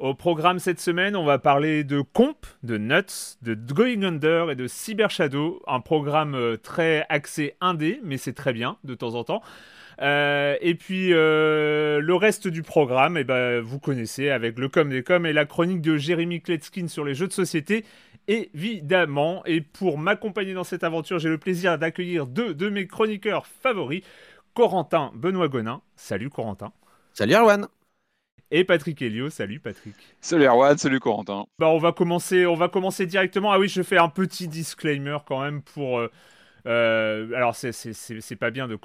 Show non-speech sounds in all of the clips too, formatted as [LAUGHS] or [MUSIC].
Au programme cette semaine, on va parler de Comp, de Nuts, de Going Under et de Cyber Shadow. Un programme euh, très axé indé, mais c'est très bien de temps en temps. Euh, et puis euh, le reste du programme, eh ben, vous connaissez avec le com des com et la chronique de Jérémy Kletskin sur les jeux de société, évidemment. Et pour m'accompagner dans cette aventure, j'ai le plaisir d'accueillir deux de mes chroniqueurs favoris, Corentin Benoît Gonin. Salut Corentin. Salut Erwan et Patrick Helio. Salut Patrick. Salut Erwan, salut Corentin. Bah on va commencer, on va commencer directement. Ah oui, je fais un petit disclaimer quand même pour euh, alors, c'est pas bien de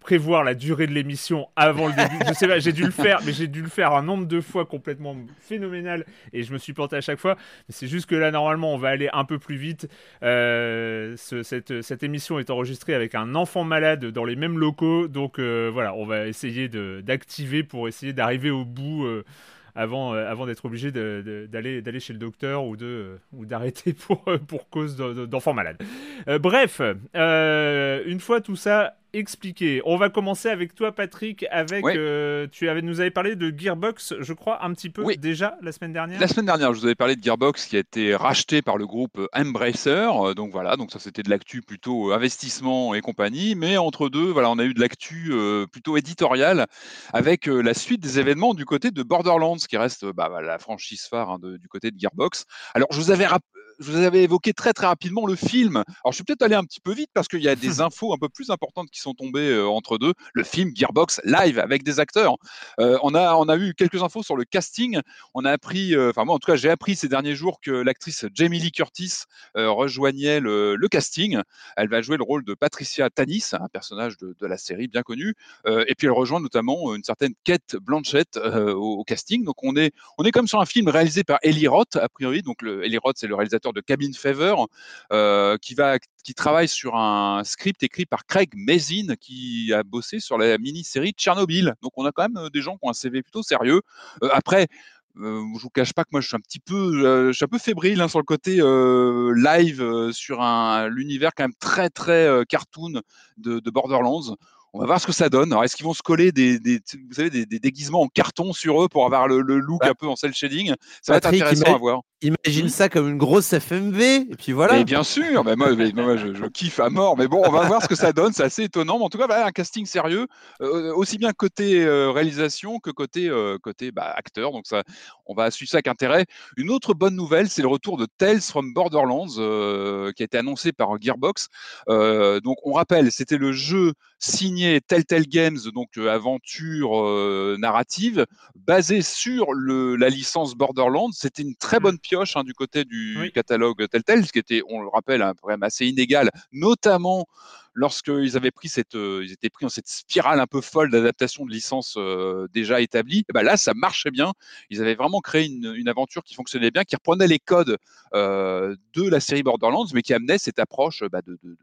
prévoir la durée de l'émission avant le début. je sais pas, j'ai dû le faire, mais j'ai dû le faire un nombre de fois complètement phénoménal et je me suis planté à chaque fois. Mais c'est juste que là, normalement, on va aller un peu plus vite. Euh, cette, cette, émission est enregistrée avec un enfant malade dans les mêmes locaux, donc euh, voilà, on va essayer d'activer pour essayer d'arriver au bout avant, euh, avant d'être obligé d'aller chez le docteur ou euh, d'arrêter [LAUGHS] pour euh, pour cause d'enfants malades. bref, une fois tout ça expliqué. On va commencer avec toi, Patrick. Avec, euh, tu avais, nous avais parlé de Gearbox, je crois, un petit peu déjà la semaine dernière. La semaine dernière, je vous avais parlé de Gearbox qui a été racheté par le groupe Embracer. Euh, donc voilà, donc ça c'était de l'actu plutôt euh, investissement et compagnie. Mais entre deux, voilà, on a eu de l'actu plutôt éditoriale avec la suite des événements du côté de Borderlands, qui reste bah, la franchise phare hein, du côté de Gearbox. Alors je vous avais rappelé je vous avais évoqué très très rapidement le film. Alors je suis peut-être allé un petit peu vite parce qu'il y a des [LAUGHS] infos un peu plus importantes qui sont tombées euh, entre deux. Le film Gearbox live avec des acteurs. Euh, on a on a eu quelques infos sur le casting. On a appris, euh, enfin moi en tout cas j'ai appris ces derniers jours que l'actrice Jamie Lee Curtis rejoignait le, casting. Elle va jouer le rôle de Patricia Tanis, un personnage de, la série bien connu. et puis elle rejoint notamment une certaine Kate Blanchett au, casting. Donc on est on est comme sur un film réalisé par Eli Roth a priori. Donc le, Eli Roth c'est le réalisateur de Cabin Fever, euh, qui, va, qui travaille sur un script écrit par Craig Mazin, qui a bossé sur la mini-série Tchernobyl. Donc on a quand même euh, des gens qui ont un CV plutôt sérieux. Euh, après, euh, je vous cache pas que moi je suis un petit peu, un peu fébrile hein, sur le côté live sur un l'univers quand même très très cartoon de, Borderlands. On va voir ce que ça donne. Alors, est-ce qu'ils vont se coller des, vous savez, des, déguisements en carton sur eux pour avoir le, look bah un peu en cel shading Ça va être intéressant à voir. Imagine ça comme une grosse FMV, et puis voilà. Et bien sûr, moi, je, kiffe à mort, mais bon, on va voir ce que ça donne, c'est assez étonnant. Mais en tout cas, un casting sérieux, euh, aussi bien côté euh, réalisation que côté, euh, côté bah, acteur. Donc ça, on va suivre ça avec intérêt. Une autre bonne nouvelle, c'est le retour de Tales from Borderlands, qui a été annoncé par Gearbox. donc on rappelle, c'était le jeu signé Telltale Games, donc aventure narrative, basée sur le, la licence Borderlands. C'était une très mmh. bonne pioche hein, du côté du catalogue Telltale, ce qui était, on le rappelle, un problème assez inégal, notamment lorsqu'ils avaient pris cette, euh, ils étaient pris dans cette spirale un peu folle d'adaptation de licences euh, déjà établies, ben là, ça marchait bien. Ils avaient vraiment créé une, une aventure qui fonctionnait bien, qui reprenait les codes euh, de la série Borderlands, mais qui amenait cette approche bah, de, de,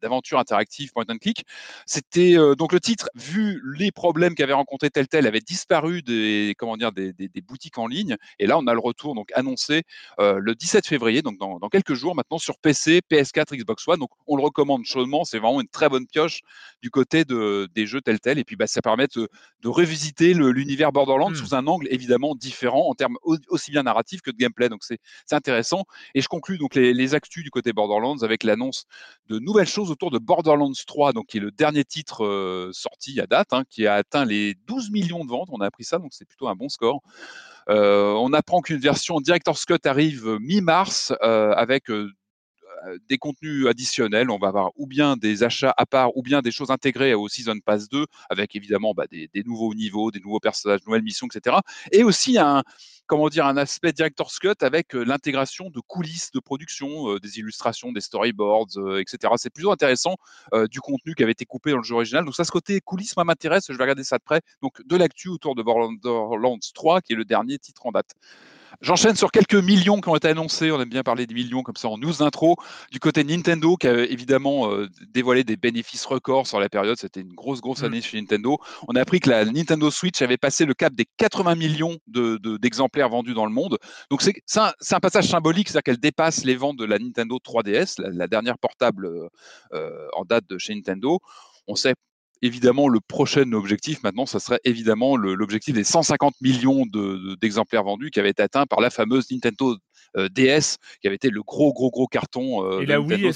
d'aventure interactive point and click. C'était donc le titre, vu les problèmes qu'avait rencontré Telltale, avait disparu des, comment dire, des, boutiques en ligne, et là, on a le retour donc annoncé le 17 février, donc dans, quelques jours maintenant sur PC, PS4, Xbox One. Donc, on le recommande chaudement. Vraiment une très bonne pioche du côté de, des jeux tels tels. Et puis, bah, ça permet de, de revisiter l'univers Borderlands mmh. sous un angle évidemment différent en termes aussi bien narratifs que de gameplay. Donc, c'est intéressant. Et je conclus donc les, les actus du côté Borderlands avec l'annonce de nouvelles choses autour de Borderlands 3, donc qui est le dernier titre euh, sorti à date, hein, qui a atteint les 12 millions de ventes. On a appris ça, donc c'est plutôt un bon score. Euh, on apprend qu'une version Director's Cut arrive mi-mars euh, avec des contenus additionnels. On va avoir ou bien des achats à part, ou bien des choses intégrées au Season Pass 2, avec évidemment bah, des, des, nouveaux niveaux, des nouveaux personnages, nouvelles missions, etc. Et aussi un, comment dire, un aspect Director's Cut avec euh, l'intégration de coulisses de production, euh, des illustrations, des storyboards, etc. C'est plutôt intéressant du contenu qui avait été coupé dans le jeu original. Donc ça, ce côté coulisses, moi, m'intéresse. Je vais regarder ça de près. Donc de l'actu autour de Borderlands 3, qui est le dernier titre en date. J'enchaîne sur quelques millions qui ont été annoncés. On aime bien parler des millions comme ça en news intro. Du côté Nintendo, qui a évidemment euh, dévoilé des bénéfices records sur la période. C'était une grosse, grosse mm. année chez Nintendo. On a appris que la Nintendo Switch avait passé le cap des 80 millions d'exemplaires de, vendus dans le monde. Donc, c'est un, un, passage symbolique, c'est-à-dire qu'elle dépasse les ventes de la Nintendo 3DS, la, la dernière portable euh, en date de chez Nintendo. On sait évidemment, le prochain objectif maintenant, ça serait évidemment l'objectif des 150 millions d'exemplaires vendus qui avait été atteint par la fameuse Nintendo euh, DS, qui avait été le gros, gros, gros carton. Euh, et la Wii,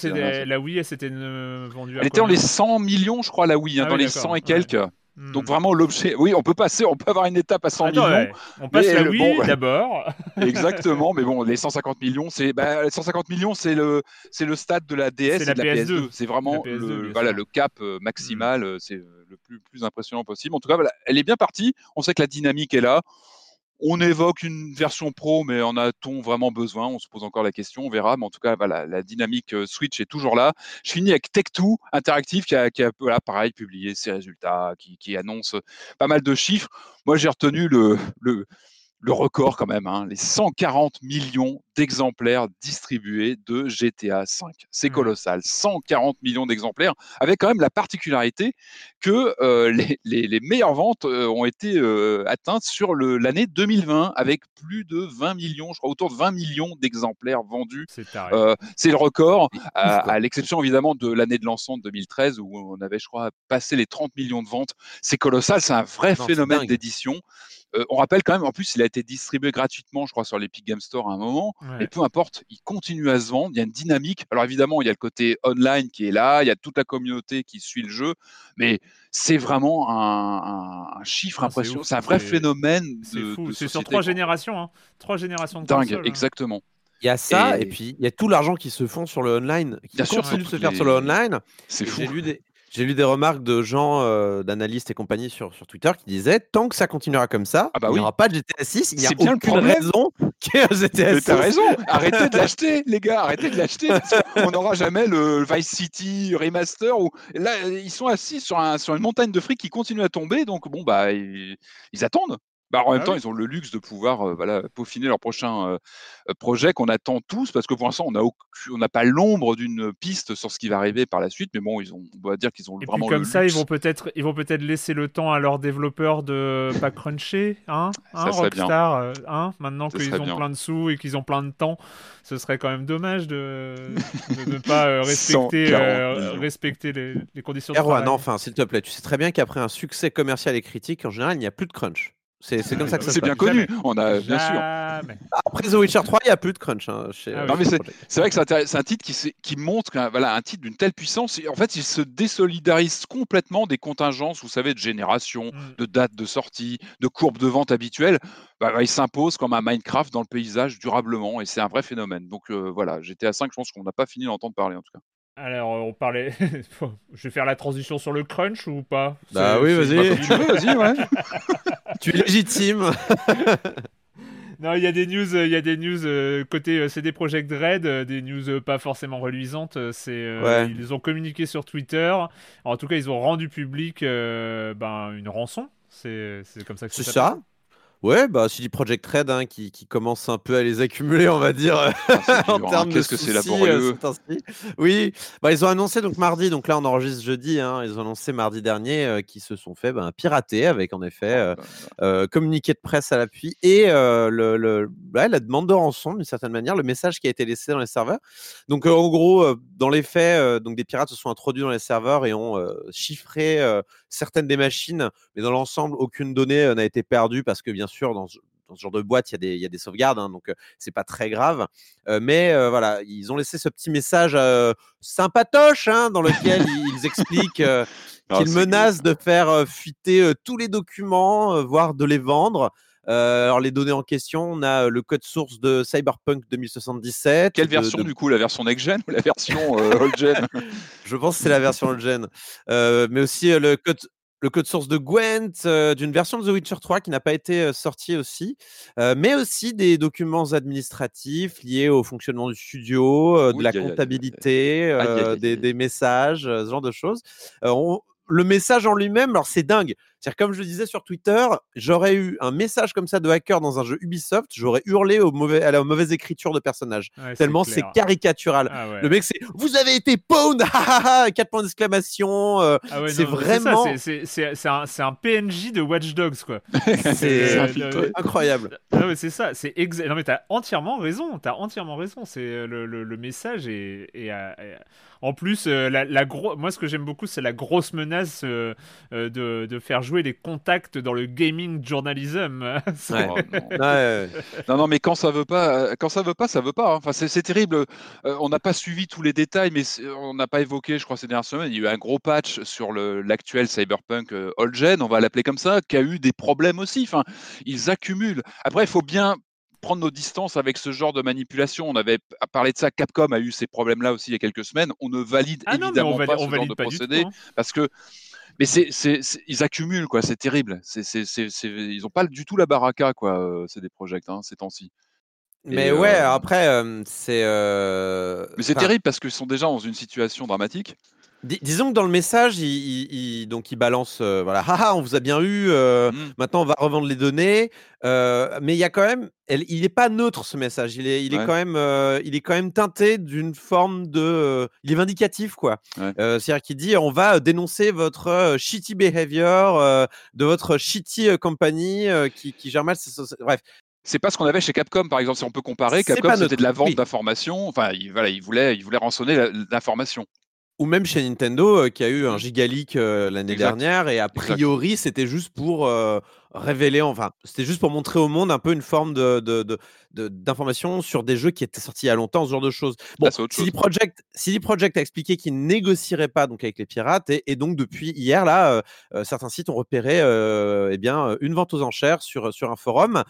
la Wii, elle s'était euh, vendue. Elle était dans les 100 millions, je crois, la Wii, hein, ah dans les 100 et quelques. Donc hmm. vraiment l'objet, oui, on peut passer, on peut avoir une étape à 100 millions. On passe la Wii d'abord. [LAUGHS] Exactement, mais bon, les 150 millions, c'est bah, 150 millions, c'est le c'est le stade de la DS et de la PS2. C'est vraiment le, voilà le cap euh, maximal, hmm. c'est le plus plus impressionnant possible. En tout cas, voilà, elle est bien partie. On sait que la dynamique est là. On évoque une version pro, mais en a-t-on vraiment besoin? On se pose encore la question, on verra. Mais en tout cas, voilà, la dynamique euh, Switch est toujours là. Je finis avec Tech2 Interactive qui a, qui a voilà, pareil, publié ses résultats, qui, qui annonce pas mal de chiffres. Moi, j'ai retenu le, le, record quand même, hein, les 140 millions d'exemplaires distribués de GTA V. C'est mmh. colossal, 140 millions d'exemplaires, avec quand même la particularité que euh, les, les, les, meilleures ventes euh, ont été euh, atteintes sur l'année 2020, avec plus de 20 millions, je crois autour de 20 millions d'exemplaires vendus. C'est le record, à, à l'exception évidemment de l'année de de 2013, où on avait, je crois, passé les 30 millions de ventes. C'est colossal, c'est un vrai phénomène d'édition. Euh, on rappelle quand même, en plus, il a été distribué gratuitement, je crois, sur l'Epic Game Store à un moment. Et peu importe, il continue à se vendre. Il y a une dynamique. Alors évidemment, il y a le côté online qui est là, il y a toute la communauté qui suit le jeu, mais c'est vraiment un, chiffre ah, impressionnant. C'est un vrai phénomène. C'est fou. C'est sur trois générations, hein. trois générations de Dingue, hein. exactement. Il y a ça, et, puis il y a tout l'argent qui se font sur le online, qui Bien continue de se faire sur le online. C'est fou. J'ai lu des, j'ai lu des remarques de gens, euh, d'analystes et compagnie sur, sur Twitter qui disaient tant que ça continuera comme ça, ah bah il n'y aura pas de GTA 6, il n'y a bien aucune raison [LAUGHS] 6. T'as raison, arrêtez de l'acheter, les gars, arrêtez de l'acheter. [LAUGHS] On n'aura jamais le Vice City Remaster où là, ils sont assis sur, un, sur une montagne de fric qui continue à tomber, donc bon, bah, ils attendent. Bah, en même ah temps, ils ont le luxe de pouvoir euh, voilà, peaufiner leur prochain euh, euh, projet qu'on attend tous, parce que pour l'instant, on n'a pas l'ombre d'une piste sur ce qui va arriver par la suite, mais bon, ils ont, on va dire qu'ils ont Et vraiment puis comme ça, ils vont peut-être, ils vont peut-être laisser le temps à leurs développeurs de pas cruncher, hein, hein Rockstar, hein, maintenant qu'ils ont plein de sous et qu'ils ont plein de temps, ce serait quand même dommage de ne pas [LAUGHS] respecter, respecter les, les conditions de travail. enfin, s'il te plaît, tu sais très bien qu'après un succès commercial et critique, en général, il n'y a plus de crunch. C'est comme ça que ça C'est bien connu, on a bien sûr. Après The Witcher 3, il n'y a plus de crunch. Hein, ah non, mais c'est vrai que c'est un titre qui, qui montre un, voilà, un titre d'une telle puissance. En fait, il se désolidarise complètement des contingences, vous savez, de génération, mm. de date de sortie, de courbe de vente habituelle. Bah, bah, il s'impose comme un Minecraft dans le paysage durablement et c'est un vrai phénomène. Donc euh, voilà, j'étais à 5, je pense qu'on n'a pas fini d'entendre parler en tout cas. Alors, on parlait. [LAUGHS] je vais faire la transition sur le crunch ou pas? Bah oui, vas-y. tu veux, vas-y, ouais. [LAUGHS] tu es légitime. [LAUGHS] non, il y a des news, il y a des news euh, côté euh, CD Projekt Red, euh, des news pas forcément reluisantes. C'est, ils ont communiqué sur Twitter. En tout cas, ils ont rendu public ben, une rançon. C'est, comme ça que c'est ça. Ouais, bah CD Project Red hein, qui, qui, commence un peu à les accumuler, on va dire, ah, [LAUGHS] en termes Qu'est-ce que c'est laborieux euh, Oui, bah, ils ont annoncé donc mardi, donc là on enregistre jeudi, hein, ils ont annoncé mardi dernier euh, qu'ils se sont fait bah, pirater avec en effet euh, euh, communiqué de presse à l'appui et le, le la demande de rançon d'une certaine manière, le message qui a été laissé dans les serveurs. Donc en gros, dans les faits, donc des pirates se sont introduits dans les serveurs et ont chiffré certaines des machines, mais dans l'ensemble, aucune donnée n'a été perdue parce que bien sûr sûr, dans, ce genre de boîte, il y a des, y a des sauvegardes, hein, donc c'est pas très grave. mais voilà, ils ont laissé ce petit message sympatoche hein, dans lequel [LAUGHS] ils expliquent qu'ils menacent de faire fuiter tous les documents, voire de les vendre. alors les données en question, on a le code source de Cyberpunk 2077. Quelle version du coup La version next-gen ou la version old-gen [LAUGHS] Je pense que c'est la version old-gen. mais aussi le code, le code source de Gwent, euh, d'une version de The Witcher 3 qui n'a pas été euh, sortie aussi, euh, mais aussi des documents administratifs liés au fonctionnement du studio, de la comptabilité, des, des, messages, ce genre de choses. On, le message en lui-même, alors c'est dingue. C'est-à-dire, comme je le disais sur Twitter, j'aurais eu un message comme ça de hacker dans un jeu Ubisoft, j'aurais hurlé au mauvais, à la mauvaise écriture de personnage. tellement c'est caricatural. Ah le mec, c'est Vous avez été pwned 4 points d'exclamation. Euh, ah c'est vraiment. C'est un, un, PNJ de Watch Dogs, quoi. [LAUGHS] c'est incroyable. c'est ça. C'est Non, mais t'as entièrement raison. T'as entièrement raison. C'est euh, le, le, message est, en plus, euh, la, la moi, ce que j'aime beaucoup, c'est la grosse menace euh, euh, de, de, faire jouer les contacts dans le gaming journalism. [LAUGHS] non. non. mais quand ça veut pas, quand ça veut pas, ça veut pas. Hein. Enfin, c'est terrible. on n'a pas suivi tous les détails, mais on n'a pas évoqué, je crois, ces dernières semaines. Il y a eu un gros patch sur l'actuel Cyberpunk Old Gen, on va l'appeler comme ça, qui a eu des problèmes aussi. Enfin, ils accumulent. Après, il faut bien prendre nos distances avec ce genre de manipulation. On avait parlé de ça, Capcom a eu ces problèmes-là aussi il y a quelques semaines. On ne valide ah évidemment pas ce genre de procédé hein. parce que mais c'est, ils accumulent quoi, c'est terrible. C'est, ils n'ont pas du tout la baraka quoi, euh, c'est des projets hein, ces temps-ci. Mais ouais, euh, après c'est. Euh, mais c'est terrible parce qu'ils sont déjà dans une situation dramatique disons que dans le message, il, donc il balance, euh, voilà, haha, on vous a bien eu, euh, mmh. maintenant on va revendre les données. Euh, mais il y a quand même, il n'est pas neutre ce message. Il est, il est quand même, il est quand même teinté d'une forme de, il est vindicatif quoi. C'est-à-dire qu'il dit, on va dénoncer votre shitty behavior de votre shitty compagnie qui, qui, gère mal. Bref, c'est pas ce qu'on avait chez Capcom, par exemple, si on peut comparer. Capcom, c'était de la vente d'informations. Enfin, il, voilà, il voulait, il voulait rançonner l'information. Ou même chez Nintendo, qui a eu un Gigalic l'année dernière, et a priori, c'était juste pour révéler, enfin, c'était juste pour montrer au monde un peu une forme de, d'informations sur des jeux qui étaient sortis il y a longtemps, ce genre de choses. Bon, CD, Projekt, CD Projekt a expliqué qu'il négocierait pas donc avec les pirates, et, donc depuis hier, là, certains sites ont repéré eh bien, une vente aux enchères sur, sur un forum.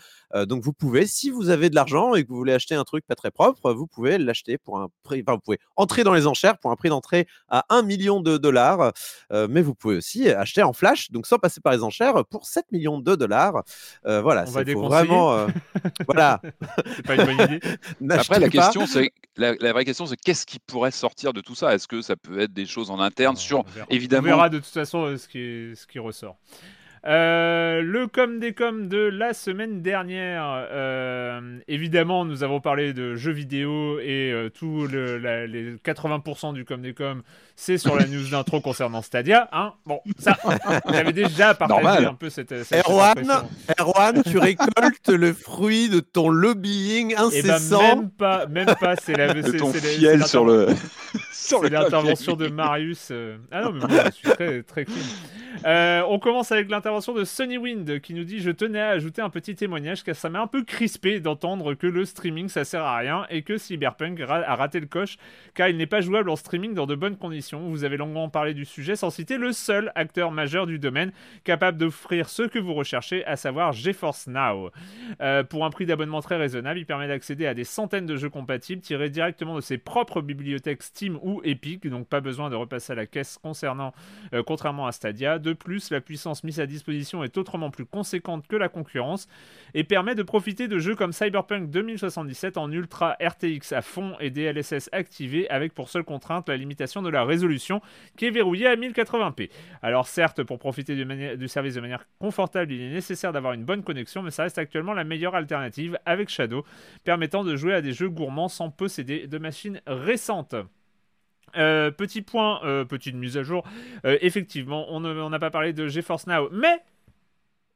donc vous pouvez, si vous avez de l'argent et que vous voulez acheter un truc pas très propre, vous pouvez l'acheter pour un prix, enfin, vous pouvez entrer dans les enchères pour un prix d'entrée à 1 million de dollars, mais vous pouvez aussi acheter en flash, donc sans passer par les enchères, pour 7 millions de dollars. Euh, voilà, c'est vraiment. Euh, voilà. [LAUGHS] c'est [LAUGHS] pas une bonne idée. Après, la question, c'est la, vraie question, c'est qu'est-ce qui pourrait sortir de tout ça? Est-ce que ça peut être des choses en interne sur évidemment. On verra de toute façon euh, ce qui, ce qui ressort. Euh, le com des com de la semaine dernière. Euh, évidemment, nous avons parlé de jeux vidéo et euh, tout le, les 80% du com des com, c'est sur la news d'intro concernant Stadia. Hein bon, ça, j'avais déjà partagé un peu cette. cette Erwan, tu récoltes le fruit de ton lobbying eh ben, incessant. même pas, même pas. C'est la. C'est, ton fiel sur le. Sur l'intervention de Marius. Ah non, mais moi, je suis très, très clean. Euh, on commence avec l'intervention de Sunny Wind qui nous dit Je tenais à ajouter un petit témoignage car ça m'a un peu crispé d'entendre que le streaming ça sert à rien et que Cyberpunk a raté le coche car il n'est pas jouable en streaming dans de bonnes conditions. Vous avez longuement parlé du sujet sans citer le seul acteur majeur du domaine capable d'offrir ce que vous recherchez, à savoir GeForce Now. Euh, pour un prix d'abonnement très raisonnable, il permet d'accéder à des centaines de jeux compatibles tirés directement de ses propres bibliothèques Steam ou Epic, donc pas besoin de repasser à la caisse concernant, euh, contrairement à Stadia. De plus, la puissance mise à disposition est autrement plus conséquente que la concurrence et permet de profiter de jeux comme Cyberpunk 2077 en ultra RTX à fond et DLSS activé avec pour seule contrainte la limitation de la résolution qui est verrouillée à 1080p. Alors certes, pour profiter du, du service de manière confortable, il est nécessaire d'avoir une bonne connexion, mais ça reste actuellement la meilleure alternative avec Shadow, permettant de jouer à des jeux gourmands sans posséder de machines récentes. Euh, petit point, euh, petite mise à jour. Euh, effectivement, on n'a pas parlé de GeForce Now, mais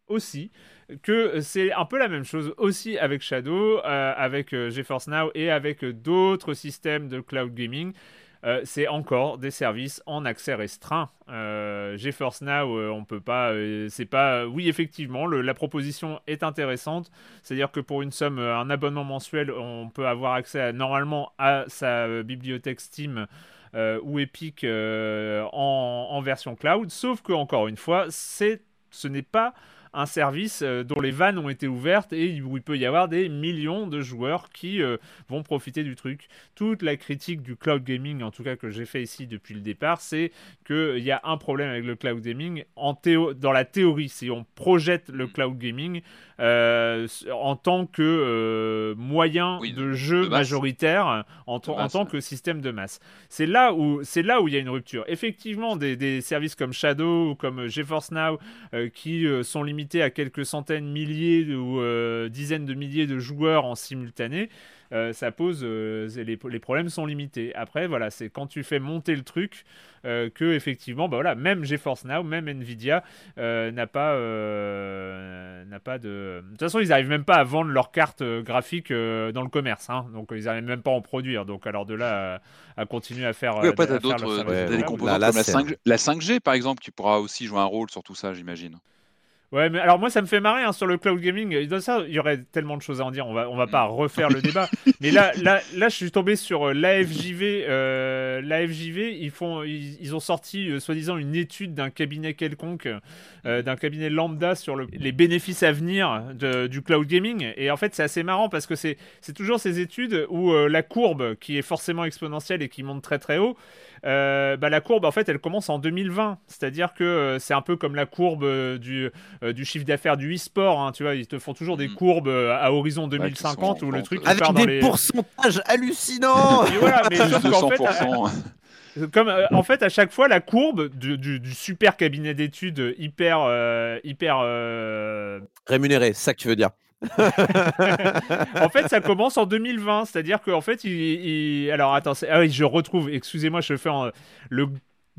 aussi que c'est un peu la même chose aussi avec Shadow, avec GeForce Now et avec d'autres systèmes de cloud gaming. Euh, c'est encore des services en accès restreint. Euh, GeForce Now, euh, on peut pas. c'est pas. Oui, effectivement, la proposition est intéressante. C'est-à-dire que pour une somme, un abonnement mensuel, on peut avoir accès normalement à sa bibliothèque Steam. ou Epic en, version cloud, sauf que encore une fois, ce n'est pas un service euh, dont les vannes ont été ouvertes et où il peut y avoir des millions de joueurs qui euh, vont profiter du truc. Toute la critique du cloud gaming, en tout cas que j'ai fait ici depuis le départ, c'est qu'il y a un problème avec le cloud gaming. En théo dans la théorie, si on projette le cloud gaming, euh, en tant que euh, moyen de jeu majoritaire, en, tant que système de masse. C'est là où c'est là où il y a une rupture. Effectivement, des, services comme Shadow ou comme GeForce Now euh, qui sont limités à quelques centaines, milliers ou dizaines de milliers de joueurs en simultané. Euh, ça pose euh, les, problèmes sont limités. Après, voilà, c'est quand tu fais monter le truc euh, que effectivement, bah voilà, même GeForce Now, même Nvidia n'a pas n'a pas de. De toute façon, ils n'arrivent même pas à vendre leurs cartes graphiques dans le commerce, hein. donc ils n'arrivent même pas à en produire. Donc alors de là à, continuer à faire. Oui, après, d'autres composants comme la 5G par exemple qui pourra aussi jouer un rôle sur tout ça, j'imagine. Ouais, mais alors moi ça me fait marrer hein, sur le cloud gaming. Dans ça, il y aurait tellement de choses à en dire. On va, on va pas [LAUGHS] refaire le débat. Mais là, là, là, je suis tombé sur euh, l'AFJV. Euh, L'AFJV, ils font, ils, ont sorti euh, soi-disant une étude d'un cabinet quelconque, euh, d'un cabinet lambda sur le, les bénéfices à venir de, du cloud gaming. Et en fait, c'est assez marrant parce que c'est, c'est toujours ces études où la courbe qui est forcément exponentielle et qui monte très très haut. Euh, bah, la courbe, en fait, elle commence en 2020. C'est-à-dire que euh, c'est un peu comme la courbe euh, du, du chiffre d'affaires du e-sport. Hein, tu vois, ils te font toujours des mm. courbes à horizon 2050 ou le truc avec des pourcentages hallucinants. [LAUGHS] voilà, mais sauf fait, comme en fait à chaque fois la courbe du, du, super cabinet d'études hyper hyper rémunéré, c'est ça que tu veux dire. [LAUGHS] en fait, ça commence en 2020, c'est-à-dire qu'en fait, il, alors attends, ah oui, je retrouve, excusez-moi, je fais en... le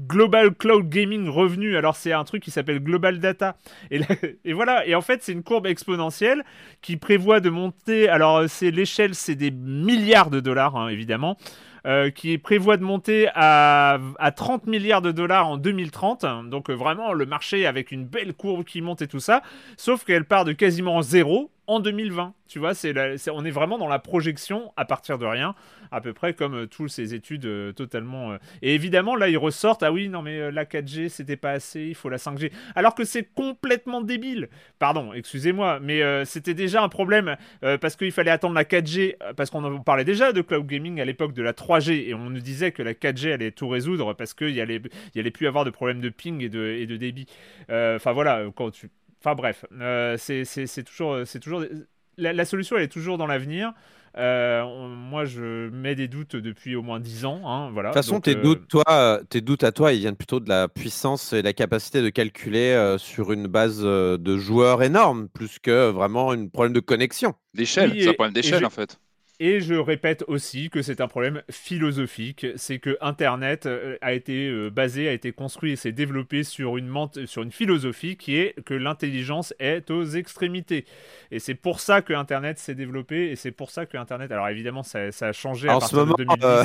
Global Cloud Gaming Revenu. Alors c'est un truc qui s'appelle Global Data. [LAUGHS] Et, voilà. Et en fait c'est une courbe exponentielle qui prévoit de monter. Alors c'est l'échelle, c'est des milliards de dollars hein, évidemment. Euh, qui prévoit de monter à, à, 30 milliards de dollars en 2030. Donc euh, vraiment le marché avec une belle courbe qui monte et tout ça. Sauf qu'elle part de quasiment zéro en 2020. Tu vois, c'est on est vraiment dans la projection à partir de rien, à peu près comme euh, toutes ces études euh, totalement. Euh, et évidemment, là, ils ressortent ah oui, non, mais la 4G, c'était pas assez, il faut la 5G. Alors que c'est complètement débile. Pardon, excusez-moi, mais c'était déjà un problème parce qu'il fallait attendre la 4G, parce qu'on parlait déjà de cloud gaming à l'époque de la 3G, et on nous disait que la 4G allait tout résoudre parce qu'il y allait, y allait plus avoir de problème de ping et de, et de débit. Enfin voilà, quand tu Enfin bref, euh, c'est toujours, c'est toujours la, solution elle est toujours dans l'avenir. Euh, moi, je mets des doutes depuis au moins 10 ans. Hein, voilà. De toute façon, tes, euh, doutes, toi, tes doutes à toi, ils viennent plutôt de la puissance et la capacité de calculer sur une base de joueurs énorme, plus que vraiment un problème de connexion. D'échelle, c'est un problème d'échelle en fait. Et je répète aussi que c'est un problème philosophique, c'est que Internet euh, a été euh, basé, a été construit et s'est développé sur une, sur une philosophie qui est que l'intelligence est aux extrémités. Et c'est pour ça que Internet s'est développé et c'est pour ça que Internet, alors évidemment ça, a changé à partir de 2010 euh,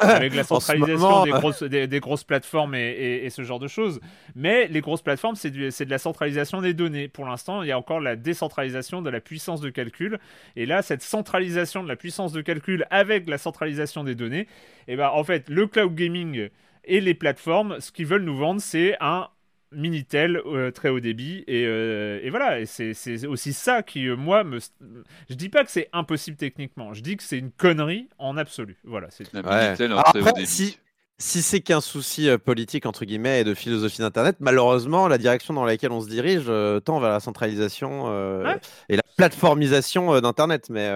avec la [LAUGHS] centralisation des, grosses, des, grosses plateformes et, et, ce genre de choses. Mais les grosses plateformes, c'est de la centralisation des données. Pour l'instant, il y a encore la décentralisation de la puissance de calcul. Et là, cette centralisation de la puissance de calcul avec la centralisation des données, et eh ben en fait, le cloud gaming et les plateformes, ce qu'ils veulent nous vendre, c'est un Minitel euh, très haut débit et, euh, et voilà. Et c'est aussi ça qui euh, moi me je dis pas que c'est impossible techniquement. Je dis que c'est une connerie en absolu. Voilà c'est si si c'est qu'un souci politique entre guillemets et de philosophie d'internet, malheureusement, la direction dans laquelle on se dirige tend vers la centralisation et la plateformisation d'internet. Mais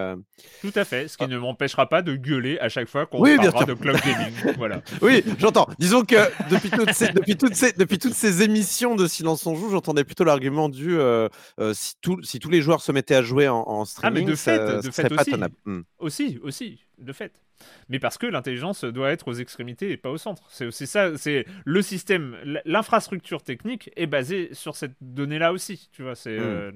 tout à fait, ce qui ah. ne m'empêchera pas de gueuler à chaque fois qu'on parlera de cloud gaming. [LAUGHS] voilà. Oui, j'entends. Disons que depuis toutes ces, depuis toutes ces, depuis toutes ces émissions de Silence on joue, j'entendais plutôt l'argument du si, si tous les joueurs se mettaient à jouer en, streaming, ah, mais de fait, de fait aussi. Mmh. aussi, aussi, de fait mais parce que l'intelligence doit être aux extrémités et pas au centre. C'est aussi ça, c'est le système, l'infrastructure technique est basée sur cette donnée-là aussi, tu vois. C'est hmm. euh,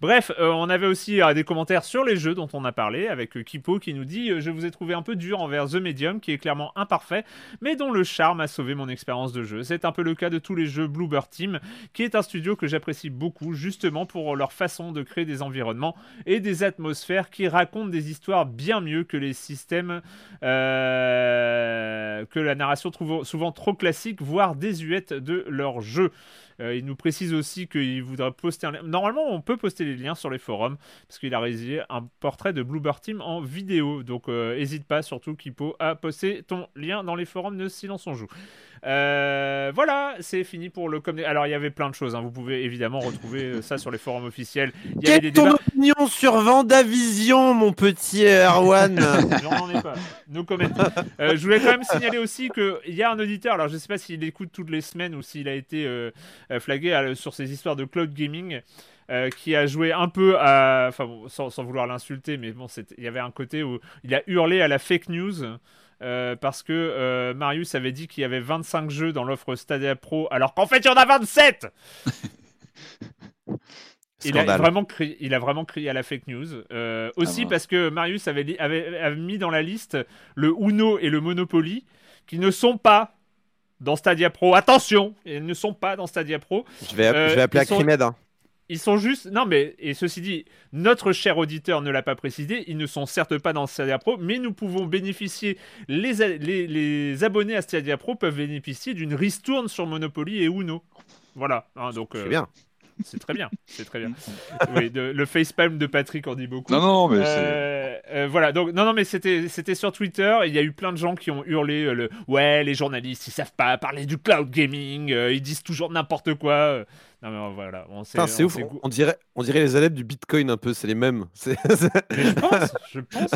Bref, euh, on avait aussi euh, des commentaires sur les jeux dont on a parlé, avec euh, Kipo qui nous dit Je vous ai trouvé un peu dur envers The Medium, qui est clairement imparfait, mais dont le charme a sauvé mon expérience de jeu. C'est un peu le cas de tous les jeux Bluebird Team, qui est un studio que j'apprécie beaucoup, justement pour leur façon de créer des environnements et des atmosphères qui racontent des histoires bien mieux que les systèmes que la narration trouve souvent trop classique, voire désuète de leurs jeux. Euh, il nous précise aussi qu'il voudrait poster un lien. Normalement, on peut poster les liens sur les forums parce qu'il a réalisé un portrait de Bluebird Team en vidéo. Donc, n'hésite euh, pas, surtout Kipo, à poster ton lien dans les forums de Silence on Joue. Euh, voilà, c'est fini pour le communiqué. Alors, il y avait plein de choses. Hein. Vous pouvez évidemment retrouver euh, ça sur les forums officiels. Quelle est ton opinion sur Vendavision, mon petit Erwan [LAUGHS] J'en ai pas. No comment. Euh, je voulais quand même signaler aussi qu'il y a un auditeur. Alors, je ne sais pas s'il écoute toutes les semaines ou s'il a été flagué sur ces histoires de cloud gaming. qui a joué un peu à. Enfin, sans, sans, vouloir l'insulter, mais bon, il y avait un côté où il a hurlé à la fake news. Euh, parce que euh, Marius avait dit qu'il y avait 25 jeux dans l'offre Stadia Pro, alors qu'en fait il y en a 27 [LAUGHS] il a, vraiment crié, il a vraiment crié à la fake news. Euh, aussi ah parce que Marius avait, avait, mis dans la liste le Uno et le Monopoly, qui ne sont pas dans Stadia Pro. Attention, ils ne sont pas dans Stadia Pro. Je vais, je vais appeler à Hein. Ils sont juste. Non, mais. Et ceci dit, notre cher auditeur ne l'a pas précisé. Ils ne sont certes pas dans Stadia Pro, mais nous pouvons bénéficier. Les, les, abonnés à Stadia Pro peuvent bénéficier d'une ristourne sur Monopoly et Uno. Voilà. Hein, donc. C'est euh, bien. C'est très bien, c'est très bien. [LAUGHS] oui, le facepalm de Patrick en dit beaucoup. Non, non, mais euh, euh, voilà, donc non, non, mais c'était, c'était sur Twitter. Il y a eu plein de gens qui ont hurlé le ouais, les journalistes, ils savent pas parler du cloud gaming, ils disent toujours n'importe quoi. Non, mais voilà. c'est ouf. On, dirait, on dirait les adeptes du Bitcoin un peu, c'est les mêmes. [LAUGHS] je pense, je pense,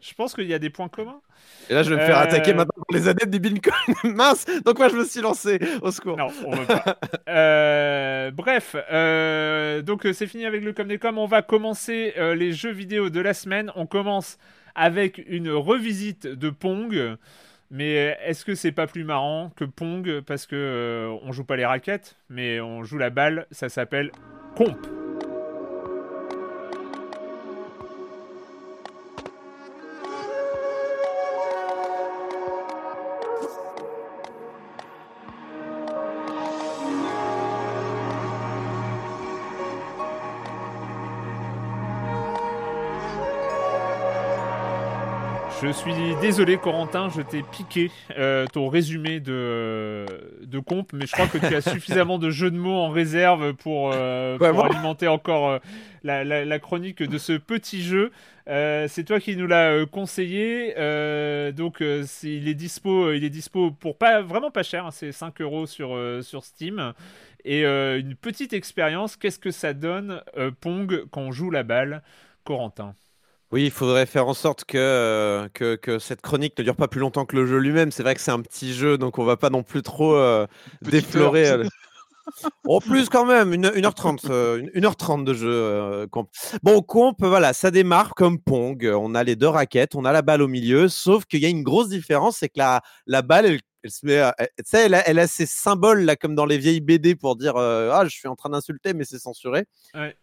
je pense qu'il y a des points communs. Et là, je vais me faire attaquer euh, maintenant par les adeptes du Bitcoin. [LAUGHS] Mince Donc, moi, je me suis lancé. Au secours. Non, on veut pas. [LAUGHS] Euh, bref, euh, donc c'est fini avec le Com des Com. On va commencer les jeux vidéo de la semaine. On commence avec une revisite de Pong. Mais est-ce que c'est pas plus marrant que Pong parce que euh, on joue pas les raquettes, mais on joue la balle, ça s'appelle Comp. Suis désolé, Corentin, je t'ai piqué euh, ton résumé de, de comp, mais je crois que tu as [LAUGHS] suffisamment de jeux de mots en réserve pour, euh, alimenter encore euh, la, chronique de ce petit jeu. c'est toi qui nous l'as conseillé, donc il est dispo, il est dispo pour pas vraiment pas cher, hein, c'est 5 euros sur, sur Steam. Et une petite expérience, qu'est-ce que ça donne Pong quand on joue la balle, Corentin? Oui, il faudrait faire en sorte que, que, que, cette chronique ne dure pas plus longtemps que le jeu lui-même. C'est vrai que c'est un petit jeu, donc on va pas non plus trop euh, déflorer. Euh, En plus, quand même, 1h30, 1h30 de jeu. Euh, comp. Bon, comp, voilà, ça démarre comme Pong. On a les deux raquettes, on a la balle au milieu, sauf qu'il y a une grosse différence, c'est que la, la balle, elle, elle se met, elle, a, elle a ces symboles là, comme dans les vieilles BD pour dire euh, Ah, je suis en train d'insulter, mais c'est censuré.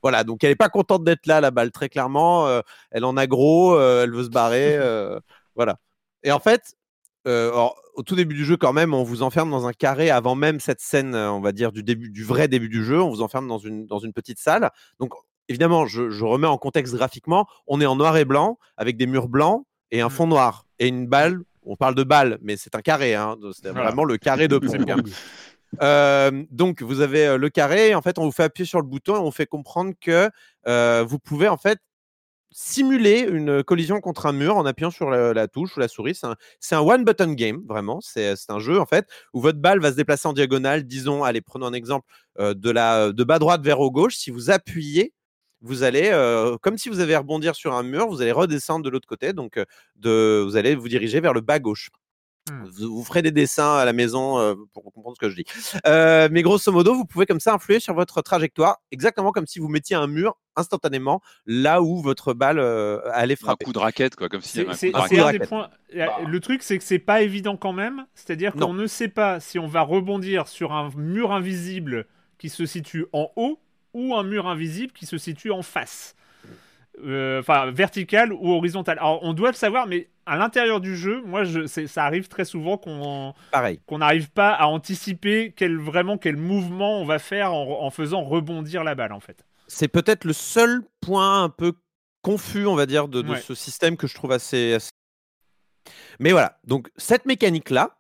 Voilà, donc elle n'est pas contente d'être là, la balle, très clairement. Euh, elle en a gros, elle veut se barrer. [LAUGHS] voilà. Et en fait, au tout début du jeu, quand même, on vous enferme dans un carré avant même cette scène, on va dire, du début, du vrai début du jeu. On vous enferme dans une, dans une petite salle. Donc, évidemment, je, remets en contexte graphiquement. On est en noir et blanc, avec des murs blancs et un fond noir et une balle. On parle de balle, mais c'est un carré. Hein, c'est vraiment le carré de Pong. Hein. donc, vous avez le carré. En fait, on vous fait appuyer sur le bouton et on fait comprendre que vous pouvez en fait simuler une collision contre un mur en appuyant sur la, touche ou la souris. C'est un, one-button game, vraiment. C'est un jeu, en fait, où votre balle va se déplacer en diagonale. Disons, allez, prenons un exemple de, la, de bas droite vers haut gauche. Si vous appuyez, vous allez, comme si vous avez rebondir sur un mur, vous allez redescendre de l'autre côté. Donc, de, vous allez vous diriger vers le bas gauche. Mmh. Vous, ferez des dessins à la maison euh, pour comprendre ce que je dis. Euh, mais grosso modo, vous pouvez comme ça influer sur votre trajectoire, exactement comme si vous mettiez un mur instantanément là où votre balle euh, allait frapper. Un coup de raquette, quoi, comme si un, Le truc, c'est que c'est pas évident quand même. C'est-à-dire qu'on ne sait pas si on va rebondir sur un mur invisible qui se situe en haut ou un mur invisible qui se situe en face. Enfin, vertical ou horizontal. Alors, on doit le savoir, mais à l'intérieur du jeu, moi, je, ça arrive très souvent qu'on qu'on n'arrive pas à anticiper quel, vraiment quel mouvement on va faire en, faisant rebondir la balle, en fait. C'est peut-être le seul point un peu confus, on va dire, de, ce système que je trouve assez... Mais voilà, donc cette mécanique-là,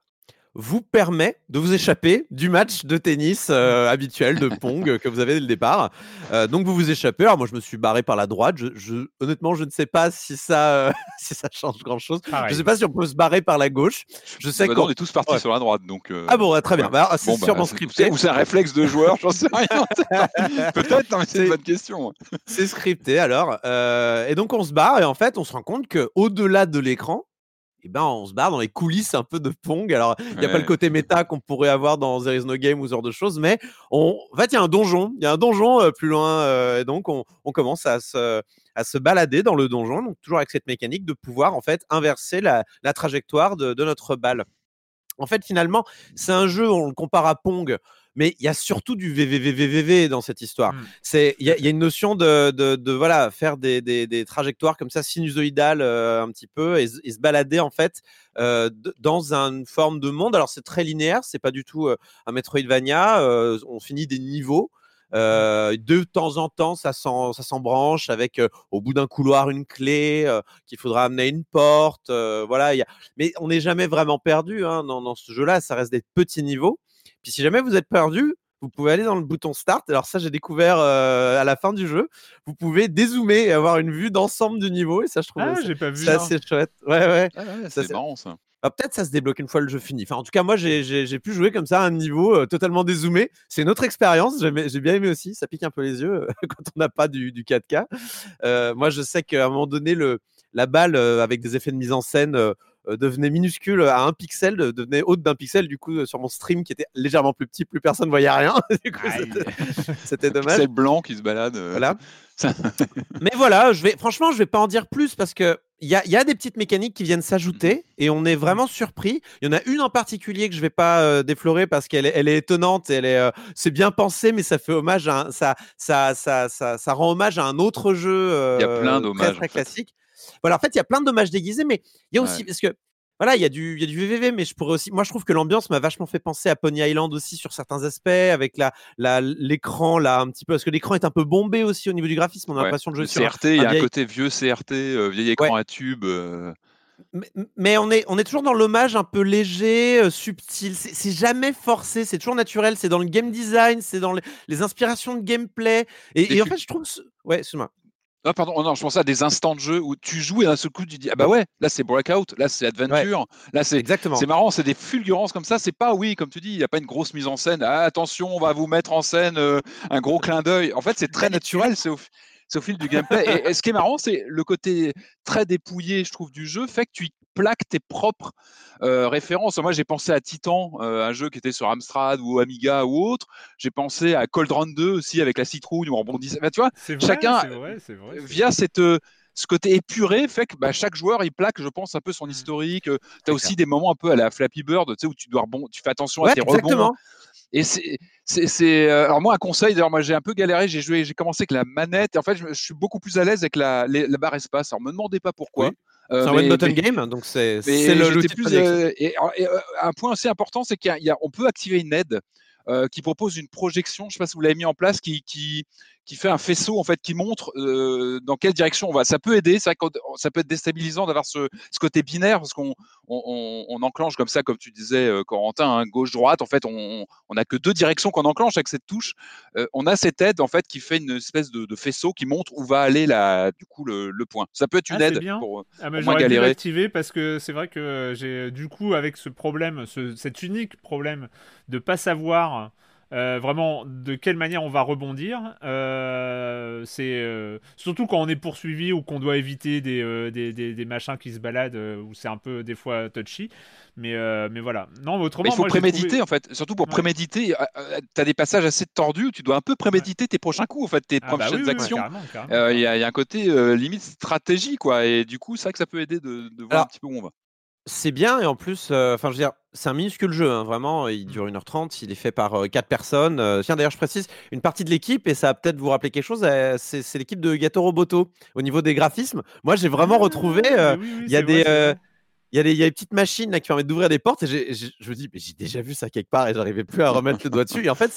vous permet de vous échapper du match de tennis euh, [LAUGHS] habituel de Pong que vous avez dès le départ. Euh, donc vous vous échappez. Alors moi je me suis barré par la droite. Je, honnêtement je ne sais pas si ça euh, [LAUGHS] si ça change grand chose. Je ne sais pas si on peut se barrer par la gauche. Je sais bah qu'on est tous partis sur la droite donc. Ah bon très bien. Bah, c'est bah, sûrement scripté. Ou c'est un réflexe de joueur. J'en sais rien. [LAUGHS] Peut-être mais c'est une bonne question. C'est scripté alors. et donc on se barre et en fait on se rend compte que au delà de l'écran eh ben, on se barre dans les coulisses un peu de Pong. Alors, il n'y a pas le côté méta qu'on pourrait avoir dans There is no game ou ce genre de choses, mais on, en fait, il y a un donjon. Il y a un donjon euh, plus loin, euh, et donc on, commence à se, à se balader dans le donjon, donc toujours avec cette mécanique de pouvoir en fait inverser la, trajectoire de, de notre balle. En fait, finalement, c'est un jeu, on le compare à Pong mais il y a surtout du VVVVVV dans cette histoire. Mmh. C'est il y, a une notion de, de, voilà faire des, des, trajectoires comme ça sinusoïdales euh, un petit peu et, se balader en fait euh, dans une forme de monde. Alors c'est très linéaire, c'est pas du tout euh, un Metroidvania. on finit des niveaux. Mmh. de temps en temps, ça s'embranche avec au bout d'un couloir une clé qu'il faudra amener à une porte. voilà, y a... mais on n'est jamais vraiment perdu hein, dans, dans, ce jeu-là. Ça reste des petits niveaux. Puis si jamais vous êtes perdu, vous pouvez aller dans le bouton Start. Alors ça, j'ai découvert euh, à la fin du jeu. Vous pouvez dézoomer et avoir une vue d'ensemble du niveau. Et ça, je trouve ah, j'ai pas vu c'est assez chouette. Ouais, ouais. Ah c'est marrant ça. Ah, peut-être ça se débloque une fois le jeu fini. Enfin, en tout cas, moi, j'ai pu jouer comme ça à un niveau euh, totalement dézoomé. C'est une autre expérience. J'ai bien aimé aussi. Ça pique un peu les yeux [LAUGHS] quand on n'a pas du, 4K. Euh, moi, je sais qu'à un moment donné, le, la balle avec des effets de mise en scène euh, devenait minuscule à un pixel, devenait haute d'un pixel. Du coup, sur mon stream qui était légèrement plus petit, plus personne ne voyait rien. [LAUGHS] c'était dommage. C'est blanc qui se balade. Euh. Voilà. [LAUGHS] Mais voilà, je vais, franchement, je vais pas en dire plus parce que il y a, des petites mécaniques qui viennent s'ajouter mmh. et on est vraiment surpris. Il y en a une en particulier que je vais pas euh, déflorer parce qu'elle est, elle est étonnante, elle est, c'est bien pensé, mais ça fait hommage à ça, ça, ça, ça, rend hommage à un autre jeu. il y a plein d'hommages très, classique. Voilà, en fait, il y a plein de dommages déguisés, mais il y a aussi parce que voilà, il y a du, y a du VVV, mais je pourrais aussi. Moi, je trouve que l'ambiance m'a vachement fait penser à Pony Island aussi sur certains aspects, avec la, la, l'écran là un petit peu, parce que l'écran est un peu bombé aussi au niveau du graphisme. On a l'impression de jouer sur CRT. Il y a un côté vieux CRT, euh, vieil écran à tube. Euh. Mais, on, est, on est toujours dans l'hommage un peu léger, euh, subtil. C'est, jamais forcé, c'est toujours naturel. C'est dans le game design, c'est dans les, inspirations de gameplay. Et, en fait, je trouve. Ouais, excuse-moi. Ah, pardon, oh non, je pensais à des instants de jeu où tu joues et d'un seul coup tu dis ah bah ouais, là c'est Breakout, là c'est Adventure, là c'est exactement. C'est marrant, c'est des fulgurances comme ça. C'est pas oui, comme tu dis, il n'y a pas une grosse mise en scène. Ah, attention, on va vous mettre en scène euh, un gros clin d'œil. En fait, c'est très naturel, c'est au, au, fil du gameplay. et, ce qui est marrant, c'est le côté très dépouillé, je trouve, du jeu, fait que tu plaques tes propres références. Moi, j'ai pensé à Titan, un jeu qui était sur Amstrad ou Amiga ou autre. J'ai pensé à Cold Run 2 aussi avec la citrouille où on rebondissait. tu vois, chacun, via cette ce côté épuré fait que bah, chaque joueur il plaque, je pense, un peu son mmh. historique. Tu as aussi des moments un peu à la Flappy Bird, tu sais, où tu dois rebond, tu fais attention à tes rebonds. Et c'est, alors moi un conseil. D'ailleurs, moi j'ai un peu galéré. J'ai joué, j'ai commencé avec la manette. Et en fait, je, suis beaucoup plus à l'aise avec la, la barre espace. Alors, me demandez pas pourquoi. C'est un one button game, donc c'est, le plus. et, un point assez important, c'est qu'on peut activer une aide qui propose une projection. Je ne sais pas si vous l'avez mis en place, qui, qui, qui fait un faisceau en fait qui montre euh, dans quelle direction on va. Ça peut aider, ça, ça peut être déstabilisant d'avoir ce, ce, côté binaire parce qu'on on, on, enclenche comme ça, comme tu disais, euh, Corentin, hein, gauche-droite. En fait, on n'a que deux directions qu'on enclenche avec cette touche. Euh, on a cette aide en fait qui fait une espèce de, de, faisceau qui montre où va aller la, du coup le, le point. Ça peut être une ah, aide pour, ah, pour moins galérer. activer parce que c'est vrai que j'ai du coup avec ce problème, ce, cet unique problème de pas savoir euh, vraiment de quelle manière on va rebondir. Euh, c'est euh, surtout quand on est poursuivi ou qu'on doit éviter des, des, des, machins qui se baladent où c'est un peu des fois touchy. Mais, mais voilà. Non, autrement, il faut préméditer en fait. Surtout pour préméditer, tu as des passages assez tordus où tu dois un peu préméditer tes prochains coups, en fait, tes ah bah prochaines actions. Il y, a un côté limite stratégie quoi. Et du coup, c'est vrai que ça peut aider de, voir un petit peu où on va. C'est bien et en plus, enfin je veux dire, c'est un minuscule jeu, hein, vraiment. Il dure 1h30, il est fait par 4 personnes. tiens, d'ailleurs, je précise, une partie de l'équipe, et ça va peut-être vous rappeler quelque chose, c'est l'équipe de Gato Roboto. Au niveau des graphismes, moi j'ai vraiment retrouvé. il y a des. il y, a des, il y a des petites machines là, qui permettent d'ouvrir des portes et je me dis, mais j'ai déjà vu ça quelque part et j'arrivais plus à remettre le doigt dessus. Et en fait,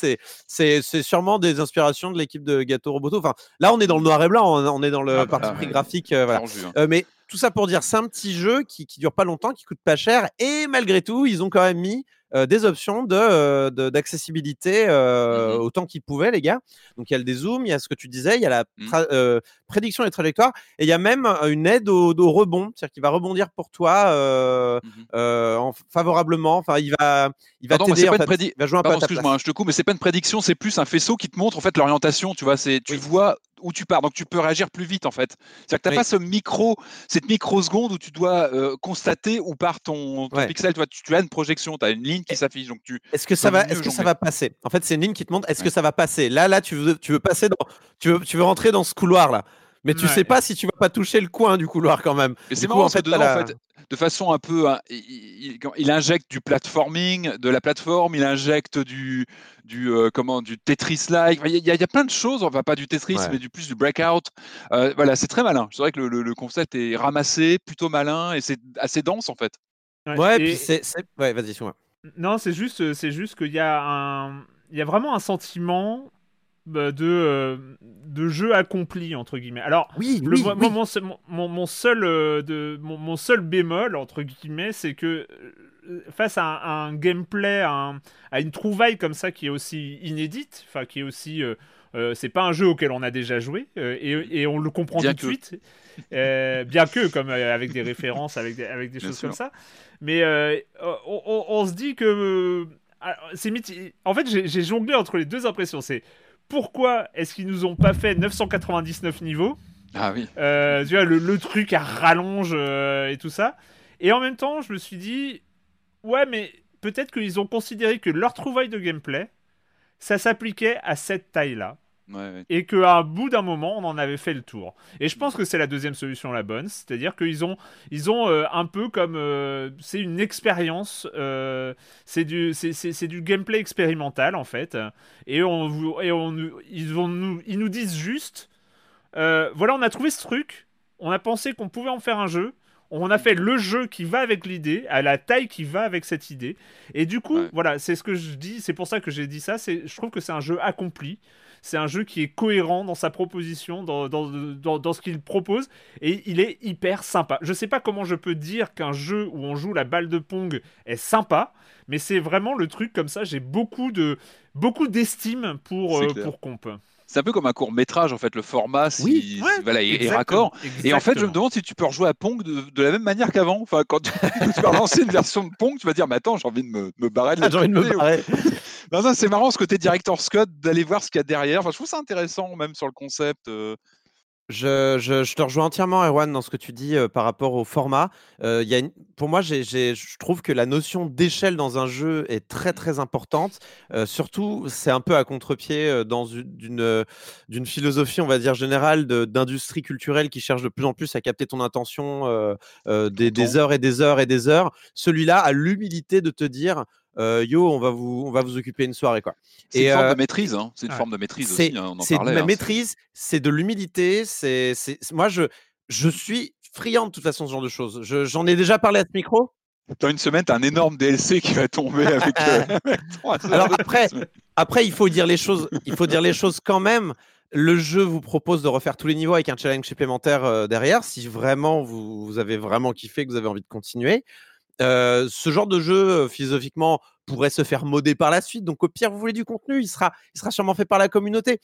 c'est sûrement des inspirations de l'équipe de Gato Roboto. Enfin, là, on est dans le noir et blanc, on, est dans le ah, parti pris graphique. voilà. Hein. mais tout ça pour dire, c'est un petit jeu qui, qui dure pas longtemps, qui coûte pas cher, et malgré tout, ils ont quand même mis euh, des options de, euh, d'accessibilité euh, mmh autant qu'ils pouvaient, les gars. Donc il y a le dézoom, il y a ce que tu disais, il y a la mmh. prédiction des trajectoires, et il y a même une aide au, rebond, c'est-à-dire qu'il va rebondir pour toi mmh favorablement. Enfin, il va, il va. En fait, il va jouer un Pardon, excuse-moi, hein, je te coupe, mais c'est pas une prédiction, c'est plus un faisceau qui te montre en fait l'orientation. Tu vois, c'est, tu vois où tu pars. Donc tu peux réagir plus vite en fait. C'est-à-dire que tu n'as pas ce micro, cette microseconde où tu dois euh, constater où part ton, pixel. Tu, tu, as une projection, tu as une ligne qui s'affiche. Donc tu. Est-ce que ça va, est-ce que ça va passer? En fait, c'est une ligne qui te montre. Est-ce que ça va passer? Là, là, tu veux, tu veux passer dans, tu veux, tu veux rentrer dans ce couloir là. Mais tu sais pas si tu vas pas toucher le coin du couloir quand même. Mais c'est marrant, en fait, dedans, en fait, de façon un peu. Hein, il, injecte du platforming, de la plateforme, il injecte du, du, euh, comment, du Tetris-like. Il, y, a plein de choses, enfin pas du Tetris, mais du plus du breakout. Euh, voilà, c'est très malin. C'est vrai que le, concept est ramassé, plutôt malin et c'est assez dense en fait. Ouais, puis c'est. Ouais, vas-y, moi Non, c'est juste, c'est juste qu'il y a un. Il y a vraiment un sentiment de, euh, de jeu accompli entre guillemets. Alors, oui, le, Mon, mon, seul euh, de mon, seul bémol entre guillemets, c'est que euh, face à un, gameplay, à, à, une trouvaille comme ça qui est aussi inédite, enfin qui est aussi c'est pas un jeu auquel on a déjà joué et, et, on le comprend tout de suite. bien que, comme avec des références, avec des, avec des choses comme ça. Mais on, on, se dit que. c'est En fait, j'ai jonglé entre les deux impressions. C'est pourquoi est-ce qu'ils nous ont pas fait 999 niveaux Ah oui. Euh, tu vois, le, truc à rallonge euh, et tout ça. Et en même temps, je me suis dit, ouais, mais peut-être qu'ils ont considéré que leur trouvaille de gameplay, ça s'appliquait à cette taille-là. Et qu'à bout d'un moment, on en avait fait le tour. Et je pense que c'est la deuxième solution la bonne, c'est-à-dire qu'ils ont, ils ont euh, un peu comme, euh, c'est une expérience, euh, c'est du, c'est, du gameplay expérimental en fait. Et on, et on, ils vont nous, ils nous disent juste, voilà, on a trouvé ce truc, on a pensé qu'on pouvait en faire un jeu. On a fait le jeu qui va avec l'idée, à la taille qui va avec cette idée. Et du coup, voilà, c'est ce que je dis, c'est pour ça que j'ai dit ça. C'est, je trouve que c'est un jeu accompli. C'est un jeu qui est cohérent dans sa proposition, dans, dans, dans, ce qu'il propose, et il est hyper sympa. Je sais pas comment je peux dire qu'un jeu où on joue la balle de Pong est sympa, mais c'est vraiment le truc comme ça. J'ai beaucoup de beaucoup d'estime pour, euh, pour Comp. C'est un peu comme un court métrage en fait le format si, voilà est, raccord. Et en fait je me demande si tu peux rejouer à Pong de, la même manière qu'avant. Enfin quand tu, [LAUGHS] vas lancer une version de Pong tu vas dire mais attends j'ai envie de me, me barrer de ah, c'est marrant ce côté directeur Scott d'aller voir ce qu'il y a derrière enfin je trouve ça intéressant même sur le concept euh. Je, je, je, te rejoins entièrement, Erwan, dans ce que tu dis euh, par rapport au format. Euh, y a une, pour moi, je trouve que la notion d'échelle dans un jeu est très très importante. Euh, surtout, c'est un peu à contre-pied dans une, d'une philosophie, on va dire générale, d'industrie culturelle qui cherche de plus en plus à capter ton intention des, des heures et des heures et des heures. Celui-là a l'humilité de te dire yo, on va vous, on va vous occuper une soirée quoi. C'est une forme de maîtrise, hein. c'est une forme de maîtrise aussi. Hein, c'est de la hein, maîtrise, c'est de l'humilité. C'est, moi je, je suis friand de toute façon ce genre de choses. j'en ai déjà parlé à ce micro. Dans une semaine, as un énorme DLC qui va tomber avec. Euh, [LAUGHS] Alors après, après, il faut dire les choses. Il faut dire les choses quand même. Le jeu vous propose de refaire tous les niveaux avec un challenge supplémentaire euh, derrière, si vraiment vous, vous, avez vraiment kiffé, que vous avez envie de continuer ce genre de jeu, philosophiquement, pourrait se faire modder par la suite. Donc, au pire, vous voulez du contenu, il sera, il sera sûrement fait par la communauté.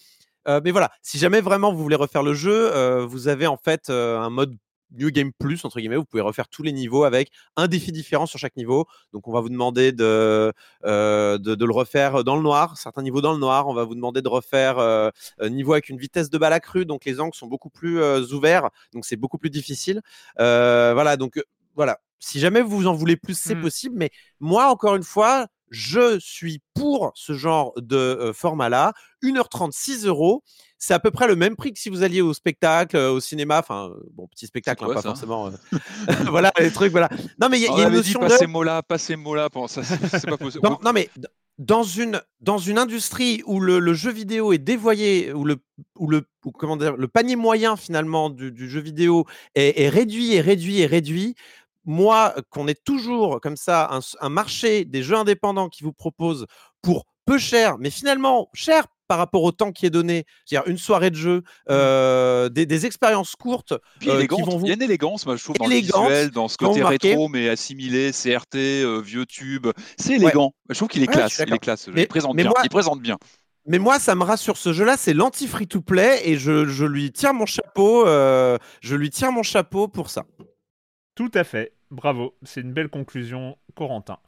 mais voilà, si jamais vraiment vous voulez refaire le jeu, vous avez en fait un mode New Game Plus, entre guillemets, vous pouvez refaire tous les niveaux avec un défi différent sur chaque niveau. Donc, on va vous demander de, de, de, le refaire dans le noir, certains niveaux dans le noir. On va vous demander de refaire un niveau avec une vitesse de balle accrue. Donc, les angles sont beaucoup plus ouverts. Donc, c'est beaucoup plus difficile. voilà, donc voilà, si jamais vous en voulez plus, c'est mmh. possible. Mais moi, encore une fois, je suis pour ce genre de format-là. 1h30, 6 euros. C'est à peu près le même prix que si vous alliez au spectacle, au cinéma. Enfin, bon, petit spectacle, hein, pas forcément. [LAUGHS] [LAUGHS] voilà, les trucs, voilà. Non, mais il y, a une notion. Dit, pas ces mots-là, pas ces mots-là. Ça, c'est pas possible. non, non, mais dans une, dans une industrie où le, jeu vidéo est dévoyé, où le, où le, comment dire, le panier moyen finalement du, jeu vidéo est, est, réduit et réduit et réduit, moi, qu'on ait toujours comme ça un, marché des jeux indépendants qui vous propose pour peu cher, mais finalement cher par rapport au temps qui est donné, c'est-à-dire une soirée de jeu, mmh. des, expériences courtes. Puis qui vont vous... bien élégance, moi je trouve, dans le visuel, dans ce côté rétro, mais assimilé, CRT, vieux tube. C'est élégant. Je trouve qu'il est classe. il est classe. il, présente bien. il présente bien. Mais moi, ça me rassure ce jeu-là, c'est l'anti-free-to-play et je, je, lui tire mon chapeau. je lui tire mon chapeau pour ça. Tout à fait. Bravo. C'est une belle conclusion, Corentin.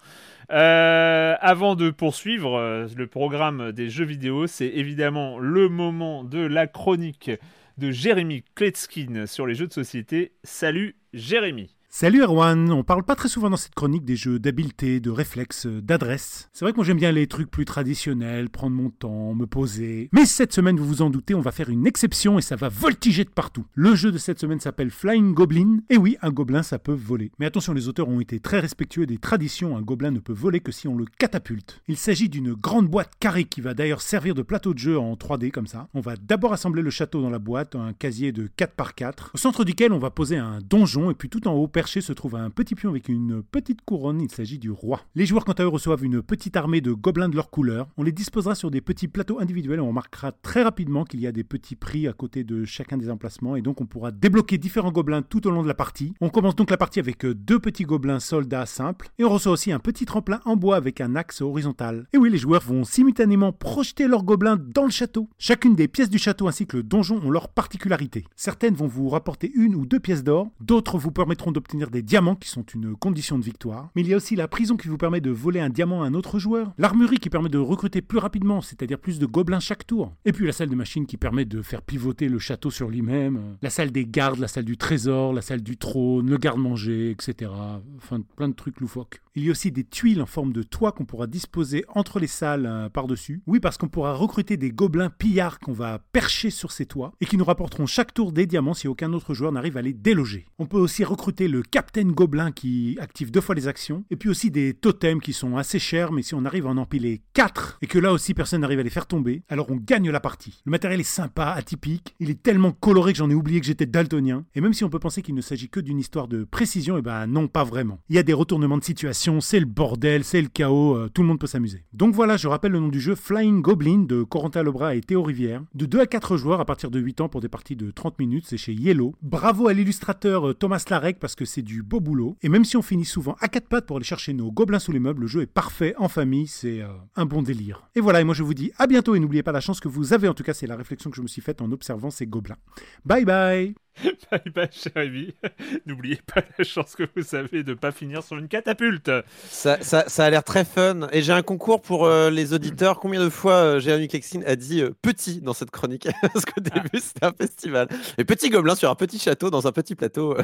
Euh, avant de poursuivre euh, le programme des jeux vidéo, c'est évidemment le moment de la chronique de Jérémy Kletskin sur les jeux de société. Salut Jérémy. Salut Erwan, on parle pas très souvent dans cette chronique des jeux d'habileté, de réflexe, d'adresse. C'est vrai que moi j'aime bien les trucs plus traditionnels, prendre mon temps, me poser. Mais cette semaine, vous vous en doutez, on va faire une exception et ça va voltiger de partout. Le jeu de cette semaine s'appelle Flying Goblin. Et oui, un gobelin ça peut voler. Mais attention, les auteurs ont été très respectueux des traditions, un gobelin ne peut voler que si on le catapulte. Il s'agit d'une grande boîte carrée qui va d'ailleurs servir de plateau de jeu en 3D comme ça. On va d'abord assembler le château dans la boîte, un casier de 4x4, au centre duquel on va poser un donjon et puis tout en haut, se trouve un petit pion avec une petite couronne, il s'agit du roi. Les joueurs quant à eux reçoivent une petite armée de gobelins de leur couleur. On les disposera sur des petits plateaux individuels et on remarquera très rapidement qu'il y a des petits prix à côté de chacun des emplacements et donc on pourra débloquer différents gobelins tout au long de la partie. On commence donc la partie avec deux petits gobelins soldats simples et on reçoit aussi un petit tremplin en bois avec un axe horizontal. Et oui, les joueurs vont simultanément projeter leurs gobelins dans le château. Chacune des pièces du château ainsi que le donjon ont leur particularité. Certaines vont vous rapporter une ou deux pièces d'or, d'autres vous permettront d'obtenir des diamants qui sont une condition de victoire. Mais il y a aussi la prison qui vous permet de voler un diamant à un autre joueur. L'armurerie qui permet de recruter plus rapidement, c'est-à-dire plus de gobelins chaque tour. Et puis la salle de machine qui permet de faire pivoter le château sur lui-même. La salle des gardes, la salle du trésor, la salle du trône, le garde-manger, etc. Enfin, plein de trucs loufoques. Il y a aussi des tuiles en forme de toit qu'on pourra disposer entre les salles euh, par-dessus. Oui, parce qu'on pourra recruter des gobelins pillards qu'on va percher sur ces toits et qui nous rapporteront chaque tour des diamants si aucun autre joueur n'arrive à les déloger. On peut aussi recruter le Captain Gobelin qui active deux fois les actions et puis aussi des totems qui sont assez chers, mais si on arrive à en empiler 4 et que là aussi personne n'arrive à les faire tomber, alors on gagne la partie. Le matériel est sympa, atypique, il est tellement coloré que j'en ai oublié que j'étais daltonien. Et même si on peut penser qu'il ne s'agit que d'une histoire de précision, et eh ben non, pas vraiment. Il y a des retournements de situation c'est le bordel, c'est le chaos, euh, tout le monde peut s'amuser. Donc voilà, je rappelle le nom du jeu Flying Goblin de Corentin Lebras et Théo Rivière. De 2 à 4 joueurs à partir de 8 ans pour des parties de 30 minutes, c'est chez Yellow. Bravo à l'illustrateur euh, Thomas Larek parce que c'est du beau boulot. Et même si on finit souvent à quatre pattes pour aller chercher nos gobelins sous les meubles, le jeu est parfait en famille, c'est euh, un bon délire. Et voilà, et moi je vous dis à bientôt et n'oubliez pas la chance que vous avez, en tout cas c'est la réflexion que je me suis faite en observant ces gobelins. Bye bye [LAUGHS] Bye bye, Jérémy. [LAUGHS] N'oubliez pas la chance que vous avez de ne pas finir sur une catapulte. Ça, ça, ça a l'air très fun. Et j'ai un concours pour euh, les auditeurs. Combien de fois euh, Jérémy Klexin a dit euh, petit dans cette chronique? [LAUGHS] Parce qu'au Ah. début, c'était un festival. Et petit gobelin sur un petit château dans un petit plateau.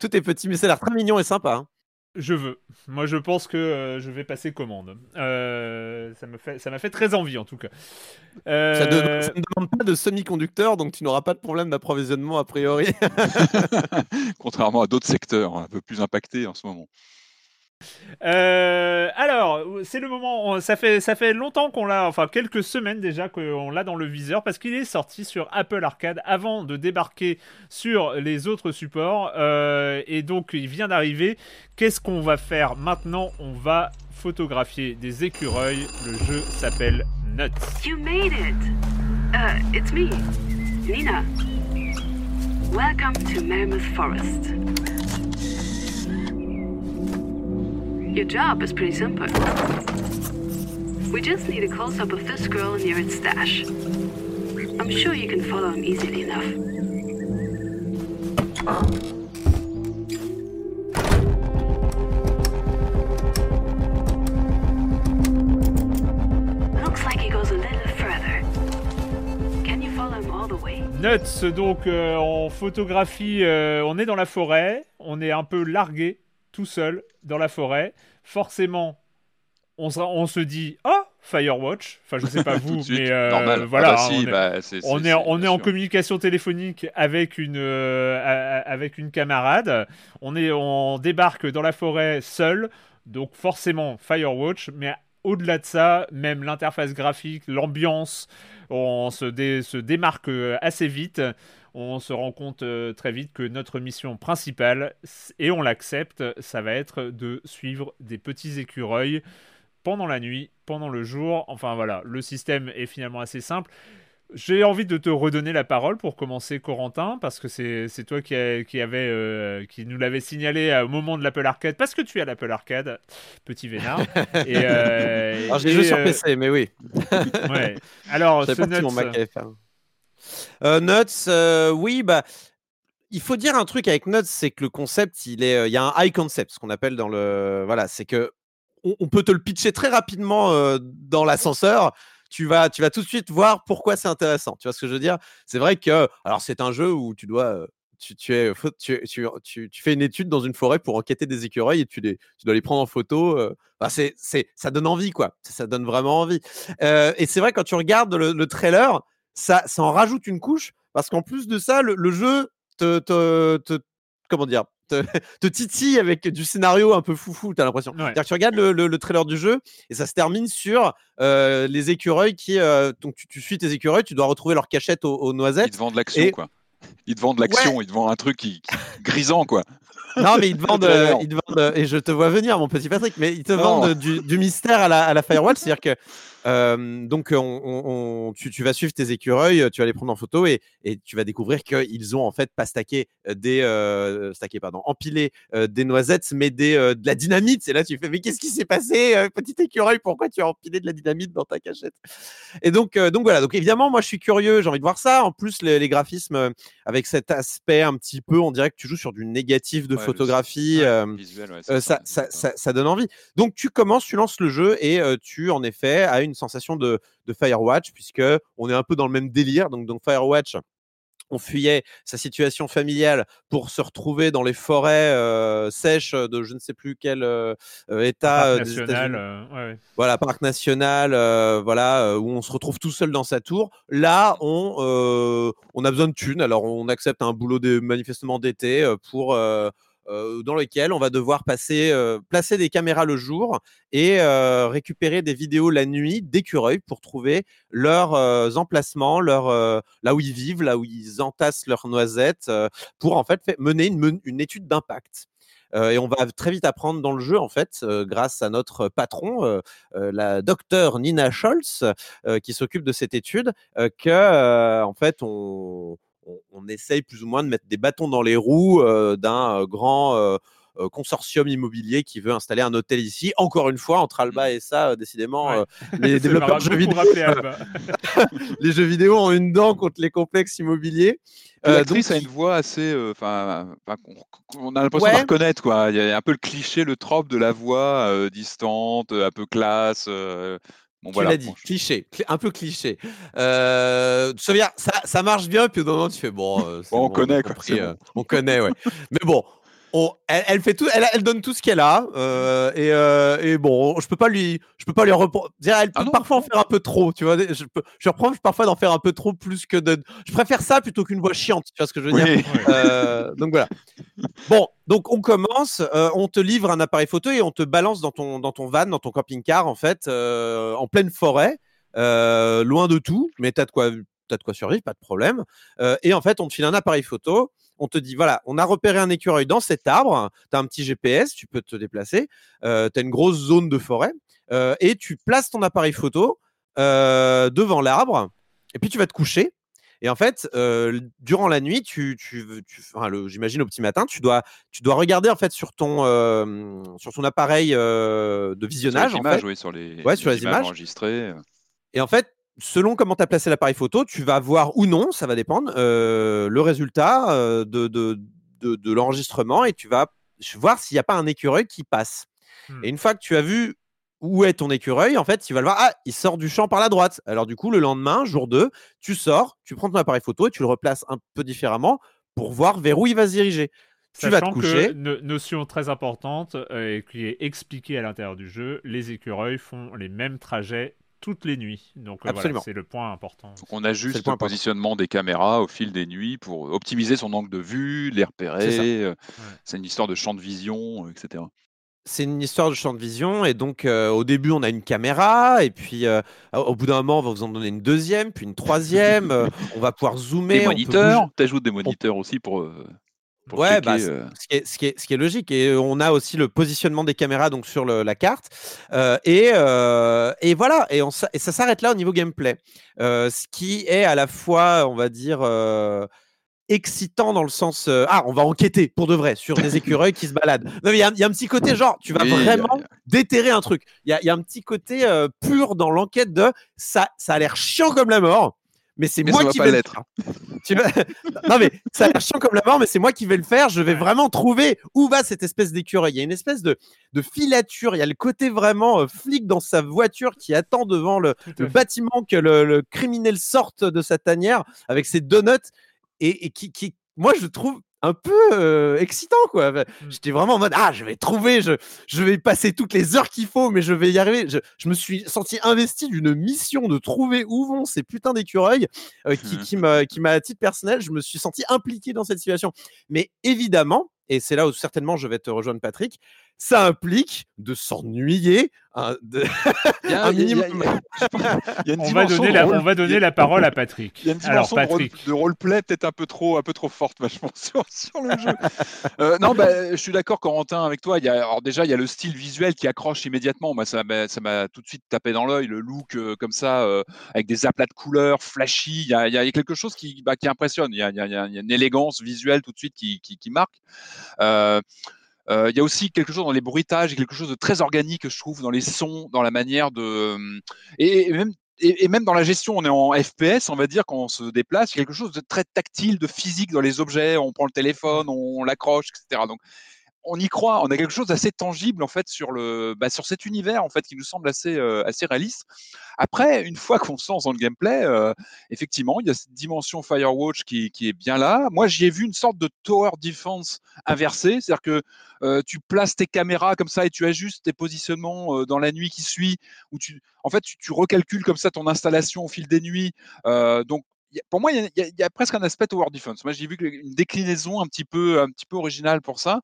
Tout est petit, mais ça a l'air très mignon et sympa. hein. Je veux. Moi, je pense que euh, je vais passer commande. Euh, ça me fait, ça m'a fait très envie, en tout cas. Euh, Ça, de- ça ne demande pas de semi-conducteurs, donc tu n'auras pas de problème d'approvisionnement a priori. [LAUGHS] Contrairement à d'autres secteurs un peu plus impactés en ce moment. Euh, alors, c'est le moment. Ça fait, ça fait longtemps qu'on l'a, enfin quelques semaines déjà qu'on l'a dans le viseur parce qu'il est sorti sur Apple Arcade avant de débarquer sur les autres supports. Euh, et donc, il vient d'arriver. Qu'est-ce qu'on va faire maintenant? On va photographier des écureuils. Le jeu s'appelle Nuts. You made it! Uh. Welcome to Mammoth Forest. Your job is pretty simple. We just need a close up of this girl near its stash. I'm sure you can follow him easily enough. Nuts, donc euh, en photographie, euh, on est dans la forêt, on est un peu largué, tout seul, dans la forêt. Forcément, on, se dit Oh, Firewatch. Enfin, je sais pas [LAUGHS] vous, mais euh, voilà. Ah bah si, on est- bah, on est, on en communication téléphonique avec une, euh, avec une camarade. On, est, on débarque dans la forêt seul. Donc forcément Firewatch. Mais au-delà de ça, même l'interface graphique, l'ambiance, on se, dé- se démarque euh, assez vite. On se rend compte euh, très vite que notre mission principale, et on l'accepte, ça va être de suivre des petits écureuils pendant la nuit, pendant le jour. Enfin voilà, le système est finalement assez simple. J'ai envie de te redonner la parole pour commencer, Corentin, parce que c'est toi qui, a- qui, avait, euh, qui nous l'avait signalé euh, au moment de l'Apple Arcade, parce que tu as l'Apple Arcade, petit vénard. [LAUGHS] et, euh, Alors j'ai et, joué sur PC, mais oui. ouais. Alors, Je ce mon Nuts, Mac. Euh, Nuts, euh, oui, bah. Il faut dire un truc avec Nuts, c'est que le concept, il est, euh, il y a un high concept, ce qu'on appelle dans le, voilà, c'est que on, peut te le pitcher très rapidement euh, dans l'ascenseur. Tu vas, tu vas tout de suite voir pourquoi c'est intéressant. Tu vois ce que je veux dire? C'est vrai que, alors c'est un jeu où tu dois, euh, tu, es, tu, tu, tu- fais une étude dans une forêt pour enquêter des écureuils et tu, les, tu dois les prendre en photo. euh, c'est, ça donne envie, quoi. Ça, donne vraiment envie. Euh, et c'est vrai quand tu regardes le trailer, ça, ça en rajoute une couche parce qu'en plus de ça, le, le jeu te, te, te- comment dire, te, [LAUGHS] te titille avec du scénario un peu foufou. T'as l'impression. Ouais. Que tu regardes le, le- le trailer du jeu et ça se termine sur euh, les écureuils qui, euh, donc tu, tu suis tes écureuils, tu dois retrouver leur cachette aux, aux Ils noisettes. te vendent l'action, Et- quoi. Ils te vendent l'action, ils te vendent un truc qui, qui- grisant, quoi. Non, mais ils te [LAUGHS] vendent, euh, ils te vendent, et je te vois venir, mon petit Patrick, mais ils te Non. vendent du, du mystère à la, à la [LAUGHS] Firewatch, c'est-à-dire que euh, donc on, on- on- tu, tu vas suivre tes écureuils, tu vas les prendre en photo et, et tu vas découvrir qu'ils ont en fait pas stacké des euh, stacké, pardon, empilé euh, des noisettes, mais des, de la dynamite. C'est là tu fais mais qu'est-ce qui s'est passé, petit écureuil Pourquoi tu as empilé de la dynamite dans ta cachette? Et donc donc voilà. Donc évidemment moi je suis curieux, j'ai envie de voir ça. En plus les, les graphismes avec cet aspect un petit peu, on dirait que tu joues sur du négatif de Ouais, photographie. Ouais, visuel, ouais, c'est ça, ça, ça- ça donne envie. Donc tu commences, tu lances le jeu et tu en effet as une sensation de, de Firewatch puisque on est un peu dans le même délire. Donc, donc Firewatch, on fuyait sa situation familiale pour se retrouver dans les forêts euh, sèches de je ne sais plus quel euh, euh, État Parc des national. États-Unis euh, ouais, ouais. voilà, parc national, voilà, où on se retrouve tout seul dans sa tour. Là, on, on a besoin de thunes. Alors, on accepte un boulot de, manifestement d'été pour dans lequel on va devoir euh, placer des caméras le jour et euh, récupérer des vidéos la nuit d'écureuils pour trouver leurs euh, emplacements, leur, euh, là où ils vivent, là où ils entassent leurs noisettes, euh, pour en fait mener une, étude d'impact. Euh, et on va très vite apprendre dans le jeu, en fait, euh, grâce à notre patron, euh, euh, la docteure Nina Scholz, euh, qui s'occupe de cette étude, euh, que, euh, en fait, on, on, on essaye plus ou moins de mettre des bâtons dans les roues euh, d'un euh, grand. euh, consortium immobilier qui veut installer un hôtel ici. Encore une fois, entre Alba et ça, euh, décidément, Ouais. euh, [LAUGHS] les développeurs de jeux vidéo, [LAUGHS] les jeux vidéo ont une dent contre les complexes immobiliers. Euh, L'actrice donc, a une voix assez, enfin, qu'on a l'impression de Ouais. la reconnaître quoi. Il y a un peu le cliché, le trope de la voix euh, distante, un peu classe. Bon Tu voilà. l'as dit, cliché, cli- un peu cliché. Euh, tu te souviens, ça, ça marche bien, puis au moment tu fais bon, euh, Bon, on connaît, quoi, compris, euh, on connaît, ouais. [LAUGHS] Mais bon, on- elle, elle fait tout, elle, elle donne tout ce qu'elle a, euh, et, et bon, je peux pas lui, je peux pas lui dire, elle peut Ah parfois en faire un peu trop, tu vois. Je, peux, je reprends parfois d'en faire un peu trop plus que de. Je préfère ça plutôt qu'une voix chiante, tu vois ce que je veux dire? Oui. Donc voilà. Bon, donc on commence, euh, on te livre un appareil photo et on te balance dans ton, dans van, dans ton camping-car, en fait, euh, en pleine forêt, euh, loin de tout, mais tu as de quoi. T'as de quoi survivre, pas de problème. Et en fait, on te file un appareil photo. On te dit voilà, on a repéré un écureuil dans cet arbre. Tu as un petit GPS, tu peux te déplacer. Euh, tu as une grosse zone de forêt. et tu places ton appareil photo devant l'arbre. Et puis tu vas te coucher. Et en fait, euh, durant la nuit, tu, tu, tu- enfin, le- j'imagine au petit matin, tu dois, tu dois regarder en fait sur ton, euh, sur ton appareil euh, de Sur visionnage. les en images, fait. oui, sur les, Ouais, sur les images. enregistrées. Et en fait, selon comment tu as placé l'appareil photo, tu vas voir ou non, ça va dépendre, le résultat de, de, de, de l'enregistrement et tu vas voir s'il n'y a pas un écureuil qui passe. Hmm. Et une fois que tu as vu où est ton écureuil, en fait, tu vas le voir, ah, il sort du champ par la droite. Alors du coup, le lendemain, jour 2, tu sors, tu prends ton appareil photo et tu le replaces un peu différemment pour voir vers où il va se diriger. Tu vas te Sachant coucher. que, no- notion très importante euh, et qui est expliquée à l'intérieur du jeu, les écureuils font les mêmes trajets toutes les nuits. Donc euh, voilà, c'est le point important. Donc, on ajuste le point le, important. positionnement des caméras au fil des nuits pour optimiser son angle de vue, les repérer. C'est euh, une histoire de champ de vision, euh, etc. c'est une histoire de champ de vision et donc euh, au début on a une caméra et puis euh, au bout d'un moment on va vous en donner une deuxième puis une troisième euh, [LAUGHS] on va pouvoir zoomer Des moniteurs, tu ajoutes des moniteurs aussi pour, pour Ouais, checker, bah, ce qui, est, ce, qui est, ce qui est logique et on a aussi le positionnement des caméras donc sur le- la carte et, et voilà et, on, s'a- et ça s'arrête là au niveau gameplay ce qui est à la fois on va dire excitant dans le sens euh, ah on va enquêter pour de vrai sur des [LAUGHS] écureuils qui se baladent. Il y, a un- il y a un petit côté genre tu vas Oui, il y a- vraiment il y a- déterrer un truc. Il y y a un petit côté euh, pur dans l'enquête de ça ça a l'air chiant comme la mort mais c'est moi qui vais le l'être. faire. Tu vois? Non mais ça a l'air chiant comme la mort mais c'est moi qui vais le faire. Je vais vraiment trouver où va cette espèce d'écureuil. Il y a une espèce de, de filature. Il y a le côté vraiment euh, flic dans sa voiture qui attend devant le, bâtiment que le, le criminel sorte de sa tanière avec ses donuts et, et qui, qui, moi, je trouve un peu euh, excitant, quoi. Enfin, Mm. J'étais vraiment en mode, ah, je vais trouver, je, je vais passer toutes les heures qu'il faut, mais je vais y arriver. Je, je me suis senti investi d'une mission de trouver où vont ces putains d'écureuils euh, qui, qui m'a, qui m'a, à titre personnel, je me suis senti impliqué dans cette situation. Mais évidemment, et c'est là où certainement je vais te rejoindre, Patrick, ça implique de s'ennuyer. hein, de- un minimum. On va, donner la, rôle- on va donner la parole à Patrick. Il y a une Alors dimension de, rôle- Patrick, de roleplay peut-être un peu trop, un peu trop forte, vachement sur, sur le jeu. Euh, non, bah, je suis d'accord, Corentin, avec toi. Il y a, alors déjà, il y a le style visuel qui accroche immédiatement. Moi, ça m'a, ça m'a tout de suite tapé dans l'œil, le look euh, comme ça, euh, avec des aplats de couleurs, flashy. Il y a, il y a quelque chose qui, bah, qui impressionne. Il y, a, il y a- il y a une élégance visuelle tout de suite qui, qui, qui marque. Euh, euh, il y a aussi quelque chose dans les bruitages, quelque chose de très organique, je trouve, dans les sons, dans la manière de. Et, et même, dans la gestion, on est en FPS, on va dire, quand on se déplace, quelque chose de très tactile, de physique dans les objets. On prend le téléphone, on, l'accroche, etc. Donc, on y croit, on a quelque chose d'assez tangible en fait sur le, bah, sur cet univers en fait qui nous semble assez, euh, assez réaliste. Après, une fois qu'on se lance dans le gameplay, euh, effectivement, il y a cette dimension Firewatch qui, qui est bien là. Moi, j'y ai vu une sorte de tower defense inversé, c'est-à-dire que euh, tu places tes caméras comme ça et tu ajustes tes positionnements dans la nuit qui suit, où tu, en fait, tu, tu recalcules comme ça ton installation au fil des nuits. Donc pour moi, il y a- presque un aspect tower defense. Moi, j'ai vu une déclinaison un petit peu, un petit peu originale pour ça.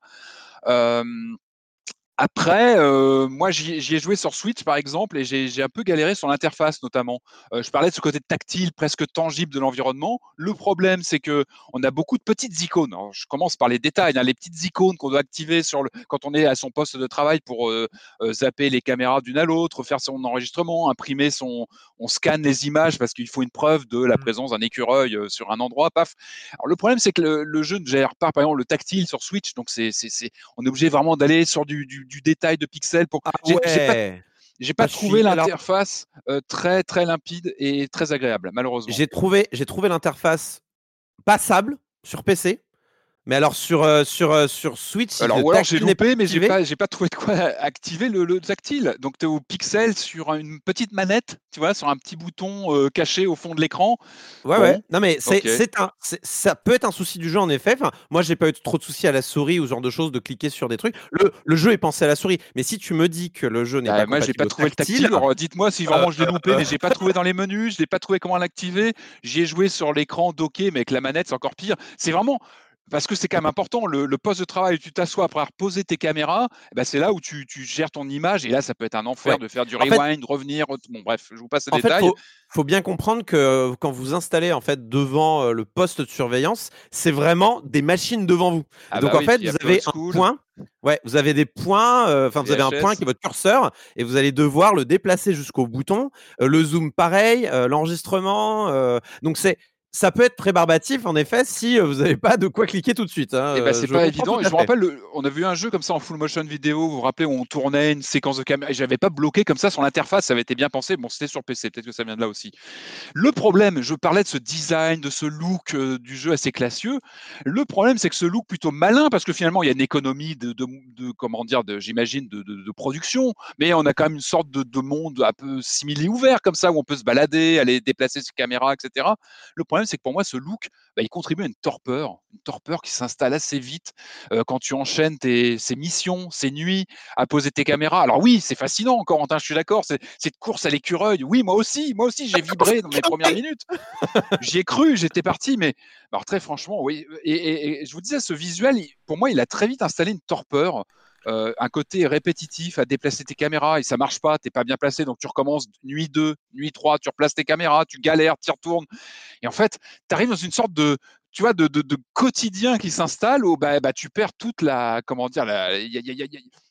Après, euh, moi, j'y ai joué sur Switch, par exemple, et j'ai un peu galéré sur l'interface, notamment. Euh, je parlais de ce côté tactile, presque tangible de l'environnement. Le problème, c'est que on a beaucoup de petites icônes. Alors, je commence par les détails, hein, les petites icônes qu'on doit activer sur le, quand on est à son poste de travail pour euh, euh, zapper les caméras d'une à l'autre, faire son enregistrement, imprimer son, on scanne les images parce qu'il faut une preuve de la Mmh. présence d'un écureuil euh, sur un endroit. Paf. Alors, le problème, c'est que le, le jeu ne gère pas, par exemple, le tactile sur Switch, donc c'est c'est c'est on est obligé vraiment d'aller sur du, du, du détail de pixels pour. Ah J'ai j'ai pas, ouais. j'ai pas je trouvé l'interface euh, très très limpide et très agréable, malheureusement. J'ai trouvé, j'ai trouvé l'interface passable sur PC, mais alors sur, euh, sur, euh, sur Switch, Alors, ou alors j'ai loupé, mais j'ai pas, j'ai pas trouvé de quoi [LAUGHS] activer le, le tactile. Donc tu es au pixel sur une petite manette, tu vois, sur un petit bouton euh, caché au fond de l'écran. Ouais, Bon, ouais. Non, mais c'est un, c'est- ça peut être un souci du jeu en effet. Enfin, moi, j'ai pas eu trop de soucis à la souris ou ce genre de choses de cliquer sur des trucs. Le, le jeu est pensé à la souris, mais si tu me dis que le jeu n'est Ah, pas moi, j'ai pas trouvé le tactile. Alors, dites-moi si vraiment je l'ai loupé, mais j'ai pas trouvé dans les menus, je l'ai pas trouvé comment l'activer. J'y ai joué sur l'écran docké, mais avec la manette, c'est encore pire. C'est vraiment parce que c'est quand même important. Le, le poste de travail où tu t'assois après avoir posé tes caméras, eh ben, c'est là où tu, tu gères ton image. Et là, ça peut être un enfer Ouais. de faire du En fait- rewind, revenir. Bon, bref, je vous passe les En fait, détails. faut, faut bien comprendre que euh, quand vous installez en fait devant euh, le poste de surveillance, c'est vraiment des machines devant vous. Ah Donc bah en oui, fait, il vous avez un point. Ouais, vous avez des points. euh, Enfin, vous avez un point qui est votre curseur et vous allez devoir le déplacer jusqu'au bouton. Euh, le zoom, pareil. euh, L'enregistrement. donc c'est ça peut être très barbatif en effet si euh, vous n'avez pas de quoi cliquer tout de suite. hein, euh, c'est je pas évident. je fait. rappelle, le- on a vu un jeu comme ça en full motion vidéo. Vous vous rappelez où on tournait une séquence de caméra j'avais pas bloqué comme ça sur l'interface. Ça avait été bien pensé. Bon, c'était sur PC. Peut-être que ça vient de là aussi. Le problème, je parlais de ce design, de ce look euh, du jeu assez classieux. Le problème, c'est que ce look plutôt malin, parce que finalement, il y a une économie de, de, de- comment dire, j'imagine, de, de- production, mais on a quand même une sorte de, de monde un peu simili ouvert comme ça, où on peut se balader, aller déplacer ses caméras, etc. Le problème, c'est que pour moi, ce look, bah, il contribue à une torpeur, une torpeur qui s'installe assez vite euh, quand tu enchaînes tes, ces missions, ces nuits à poser tes caméras. Alors oui, c'est fascinant, Corentin, je suis d'accord, c'est cette course à l'écureuil. Oui, moi aussi, moi aussi, j'ai vibré dans mes premières minutes. [LAUGHS] J'y ai cru, j'étais parti, mais alors très franchement, oui. Et, et- et je vous disais, ce visuel, pour moi, il a très vite installé une torpeur. Euh, un côté répétitif à déplacer tes caméras et ça marche pas, t'es pas bien placé, donc tu recommences nuit 2, nuit 3, tu replaces tes caméras, tu galères, tu retournes. Et en fait, tu arrives dans une sorte de, tu vois, de, de- quotidien qui s'installe où bah, bah, tu perds toute la, comment dire, la,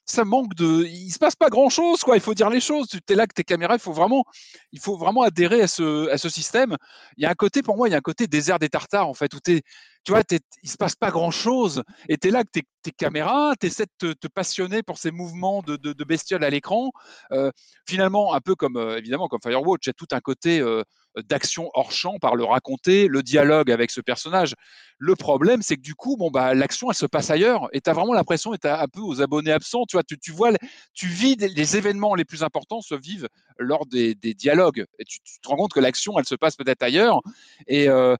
ça manque de, il se passe pas grand chose, quoi. Il faut dire les choses. Tu es là que tes caméras, il faut vraiment, il faut vraiment adhérer à ce, à ce système. Il y a un côté, pour moi, il y a un côté désert des tartares, en fait, où t'es, tu vois, t'es- il se passe pas grand chose. Et tu es là que tes, caméras, tu essaies de te, passionner pour ces mouvements de, de, de bestioles à l'écran. Euh, finalement, un peu comme, euh, évidemment, comme Firewatch, il y a tout un côté euh, d'action hors champ par le raconter, le dialogue avec ce personnage. Le problème, c'est que du coup, bon, bah, l'action, elle se passe ailleurs et tu as vraiment l'impression d'être un peu aux abonnés absents. Tu vois, tu, tu vois, tu vis les événements les plus importants se vivent lors des, dialogues et tu, te rends compte que l'action, elle se passe peut-être ailleurs. Et euh,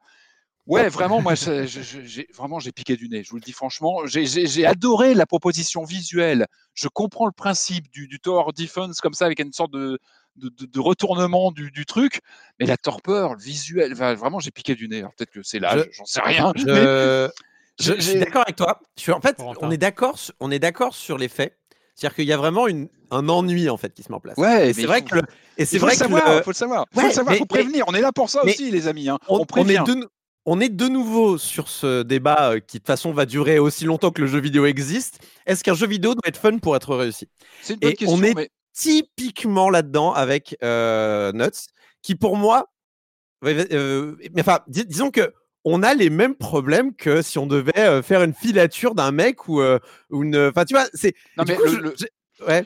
ouais, vraiment, moi, j'ai vraiment, j'ai piqué du nez. Je vous le dis franchement, j'ai adoré la proposition visuelle. Je comprends le principe du, du tower defense comme ça avec une sorte de de, de- de retournement du, du truc, mais la torpeur, le visuel, enfin, vraiment, j'ai piqué du nez. Alors peut-être que c'est l'âge, j'en sais rien. mais Je, je- j'ai- je suis d'accord avec toi. Je suis, en fait, on est d'accord, sur- on est d'accord sur les faits. C'est-à-dire qu'il y a vraiment une, un ennui en fait qui se met en place. Ouais, c'est vrai faut- que le- et c'est il faut vrai le que savoir, le- il faut le savoir, faut Ouais, le savoir, mais- faut prévenir. On est là pour ça mais- aussi, les amis. hein. on, On, est de, nou- on est de nouveau sur ce débat euh, qui de toute façon va durer aussi longtemps que le jeu vidéo existe. Est-ce qu'un jeu vidéo doit être fun pour être réussi? C'est une bonne et question, on est- mais Typiquement là-dedans avec euh, Nuts, qui pour moi, euh, mais enfin, dis- disons que on a les mêmes problèmes que si on devait euh, faire une filature d'un mec ou, euh, ou une. Enfin, tu vois, c'est. Non, mais coup, le- je- le- j'ai- ouais.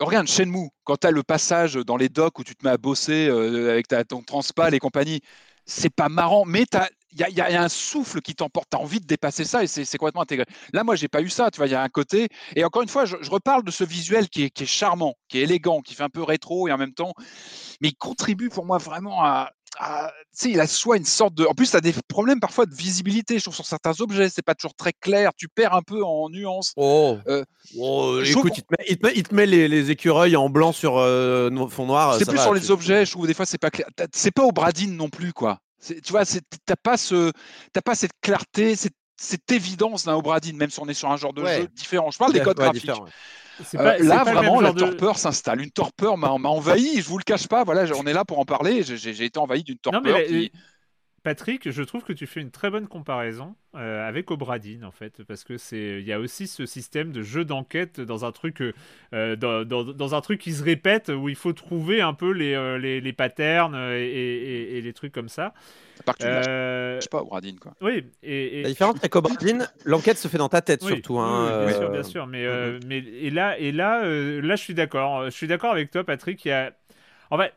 Regarde, Shenmue, quand tu as le passage dans les docks où tu te mets à bosser avec ta, ton transpal et compagnie, c'est pas marrant, mais il y a, y a un souffle qui t'emporte. Tu as envie de dépasser ça et c'est complètement intégré. Là, moi, j'ai pas eu ça. Tu vois, il y a un côté. Et encore une fois, je, je reparle de ce visuel qui est, qui est charmant, qui est élégant, qui fait un peu rétro et en même temps, mais il contribue pour moi vraiment à. à- tu sais, il a soit une sorte de. En plus, tu as des problèmes parfois de visibilité, je trouve, sur certains objets. C'est pas toujours très clair. Tu perds un peu en nuances. Oh, Euh, Oh, écoute, il te met, il te met- il te met les, les écureuils en blanc sur euh, fond noir. C'est plus va, sur les objets, je trouve des fois c'est pas clair. C'est pas au Bradine non plus quoi. C'est- Tu vois, c'est- t'as pas ce, t'as pas cette clarté, cette, cette évidence d'un Obradine, même si on est sur un genre de Ouais. jeu différent. Je parle des codes ouais, graphiques. Euh, là, vraiment, la de- torpeur s'installe. Une torpeur m'a m'a envahi. Je vous le cache pas. Voilà, on est là pour en parler. J'ai- été envahi d'une Non, torpeur mais qui. Patrick, je trouve que tu fais une très bonne comparaison euh, avec Obradine en fait, parce que c'est il y a aussi ce système de jeu d'enquête dans un truc euh, dans, dans- dans un truc qui se répète où il faut trouver un peu les, euh, les, les patterns euh, et, et- et les trucs comme ça. Lâches Euh, pas, Obradine, quoi. oui, et, et- La différence avec Obradine, l'enquête se fait dans ta tête Oui, surtout. oui, hein, oui, bien sûr, euh, bien sûr. Mais, euh, mais et là, et là, euh, là, je suis d'accord. Je suis d'accord avec toi, Patrick. Il y a, en fait,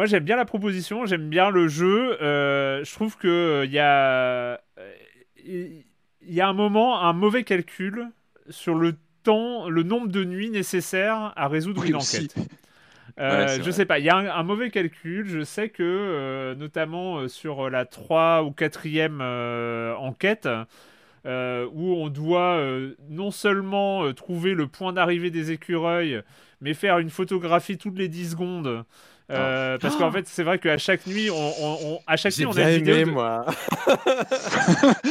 moi, j'aime bien la proposition, j'aime bien le jeu. euh, je trouve que euh, il y a, euh, il y a un moment, un mauvais calcul sur le temps, le nombre de nuits nécessaires à résoudre Oui, une enquête. [LAUGHS] Euh, Ouais, je sais pas, il y a un, un mauvais calcul. Je sais que, euh, notamment euh, sur la 3 ou 4e enquête, où on doit non seulement trouver le point d'arrivée des écureuils, mais faire une photographie toutes les 10 secondes. Euh, Parce qu'en fait, c'est vrai qu'à chaque nuit, on, on- on- à chaque nuit, on a bien une vidéo aimé, de- moi. [LAUGHS]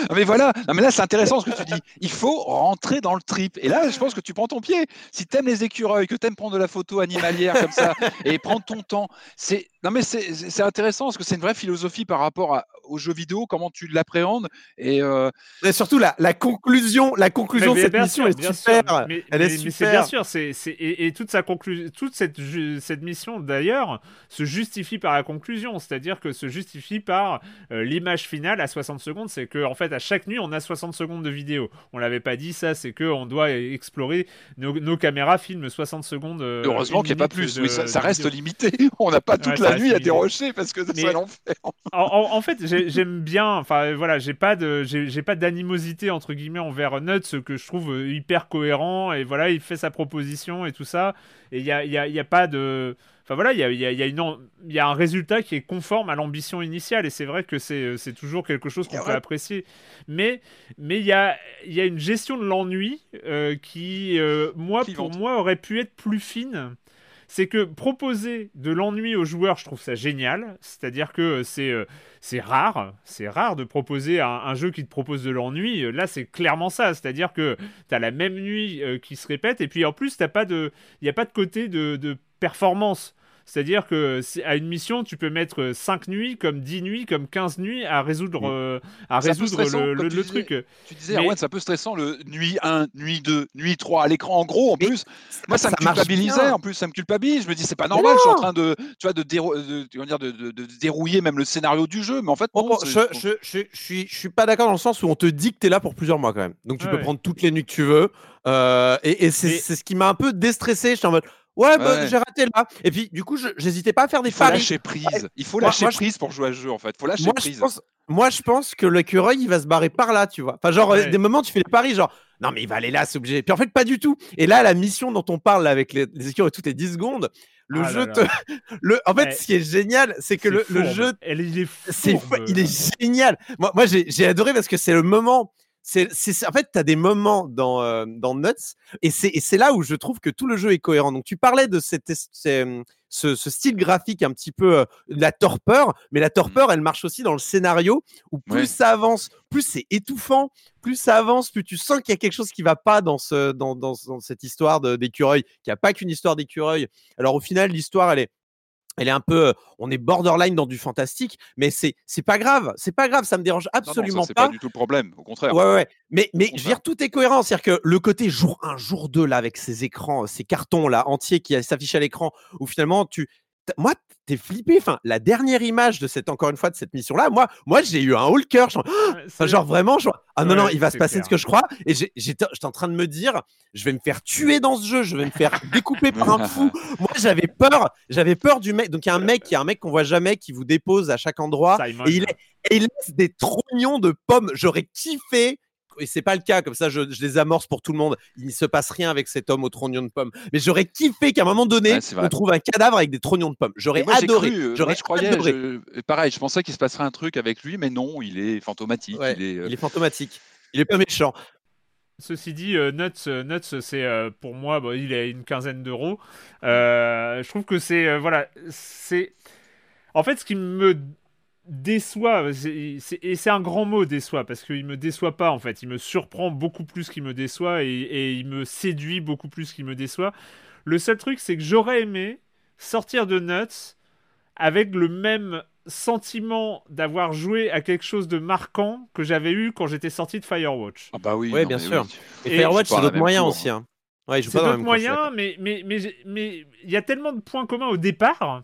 Ah, mais voilà, non, mais là c'est intéressant ce que tu dis. Il faut rentrer dans le trip. Et là, je pense que tu prends ton pied. Si t'aimes les écureuils, que t'aimes prendre de la photo animalière comme ça [LAUGHS] et prendre ton temps, c'est non mais c'est intéressant parce que c'est une vraie philosophie par rapport à- aux jeux vidéo, comment tu l'appréhendes. Et euh, Et surtout, la, la conclusion, la conclusion Mais de cette mission sûr, est super. sûr, mais, Elle mais- est mais c'est super. bien sûr, c'est, et, et toute sa conclusion, toute cette, cette mission d'ailleurs se justifie par la conclusion, c'est-à-dire que se justifie par euh, l'image finale à 60 secondes, c'est que en fait à chaque nuit on a 60 secondes de vidéo. On l'avait pas dit ça, c'est que on doit explorer nos, nos caméras filment 60 secondes. euh, heureusement qu'il n'y a pas plus. de- Oui, ça, reste vidéo. limité. [LAUGHS] On n'a pas toute Ouais, la nuit à dérocher parce que ça serait l'enfer. En, en- en fait, j'ai- j'aime bien. Enfin, voilà, j'ai pas de, j'ai pas d'animosité entre guillemets envers Nuts que je trouve euh, hyper cohérent et voilà, il fait sa proposition et tout ça. Et il y a, il y a- il y a pas de. Enfin voilà, il y a, il y a- il y a une, en- il y a un résultat qui est conforme à l'ambition initiale et c'est vrai que c'est, euh, toujours quelque chose qu'on peut apprécier. Mais, mais il y a, il y a une gestion de l'ennui euh, qui, euh, moi, pour moi, aurait pu être plus fine c'est que proposer de l'ennui aux joueurs, je trouve ça génial. C'est-à-dire que c'est euh, c'est rare, c'est rare de proposer un, un jeu qui te propose de l'ennui. Là, c'est clairement ça. C'est-à-dire que tu as la même nuit qui se répète et puis en plus, t'as pas de, il n'y a pas de côté de, de performance. C'est-à-dire que si- à une mission, tu peux mettre 5 nuits, comme 10 nuits, comme 15 nuits à résoudre, euh, à résoudre stressant, le, comme le- tu le disais. truc. Tu disais, Mais- Erwan, c'est un peu stressant le nuit 1, nuit 2, nuit 3 à l'écran. En gros, en Mais plus, moi, ça, me marche culpabilisait. En plus, ça me culpabilise. Je me dis, c'est pas normal. Je suis en train de, tu vois, de, déro- de- comment dire, de, de- de dérouiller même le scénario du jeu. Mais en fait, non, bon, c'est- je, je, je, je suis, je suis pas d'accord dans le sens où on te dit que tu es là pour plusieurs mois quand même. Donc tu Ouais, peux ouais. prendre toutes les nuits que tu veux. Euh, et et c'est ce qui m'a un peu déstressé. J'étais en mode ouais, bah, Ouais. j'ai raté là. Et puis du coup, je- j'hésitais pas à faire des Il faut paris. lâcher prise. Il faut lâcher moi, je- prise pour jouer à ce jeu, en fait. Il faut lâcher Moi je, prise. pense, moi, je pense que l'écureuil, il va se barrer par là, tu vois. Enfin, genre, Ouais. des moments, tu fais des paris, genre, non, mais il va aller là, c'est obligé. Puis en fait, pas du tout. Et là, la mission dont on parle là, avec les, les écureuils toutes les 10 secondes, le Ah jeu là te. [LAUGHS] Le, en fait, Ouais. ce qui est génial, c'est que le, le jeu Elle, il est il est génial. Moi, moi j'ai adoré parce que c'est le moment. C'est, c'est, en fait, tu as des moments dans, euh, dans Nuts et c'est, et c'est là où je trouve que tout le jeu est cohérent. Donc, tu parlais de cette, hum, ce, ce style graphique un petit peu euh, de la torpeur, mais la torpeur, elle marche aussi dans le scénario où plus Ouais. ça avance, plus c'est étouffant, plus ça avance, plus tu sens qu'il y a quelque chose qui va pas dans, ce, dans, dans, dans cette histoire de- d'écureuil, qu'il n'y a pas qu'une histoire d'écureuil. Alors, au final, l'histoire, elle est elle est un peu, on est borderline dans du fantastique, mais c'est c'est pas grave, c'est pas grave, ça me dérange Non, non, ça, absolument c'est pas. pas du tout le problème. Au contraire. Ouais, ouais, ouais. Mais, mais je veux dire, tout est cohérent. C'est-à-dire que le côté jour 1, jour 2, là, avec ces écrans, ces cartons là entiers qui s'affichent à l'écran, où finalement, tu. Moi, t'es flippé. Enfin, la dernière image de cette, encore une fois, de cette mission-là, moi, moi j'ai eu un haut le cœur. [GASPS] Genre, vraiment, genre, ah non, Ouais, non, il va se passer clair. ce que je crois. Et j'étais j'étais en train de me dire, je vais me faire tuer dans ce jeu, je vais me faire découper par un fou. [LAUGHS] Moi, j'avais peur, j'avais peur du mec. Donc, il y a un mec, il y a un mec qu'on voit jamais qui vous dépose à chaque endroit. Simon. Et il, est- et il laisse des trognons de pommes. J'aurais kiffé. Et c'est pas le cas, comme ça je, je les amorce pour tout le monde. Il ne se passe rien avec cet homme aux trognons de pommes. Mais j'aurais kiffé qu'à un moment donné, Ouais, on trouve un cadavre avec des trognons de pommes. J'aurais adoré. euh, J'aurais je croyais, adoré. je- pareil, je pensais qu'il se passerait un truc avec lui, mais non, il est fantomatique. Ouais, il est, euh, Il est fantomatique. Il est pas méchant. Ceci dit, euh, Nuts, euh, Nuts, c'est euh, pour moi, bon, il a une quinzaine d'euros. Euh, je trouve que c'est euh, voilà, c'est en fait ce qui me déçoit, et c'est un grand mot déçoit, parce qu'il me déçoit pas en fait, il me surprend beaucoup plus qu'il me déçoit, et, il me séduit beaucoup plus qu'il me déçoit. Le seul truc, c'est que j'aurais aimé sortir de Nuts avec le même sentiment d'avoir joué à quelque chose de marquant que j'avais eu quand j'étais sorti de Firewatch. Ah bah oui, bien sûr. Et, Firewatch, c'est d'autres moyens aussi. Hein. Ouais, c'est d'autres moyens, mais mais mais il y a tellement de points communs au départ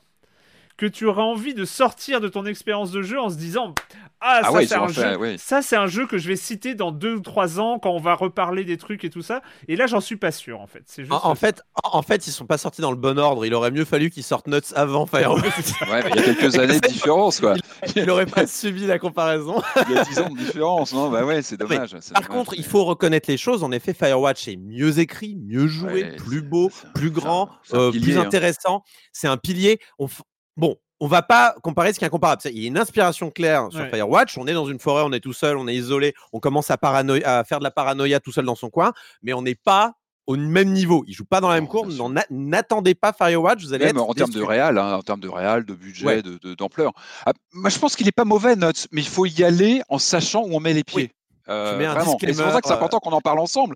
que tu auras envie de sortir de ton expérience de jeu en se disant ah, ah ça, c'est un jeu, ça c'est un jeu que je vais citer dans deux ou trois ans quand on va reparler des trucs et tout ça. Et là j'en suis pas sûr en fait. Juste en, fait en fait ils sont pas sortis dans le bon ordre. Il aurait mieux fallu qu'ils sortent Nuts avant Firewatch [LAUGHS] ouais mais il y a quelques années de [LAUGHS] différence quoi. Il, aurait pas subi la comparaison. [LAUGHS] Il y a 10 ans de différence non bah ouais c'est dommage par contre il faut reconnaître les choses. En effet Firewatch est mieux écrit mieux joué plus beau plus grand euh, plus hein. intéressant. C'est un pilier. On, Bon, on va pas comparer ce qui est incomparable. Il y a une inspiration claire sur Firewatch. On est dans une forêt, on est tout seul, on est isolé, on commence à, à faire de la paranoïa tout seul dans son coin, mais on n'est pas au même niveau. Ils jouent pas dans la même courbe. N'attendez pas Firewatch. Vous allez même en termes de réal, hein, en termes de réal, de budget, d'ampleur. Ah, moi, je pense qu'il est pas mauvais, Nuts, mais il faut y aller en sachant où on met les pieds. Euh, c'est pour ça que c'est important qu'on en parle ensemble.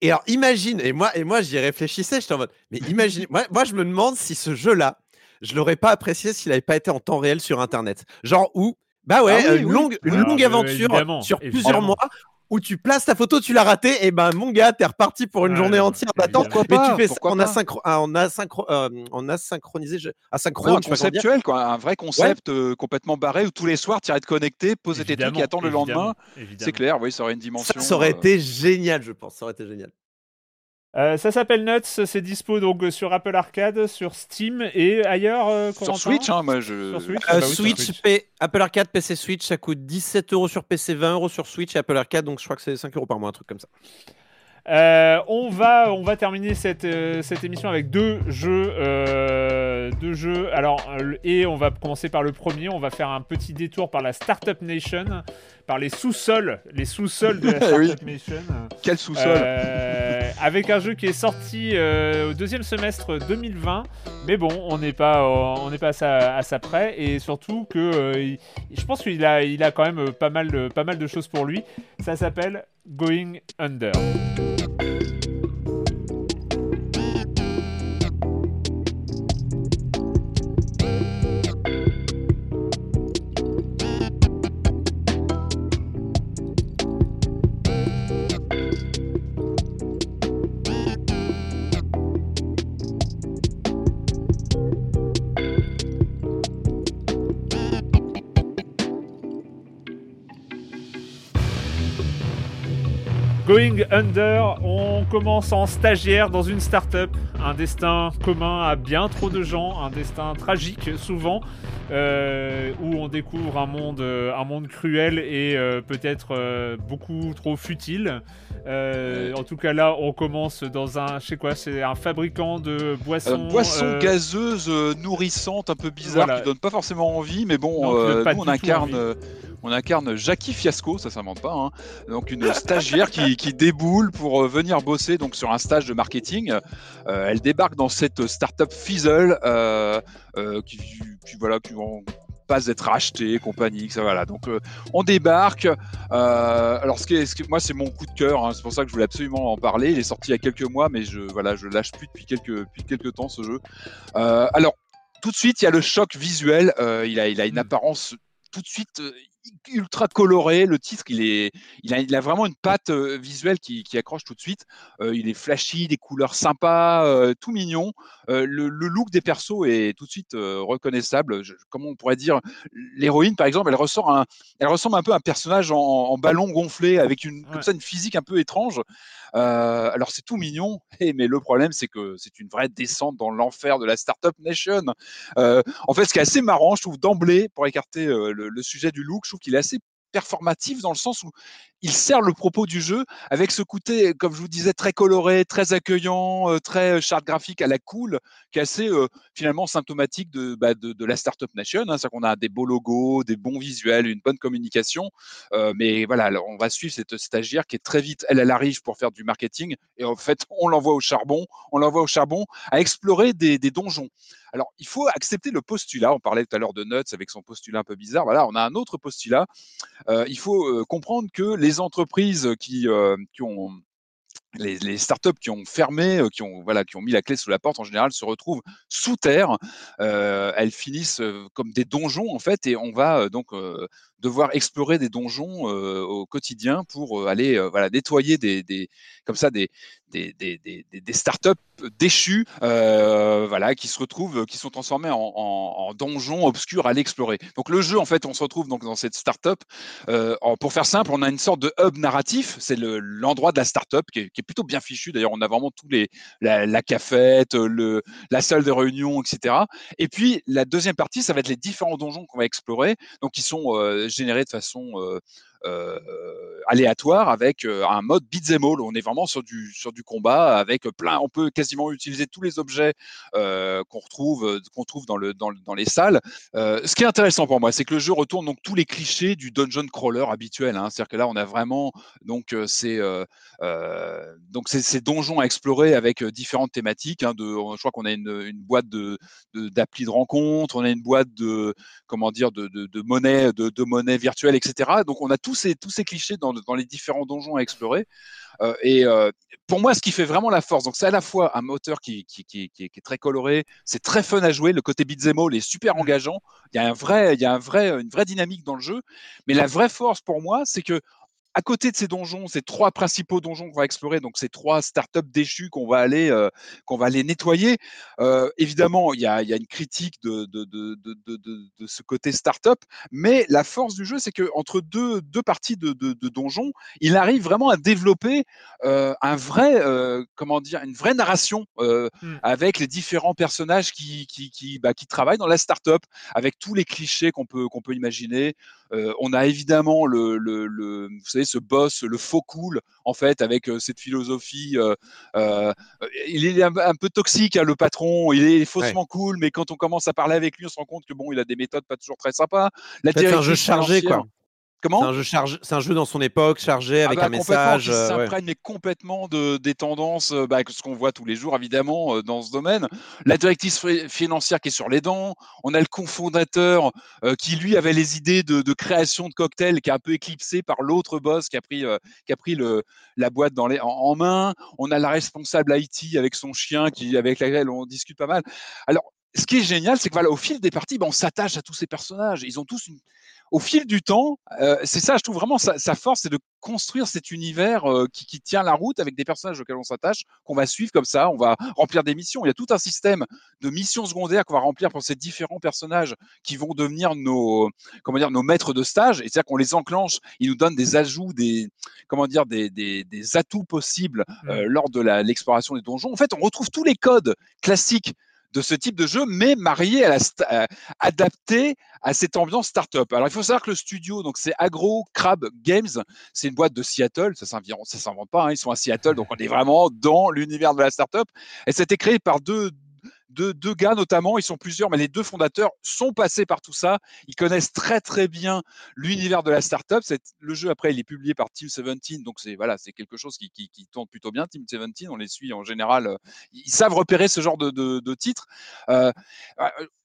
Et alors, imagine, et moi, et moi j'y réfléchissais, j'étais en mode, mais imagine, moi, moi, je me demande si ce jeu-là, je l'aurais pas apprécié s'il n'avait pas été en temps réel sur Internet. Genre où, bah ouais, ah une longue, une longue aventure sur plusieurs mois où tu places ta photo, tu l'as raté, et ben mon gars, t'es reparti pour une journée entière d'attente. Mais tu fais on, a synchro, on, a synchro, euh, on a synchronisé, asynchrone. conceptuel, quoi, un vrai concept euh, complètement barré où tous les soirs, tu irais te connecter, poser tes trucs et attendre le lendemain. C'est clair, oui, ça aurait une dimension. Ça, aurait euh, été génial, je pense. Ça aurait été génial. Euh, ça s'appelle Nuts, c'est dispo donc sur Apple Arcade, sur Steam et ailleurs. Euh, sur Switch, hein, moi je. Sur Switch, euh, bah Switch, Apple Arcade, PC Switch, ça coûte 17 euros sur PC, 20 euros sur Switch et Apple Arcade, donc je crois que c'est 5 euros par mois, un truc comme ça. on, va, on va terminer cette, cette émission avec deux jeux, deux jeux. Alors, et on va commencer par le premier. On va faire un petit détour par la Startup Nation par les sous-sols, les sous-sols de la [LAUGHS] Startup Nation. Quel sous-sol? Euh, Avec un jeu qui est sorti euh, au deuxième semestre 2020, mais bon, on n'est pas, on n'est pas à ça, près, et surtout que euh, je pense qu'il a, il a quand même pas mal de, pas mal de choses pour lui. Ça s'appelle Going Under. Going Under, on commence en stagiaire dans une start-up. Un destin commun à bien trop de gens, un destin tragique souvent, euh, où on découvre un monde, un monde cruel et euh, peut-être euh, beaucoup trop futile. en tout cas là, on commence dans un, je sais quoi, c'est un fabricant de boissons. boissons gazeuses nourrissantes, un peu bizarres, qui donnent pas forcément envie, mais bon, nous on incarne on incarne Jackie Fiasco, ça s'invente pas, hein. donc une [LAUGHS] stagiaire qui, déboule pour euh, venir bosser donc sur un stage de marketing. Euh, elle débarque dans cette startup Fizzle euh, qui, voilà qui vont pas être racheté, compagnie, ça voilà. Donc on débarque. alors ce que, moi c'est mon coup de cœur, hein. c'est pour ça que je voulais absolument en parler. Il est sorti il y a quelques mois, mais je voilà je lâche plus depuis quelques depuis quelques temps ce jeu. alors tout de suite il y a le choc visuel. il a il a une hmm. apparence tout de suite ultra coloré. Le titre, il, est, il, a, il a vraiment une patte euh, visuelle qui, qui, accroche tout de suite. Euh, il est flashy, des couleurs sympas, euh, tout mignon. Le, le, look des persos est tout de suite reconnaissable. comment on pourrait dire L'héroïne, par exemple, elle, ressort un, elle ressemble un peu à un personnage en, ballon gonflé avec une, comme ça, une physique un peu étrange. Alors c'est tout mignon, [LAUGHS] mais le problème c'est que c'est une vraie descente dans l'enfer de la startup nation. en fait, ce qui est assez marrant, je trouve d'emblée, pour écarter le, le, sujet du look, je trouve qu'il est assez performatif dans le sens où il sert le propos du jeu avec ce côté, comme je vous disais, très coloré, très accueillant, euh, très charte graphique à la cool, qui est assez euh, finalement symptomatique de, bah, de, de, la Startup Nation. Hein, C'est-à-dire qu'on a des beaux logos, des bons visuels, une bonne communication. Euh, mais voilà, alors on va suivre cette stagiaire qui est très vite, elle, elle arrive pour faire du marketing. Et en fait, on l'envoie au charbon, on l'envoie au charbon à explorer des, des donjons. Alors, il faut accepter le postulat. On parlait tout à l'heure de Nuts avec son postulat un peu bizarre. Voilà, on a un autre postulat. Euh, il faut euh, comprendre que les entreprises qui, euh, qui ont les, startups qui ont fermé, qui ont voilà, qui ont mis la clé sous la porte, en général, se retrouvent sous terre. Euh, elles finissent comme des donjons en fait, et on va donc euh, devoir explorer des donjons euh, au quotidien pour aller voilà nettoyer des, comme ça des des, des, des, startups déchues, voilà, qui se retrouvent, qui sont transformées en, donjons obscurs à l'explorer. Donc le jeu en fait, on se retrouve donc dans cette startup. pour faire simple, on a une sorte de hub narratif. C'est l'endroit le, de la startup qui est, qui est plutôt bien fichu. D'ailleurs, on a vraiment tous les la, la cafette, le, la salle de réunion, etc. Et puis la deuxième partie, ça va être les différents donjons qu'on va explorer, donc qui sont euh, générés de façon euh, euh, aléatoire avec euh, un mode beat'em all. On est vraiment sur du sur du combat avec plein. On peut quasiment utiliser tous les objets euh, qu'on retrouve qu'on trouve dans le dans, les salles. ce qui est intéressant pour moi, c'est que le jeu retourne donc tous les clichés du dungeon crawler habituel. Hein. C'est-à-dire que là, on a vraiment donc c'est donc ces donjons à explorer avec différentes thématiques. Hein, je crois qu'on a une, boîte de de, de, rencontre, on a une boîte de comment dire de, de, monnaie de monnaie virtuelle, etc. Donc on a tous ces, tous ces clichés dans, dans les différents donjons à explorer. Euh, et euh, pour moi, ce qui fait vraiment la force, donc c'est à la fois un moteur qui, qui, qui, qui, est, très coloré, c'est très fun à jouer, le côté beat'em all est super engageant, il y a, un vrai, il y a un vrai, une vraie dynamique dans le jeu, mais la vraie force pour moi, c'est que à côté de ces donjons, ces trois principaux donjons qu'on va explorer, donc ces trois startups déchues qu'on va aller euh, qu'on va aller nettoyer. Euh, évidemment, il y a, y a, une critique de, de, de, de, ce côté startup, mais la force du jeu, c'est que entre deux, deux parties de, donjons, il arrive vraiment à développer euh, un vrai comment dire une vraie narration mmh. avec les différents personnages qui qui, qui, bah, qui travaillent dans la startup, avec tous les clichés qu'on peut qu'on peut imaginer. Euh, on a évidemment le, le, le, vous savez, ce boss, le faux cool, en fait, avec euh, cette philosophie. Euh, euh, il est un, un peu toxique, hein, le patron. Il est faussement ouais. cool, mais quand on commence à parler avec lui, on se rend compte que bon, il a des méthodes pas toujours très sympas. La c'est un jeu chargé, quoi. Comment C'est un jeu chargé, c'est un jeu dans son époque, chargé avec ah bah, un message. Qui euh, s'imprègne ouais. complètement de, des tendances, euh, bah, ce qu'on voit tous les jours évidemment euh, dans ce domaine. La directrice financière qui est sur les dents. On a le cofondateur euh, qui lui avait les idées de, de, création de cocktails, qui est un peu éclipsé par l'autre boss qui a pris, euh, qui a pris le, la boîte dans les, en, en, main. On a la responsable IT avec son chien qui, avec laquelle on discute pas mal. Alors ce qui est génial, c'est que voilà, au fil des parties, bah, on s'attache à tous ces personnages. Ils ont tous une, au fil du temps, euh, c'est ça, je trouve vraiment sa, sa force, c'est de construire cet univers euh, qui, qui, tient la route avec des personnages auxquels on s'attache, qu'on va suivre comme ça, on va remplir des missions. Il y a tout un système de missions secondaires qu'on va remplir pour ces différents personnages qui vont devenir nos, comment dire, nos maîtres de stage. Et c'est-à-dire qu'on les enclenche, ils nous donnent des ajouts, des, comment dire, des, des, des atouts possibles euh, lors de l'exploration des donjons. En fait, on retrouve tous les codes classiques de ce type de jeu, mais marié à la euh, adapté à cette ambiance startup. Alors il faut savoir que le studio, donc c'est Agro Crab Games, c'est une boîte de Seattle, ça s'invente pas, hein, ils sont à Seattle, donc on est vraiment dans l'univers de la startup. Et c'était créé par deux deux, gars notamment, ils sont plusieurs, mais les deux fondateurs sont passés par tout ça. Ils connaissent très très bien l'univers de la startup. Le jeu après, il est publié par Team 17, donc c'est voilà, c'est quelque chose qui, tourne plutôt bien. Team 17, on les suit en général, ils savent repérer ce genre de, titres. Euh,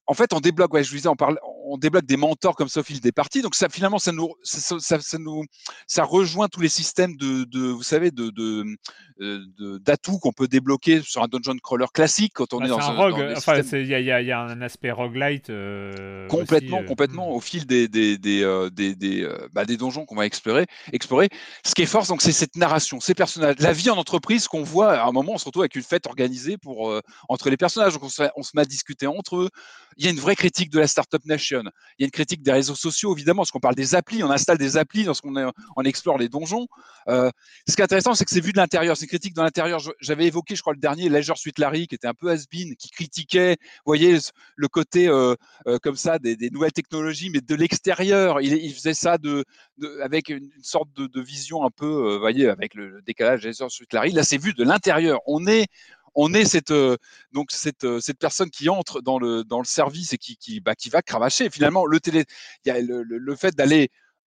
en fait, on débloque, ouais, je vous disais, on, parle, on débloque des mentors comme ça au fil des parties. Donc ça, finalement, ça nous, ça, ça, ça nous, ça rejoint tous les systèmes de, de vous savez, de, de, de d'atouts qu'on peut débloquer sur un dungeon crawler classique quand on ah, est dans un rogue. Dans enfin, il y, y, y, a un aspect roguelite. Euh, complètement, aussi, complètement, euh... au fil des des des euh, des, des, euh, bah, des donjons qu'on va explorer, explorer. Ce qui est fort, donc c'est cette narration, ces personnages, la vie en entreprise qu'on voit. À un moment, on se retrouve avec une fête organisée pour euh, entre les personnages. Donc on se, on se met à discuter entre eux il y a une vraie critique de la Startup Nation. Il y a une critique des réseaux sociaux, évidemment, parce qu'on parle des applis, on installe des applis lorsqu'on on explore les donjons. Euh, ce qui est intéressant, c'est que c'est vu de l'intérieur, c'est critique de l'intérieur. J'avais évoqué, je crois, le dernier, Leisure Suite Larry, qui était un peu has-been, qui critiquait, vous voyez, le côté euh, euh, comme ça des, des, nouvelles technologies, mais de l'extérieur. Il, il, faisait ça de, de avec une, sorte de, de, vision un peu, vous voyez, avec le, le décalage Leisure Suite Larry. Là, c'est vu de l'intérieur. On est on est cette donc cette, cette personne qui entre dans le dans le service et qui qui, bah, qui va cravacher. Finalement, le télé, il y fait d'aller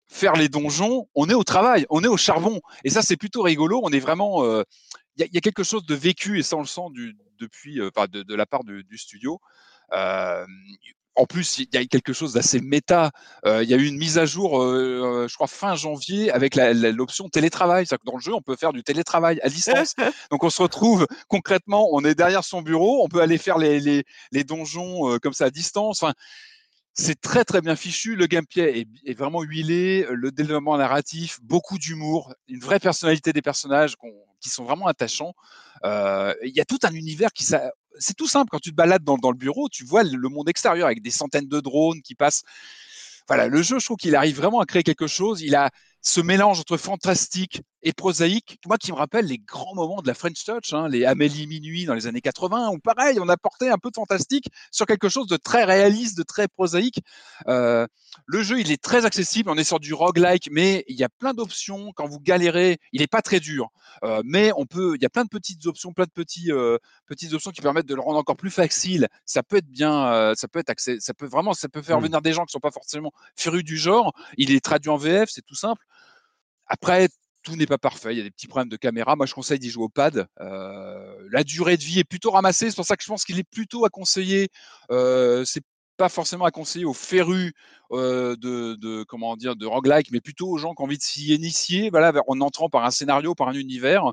faire les donjons, on est au travail, on est au charbon. Et ça, c'est plutôt rigolo. On est vraiment, il euh, y, y, a quelque chose de vécu et ça on le sent du, depuis, euh, de, la part du, studio. Euh, en plus, il y a quelque chose d'assez méta. Euh, il y a eu une mise à jour, euh, je crois, fin janvier avec l'option télétravail. C'est-à-dire que dans le jeu, on peut faire du télétravail à distance. [LAUGHS] Donc, on se retrouve concrètement, on est derrière son bureau, on peut aller faire les, les, les donjons euh, comme ça à distance. Enfin, c'est très très bien fichu. Le gameplay est, est, vraiment huilé. Le développement narratif, beaucoup d'humour, une vraie personnalité des personnages qui sont vraiment attachants. Euh, il y a tout un univers qui c'est tout simple. Quand tu te balades dans, le bureau, tu vois le monde extérieur avec des centaines de drones qui passent. Voilà, le jeu, je trouve qu'il arrive vraiment à créer quelque chose. Il a ce mélange entre fantastique et prosaïque, moi qui me rappelle les grands moments de la French Touch, hein, les Amélie Minuit dans les années 80, où pareil, on apportait un peu de fantastique sur quelque chose de très réaliste, de très prosaïque. Euh, le jeu, il est très accessible, on est sur du roguelike, mais il y a plein d'options. Quand vous galérez, il n'est pas très dur, euh, mais on peut, il y a plein de petites options, plein de petits, euh, petites options qui permettent de le rendre encore plus facile. Ça peut être bien, ça peut être accès, ça peut vraiment, ça peut faire mmh. venir des gens qui sont pas forcément férus du genre. Il est traduit en VF, c'est tout simple. Après, n'est pas parfait. Il y a des petits problèmes de caméra. Moi, je conseille d'y jouer au pad. Euh, la durée de vie est plutôt ramassée. C'est pour ça que je pense qu'il est plutôt à conseiller. Euh, c'est pas forcément à conseiller aux férus euh, de, de, comment dire de roguelike, mais plutôt aux gens qui ont envie de s'y initier. Voilà, en entrant par un scénario, par un univers.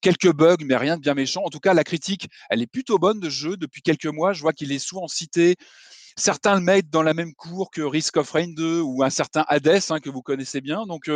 Quelques bugs, mais rien de bien méchant. En tout cas, la critique, elle est plutôt bonne de jeu. Depuis quelques mois, je vois qu'il est souvent cité. Certains le mettent dans la même cour que Risk of Rain 2 ou un certain Hades, hein, que vous connaissez bien. Donc,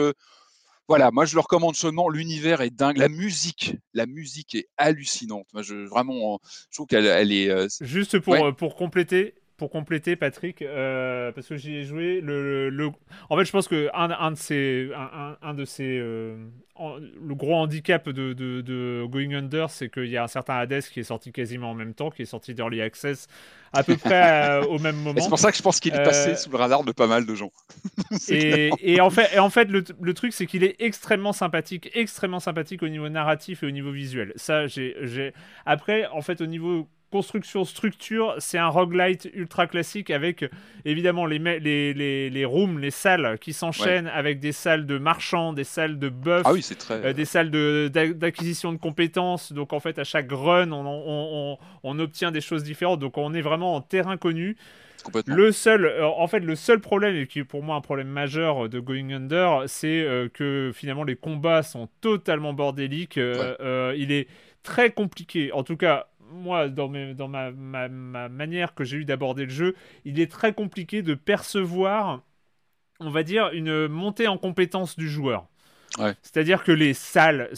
voilà, moi je le recommande seulement. L'univers est dingue, la musique, la musique est hallucinante. Moi, je vraiment, je trouve qu'elle elle est. Euh, Juste pour ouais. pour compléter, pour compléter, Patrick, euh, parce que j'y ai joué, le, le, en fait, je pense que un, un de ces, un, un de ces, euh, en, le gros handicap de, de, de Going Under, c'est qu'il y a un certain Hades qui est sorti quasiment en même temps, qui est sorti d'Early Access à peu près [LAUGHS] euh, au même moment. C'est pour ça que je pense qu'il est passé sous le radar de pas mal de gens. [LAUGHS] et, et, en fait, et en fait, le, le truc, c'est qu'il est extrêmement sympathique, extrêmement sympathique au niveau narratif et au niveau visuel. Ça, j'ai, après, en fait, au niveau construction, structure, c'est un roguelite ultra classique avec évidemment les, les, les, les rooms, les salles qui s'enchaînent ouais. avec des salles de marchands, des salles de buffs, ah oui, très... euh, des salles d'acquisition de, de, compétences. Donc en fait, à chaque run, on, on, on, on, obtient des choses différentes. Donc on est vraiment en terrain connu. Le seul, euh, en fait, le seul problème, et qui est pour moi un problème majeur de Going Under, c'est euh, que finalement les combats sont totalement bordéliques. Euh, ouais. il est très compliqué, en tout cas moi, dans, mes, dans ma, ma, ma, manière que j'ai eu d'aborder le jeu, il est très compliqué de percevoir, on va dire, une montée en compétence du joueur. Ouais. C'est-à-dire que les salles,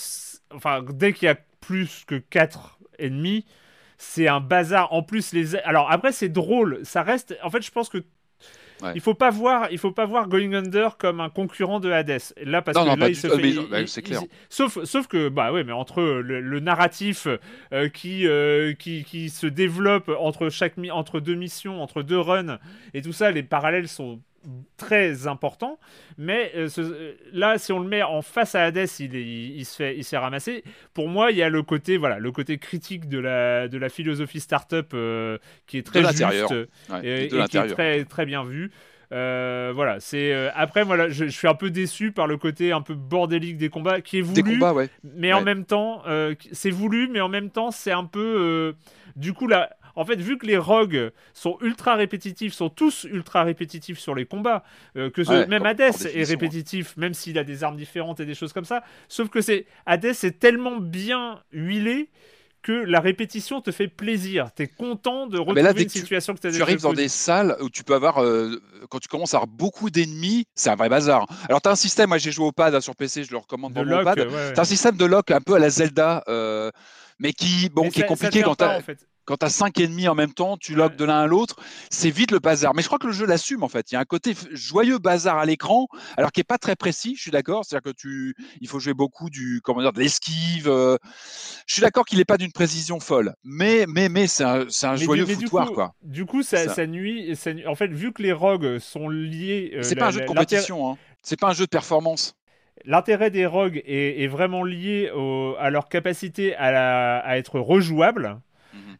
enfin, dès qu'il y a plus que 4 ennemis, c'est un bazar. En plus, les. Alors après, c'est drôle. Ça reste. En fait, je pense que Ouais. Il faut pas voir, il faut pas voir Going Under comme un concurrent de Hades. Là parce non, que non, là il se fait, mais, il, bah, c'est clair. Il, sauf, sauf que bah ouais, mais entre le, le narratif euh, qui, euh, qui qui se développe entre chaque entre deux missions, entre deux runs et tout ça, les parallèles sont très important, mais euh, ce, là, si on le met en face à Hades, il, il, il, se fait, il se fait ramasser. Pour moi, il y a le côté, voilà, le côté critique de la, de la philosophie startup euh, qui est très juste ouais, et, et qui est très, très bien vu. Euh, voilà, c'est euh, après voilà, je, je, suis un peu déçu par le côté un peu bordélique des combats qui est voulu, des combats, ouais. mais en même temps, euh, c'est voulu, mais en même temps, c'est un peu du coup là en fait, vu que les rogues sont ultra répétitifs, sont tous ultra répétitifs sur les combats, euh, que ce, ouais, même Hades est répétitif, ouais. même s'il a des armes différentes et des choses comme ça, sauf que c'est Hades est tellement bien huilé que la répétition te fait plaisir. Tu es content de retrouver ah là, une situation que tu as Tu arrives dans des salles où tu peux avoir, euh, quand tu commences à avoir beaucoup d'ennemis, c'est un vrai bazar. Alors, tu as un système, moi j'ai joué au pad hein, sur PC, je le recommande de dans lock, mon pad. Ouais, tu as un système de lock un peu à la Zelda. Euh, mais qui, bon, mais qui ça, est compliqué quand ta... en fait. Quand tu as cinq ennemis en même temps, tu logs de l'un à l'autre, c'est vite le bazar. Mais je crois que le jeu l'assume en fait. Il y a un côté joyeux bazar à l'écran, alors qui est pas très précis. Je suis d'accord. C'est-à-dire que tu, il faut jouer beaucoup du, comment dire, de l'esquive. euh, Je suis d'accord qu'il n'est pas d'une précision folle, mais mais mais c'est un, c'est un Mais du- joyeux du foutoir coup- quoi. Du coup, ça, Ça. ça nuit, ça En fait, vu que les rogues sont liés. euh, C'est la- pas un jeu de compétition. Hein. C'est pas un jeu de performance. L'intérêt des rogues est, est vraiment lié au- à leur capacité à, la- à être rejouables.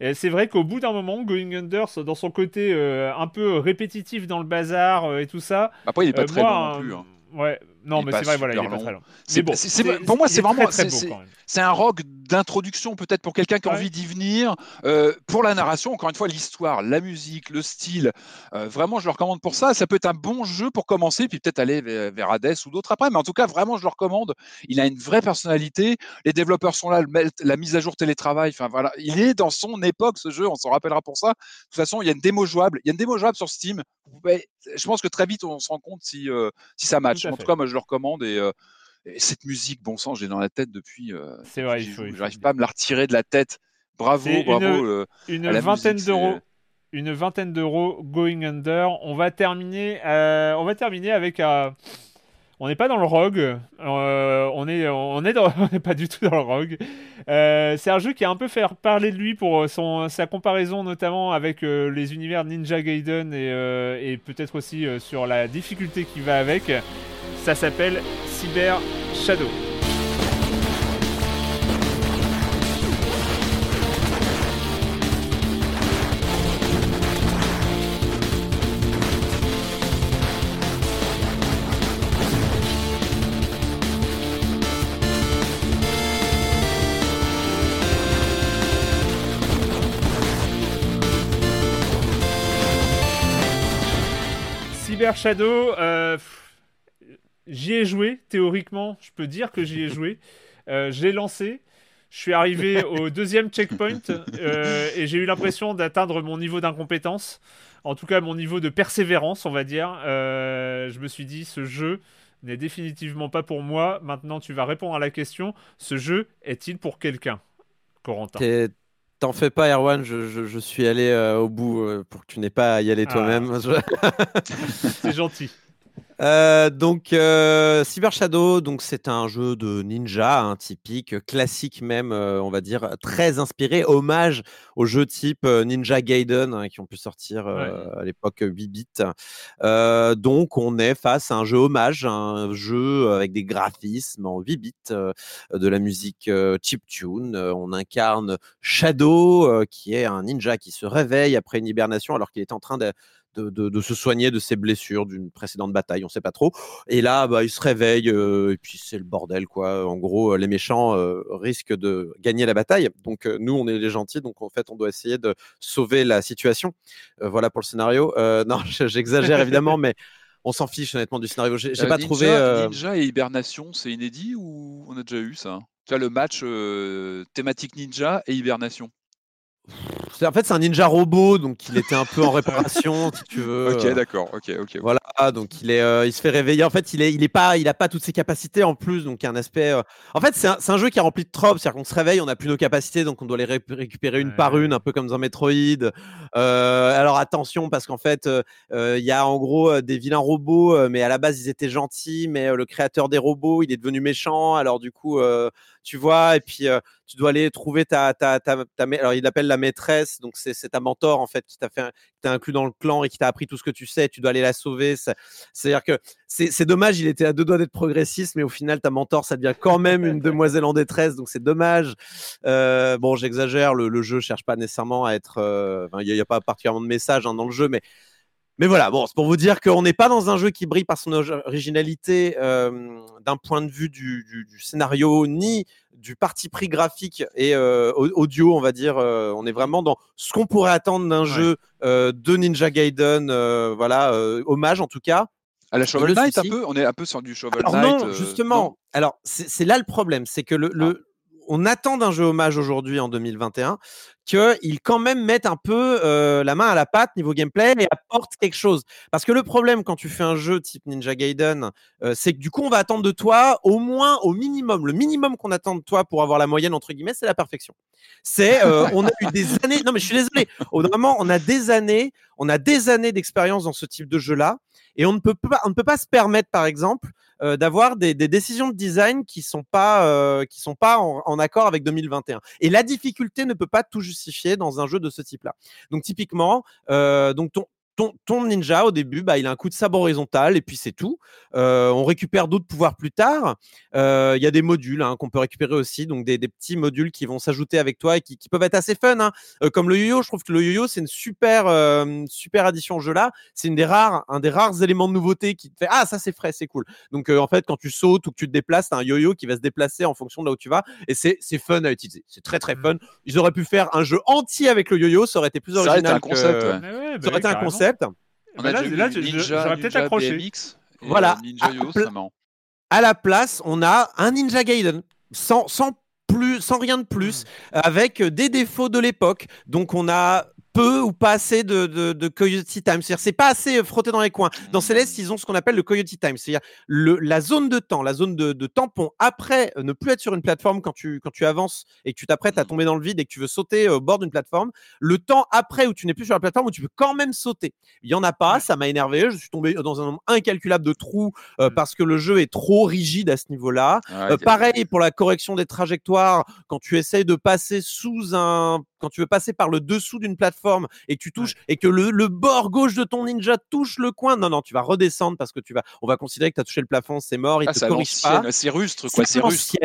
Et c'est vrai qu'au bout d'un moment, Going Under, dans son côté euh, un peu répétitif dans le bazar euh, et tout ça. Après, il est pas euh, très moi, long non plus. hein. Ouais, non, Il est mais c'est vrai, voilà, il est pas très long. C'est- Mais bon, c'est- c'est- pour moi, c'est est vraiment- très c'est- beau, c'est- quand même. C'est un rogue d'introduction peut-être pour quelqu'un qui a Ouais. envie d'y venir. Euh, pour la narration, encore une fois, l'histoire, la musique, le style, euh, vraiment, je le recommande pour ça. Ça peut être un bon jeu pour commencer, puis peut-être aller vers, vers Hades ou d'autres après. Mais en tout cas, vraiment, je le recommande. Il a une vraie personnalité. Les développeurs sont là, le la mise à jour télétravail. Enfin voilà, il est dans son époque ce jeu. On s'en rappellera pour ça. De toute façon, il y a une démo jouable. Il y a une démo jouable sur Steam. Je pense que très vite, on se rend compte si, euh, si ça match. En tout cas, moi, je le recommande et et cette musique, bon sang, j'ai dans la tête depuis. euh, C'est vrai, il faut- J'arrive pas à me la retirer de la tête. Bravo, C'est bravo. une- euh, Une vingtaine d'euros. Une vingtaine d'euros Going Under. On va terminer, euh, on va terminer avec. On n'est pas dans le rogue. on est, on est, dans- [LAUGHS] on n'est pas du tout dans le rogue. C'est un jeu qui a un peu fait parler de lui pour son, sa comparaison notamment avec les univers Ninja Gaiden et, et peut-être aussi sur la difficulté qui va avec. Ça s'appelle Cyber Shadow. Cyber Shadow, euh, j'y ai joué, théoriquement, je peux dire que j'y ai joué. Euh, je l'ai lancé, je suis arrivé [LAUGHS] au deuxième checkpoint euh, et j'ai eu l'impression d'atteindre mon niveau d'incompétence, en tout cas mon niveau de persévérance, on va dire. Euh, je me suis dit, ce jeu n'est définitivement pas pour moi. Maintenant, tu vas répondre à la question, ce jeu est-il pour quelqu'un Corentin? T'en fais pas, Erwan, je, je- je suis allé euh, au bout euh, pour que tu n'aies pas à y aller Ah. toi-même. Je- [LAUGHS] [LAUGHS] C'est gentil. Euh, donc euh, Cyber Shadow, donc c'est un jeu de ninja, hein, typique, classique même, euh, on va dire, très inspiré, hommage aux jeux type Ninja Gaiden hein, qui ont pu sortir à l'époque euh, 8 bits. Donc on est face à un jeu hommage, un jeu avec des graphismes en 8 bits, de la musique chiptune. Euh, on incarne Shadow, qui est un ninja qui se réveille après une hibernation alors qu'il est en train de de, de- de se soigner de ses blessures d'une précédente bataille, on sait pas trop. Et là, bah, il se réveille euh, et puis c'est le bordel, quoi. En gros, euh, les méchants euh, risquent de gagner la bataille. Donc nous, on est les gentils, donc en fait, on doit essayer de sauver la situation. Voilà pour le scénario. [LAUGHS] Non, j'exagère évidemment, mais on s'en fiche honnêtement du scénario. J'ai j'ai Euh, pas Ninja, trouvé. euh, Ninja et Hibernation, c'est inédit ou on a déjà eu ça? Tu as le match euh, thématique Ninja et Hibernation. C'est- En fait, c'est un ninja robot, donc il était un peu en réparation, [LAUGHS] si tu veux. Ok, d'accord. Ok, ok. Voilà, donc il est, euh, il se fait réveiller. En fait, il est, il est pas, il a pas toutes ses capacités en plus, donc il y a un aspect. euh, En fait, c'est un, c'est un jeu qui est rempli de tropes, c'est-à-dire qu'on se réveille, on n'a plus nos capacités, donc on doit les ré- récupérer une par une, un peu comme dans Metroid. Euh, alors attention, parce qu'en fait, euh, euh, il y a en gros des vilains robots, mais à la base ils étaient gentils, mais le créateur des robots, il est devenu méchant. Alors du coup, tu vois, et puis tu dois aller trouver ta, ta, ta, ta alors il l'appelle la maîtresse, donc c'est ta mentor en fait qui t'a fait, t'a inclus dans le clan et qui t'a appris tout ce que tu sais. Tu dois aller la sauver. C'est- C'est-à-dire que c'est dommage, il était à deux doigts d'être progressiste, mais au final ta mentor ça devient quand même une demoiselle en détresse, donc c'est dommage. Bon, j'exagère, le, le jeu cherche pas nécessairement à être, il n'y a, pas particulièrement de message hein, dans le jeu, mais mais voilà, bon, c'est pour vous dire qu'on n'est pas dans un jeu qui brille par son ori- originalité euh, d'un point de vue du, du- du scénario, ni du parti pris graphique et euh, au- audio, on va dire. euh, on est vraiment dans ce qu'on pourrait attendre d'un Ouais. jeu de Ninja Gaiden, voilà, hommage en tout cas. À la Shovel Knight, un souci- peu On est un peu sur du Shovel Knight. non, justement. non Alors c'est là le problème, c'est que le, le- on attend d'un jeu hommage aujourd'hui en 2021 qu'ils quand même mettent un peu euh, la main à la pâte niveau gameplay et apportent quelque chose. Parce que le problème quand tu fais un jeu type Ninja Gaiden, euh, c'est que du coup on va attendre de toi au moins au minimum, le minimum qu'on attend de toi pour avoir la moyenne entre guillemets, c'est la perfection. C'est [LAUGHS] euh, on a eu des années, non mais je suis désolé, vraiment on a des années, on a des années d'expérience dans ce type de jeu là et on ne peut pas, on ne peut pas se permettre par exemple euh, d'avoir des, des, décisions de design qui sont pas euh, qui sont pas en, en, accord avec 2021. Et la difficulté ne peut pas tout justifier dans un jeu de ce type-là. Donc typiquement, euh, donc ton, ton, ninja au début, bah, il a un coup de sabre horizontal et puis c'est tout. Euh, on récupère d'autres pouvoirs plus tard. Euh, il y a des modules hein, qu'on peut récupérer aussi, donc des, des, petits modules qui vont s'ajouter avec toi et qui, qui, peuvent être assez fun. Hein. Euh, comme le yo-yo, je trouve que le yo-yo c'est une super euh, super addition au jeu là. C'est une des rares un des rares éléments de nouveauté qui te fait ah ça c'est frais, c'est cool. Donc euh, en fait quand tu sautes ou que tu te déplaces, t'as un yo-yo qui va se déplacer en fonction de là où tu vas et c'est c'est fun à utiliser. C'est très très fun. Ils auraient pu faire un jeu entier avec le yo-yo, ça aurait été plus original. Ça aurait été un concept. Que... Ouais. Ouais, bah ça aurait été un carrément. Concept. On a là, déjà là, vu je- Ninja, j'aurais peut-être Ninja accroché. BMX et, Voilà. Ninja Yo, à la place, on a un Ninja Gaiden sans, sans plus, sans rien de plus, avec des défauts de l'époque. Donc on a peu ou pas assez de, de, de Coyote Time. C'est-à-dire c'est pas assez frotté dans les coins. Dans Céleste, ils ont ce qu'on appelle le Coyote Time, c'est-à-dire le, la zone de temps, la zone de, de tampon après euh, ne plus être sur une plateforme quand tu, quand tu avances et que tu t'apprêtes à tomber dans le vide et que tu veux sauter au bord d'une plateforme. Le temps après où tu n'es plus sur la plateforme où tu peux quand même sauter. Il y en a pas, ça m'a énervé. Je suis tombé dans un nombre incalculable de trous euh, parce que le jeu est trop rigide à ce niveau-là. Euh, pareil pour la correction des trajectoires, quand tu essayes de passer sous un, quand tu veux passer par le dessous d'une plateforme et que tu touches et que le, le bord gauche de ton ninja touche le coin, non non, tu vas redescendre parce que tu vas, on va considérer que tu as touché le plafond, c'est mort, il Ah, te corrige pas. c'est rustre, quoi, C'est rustre.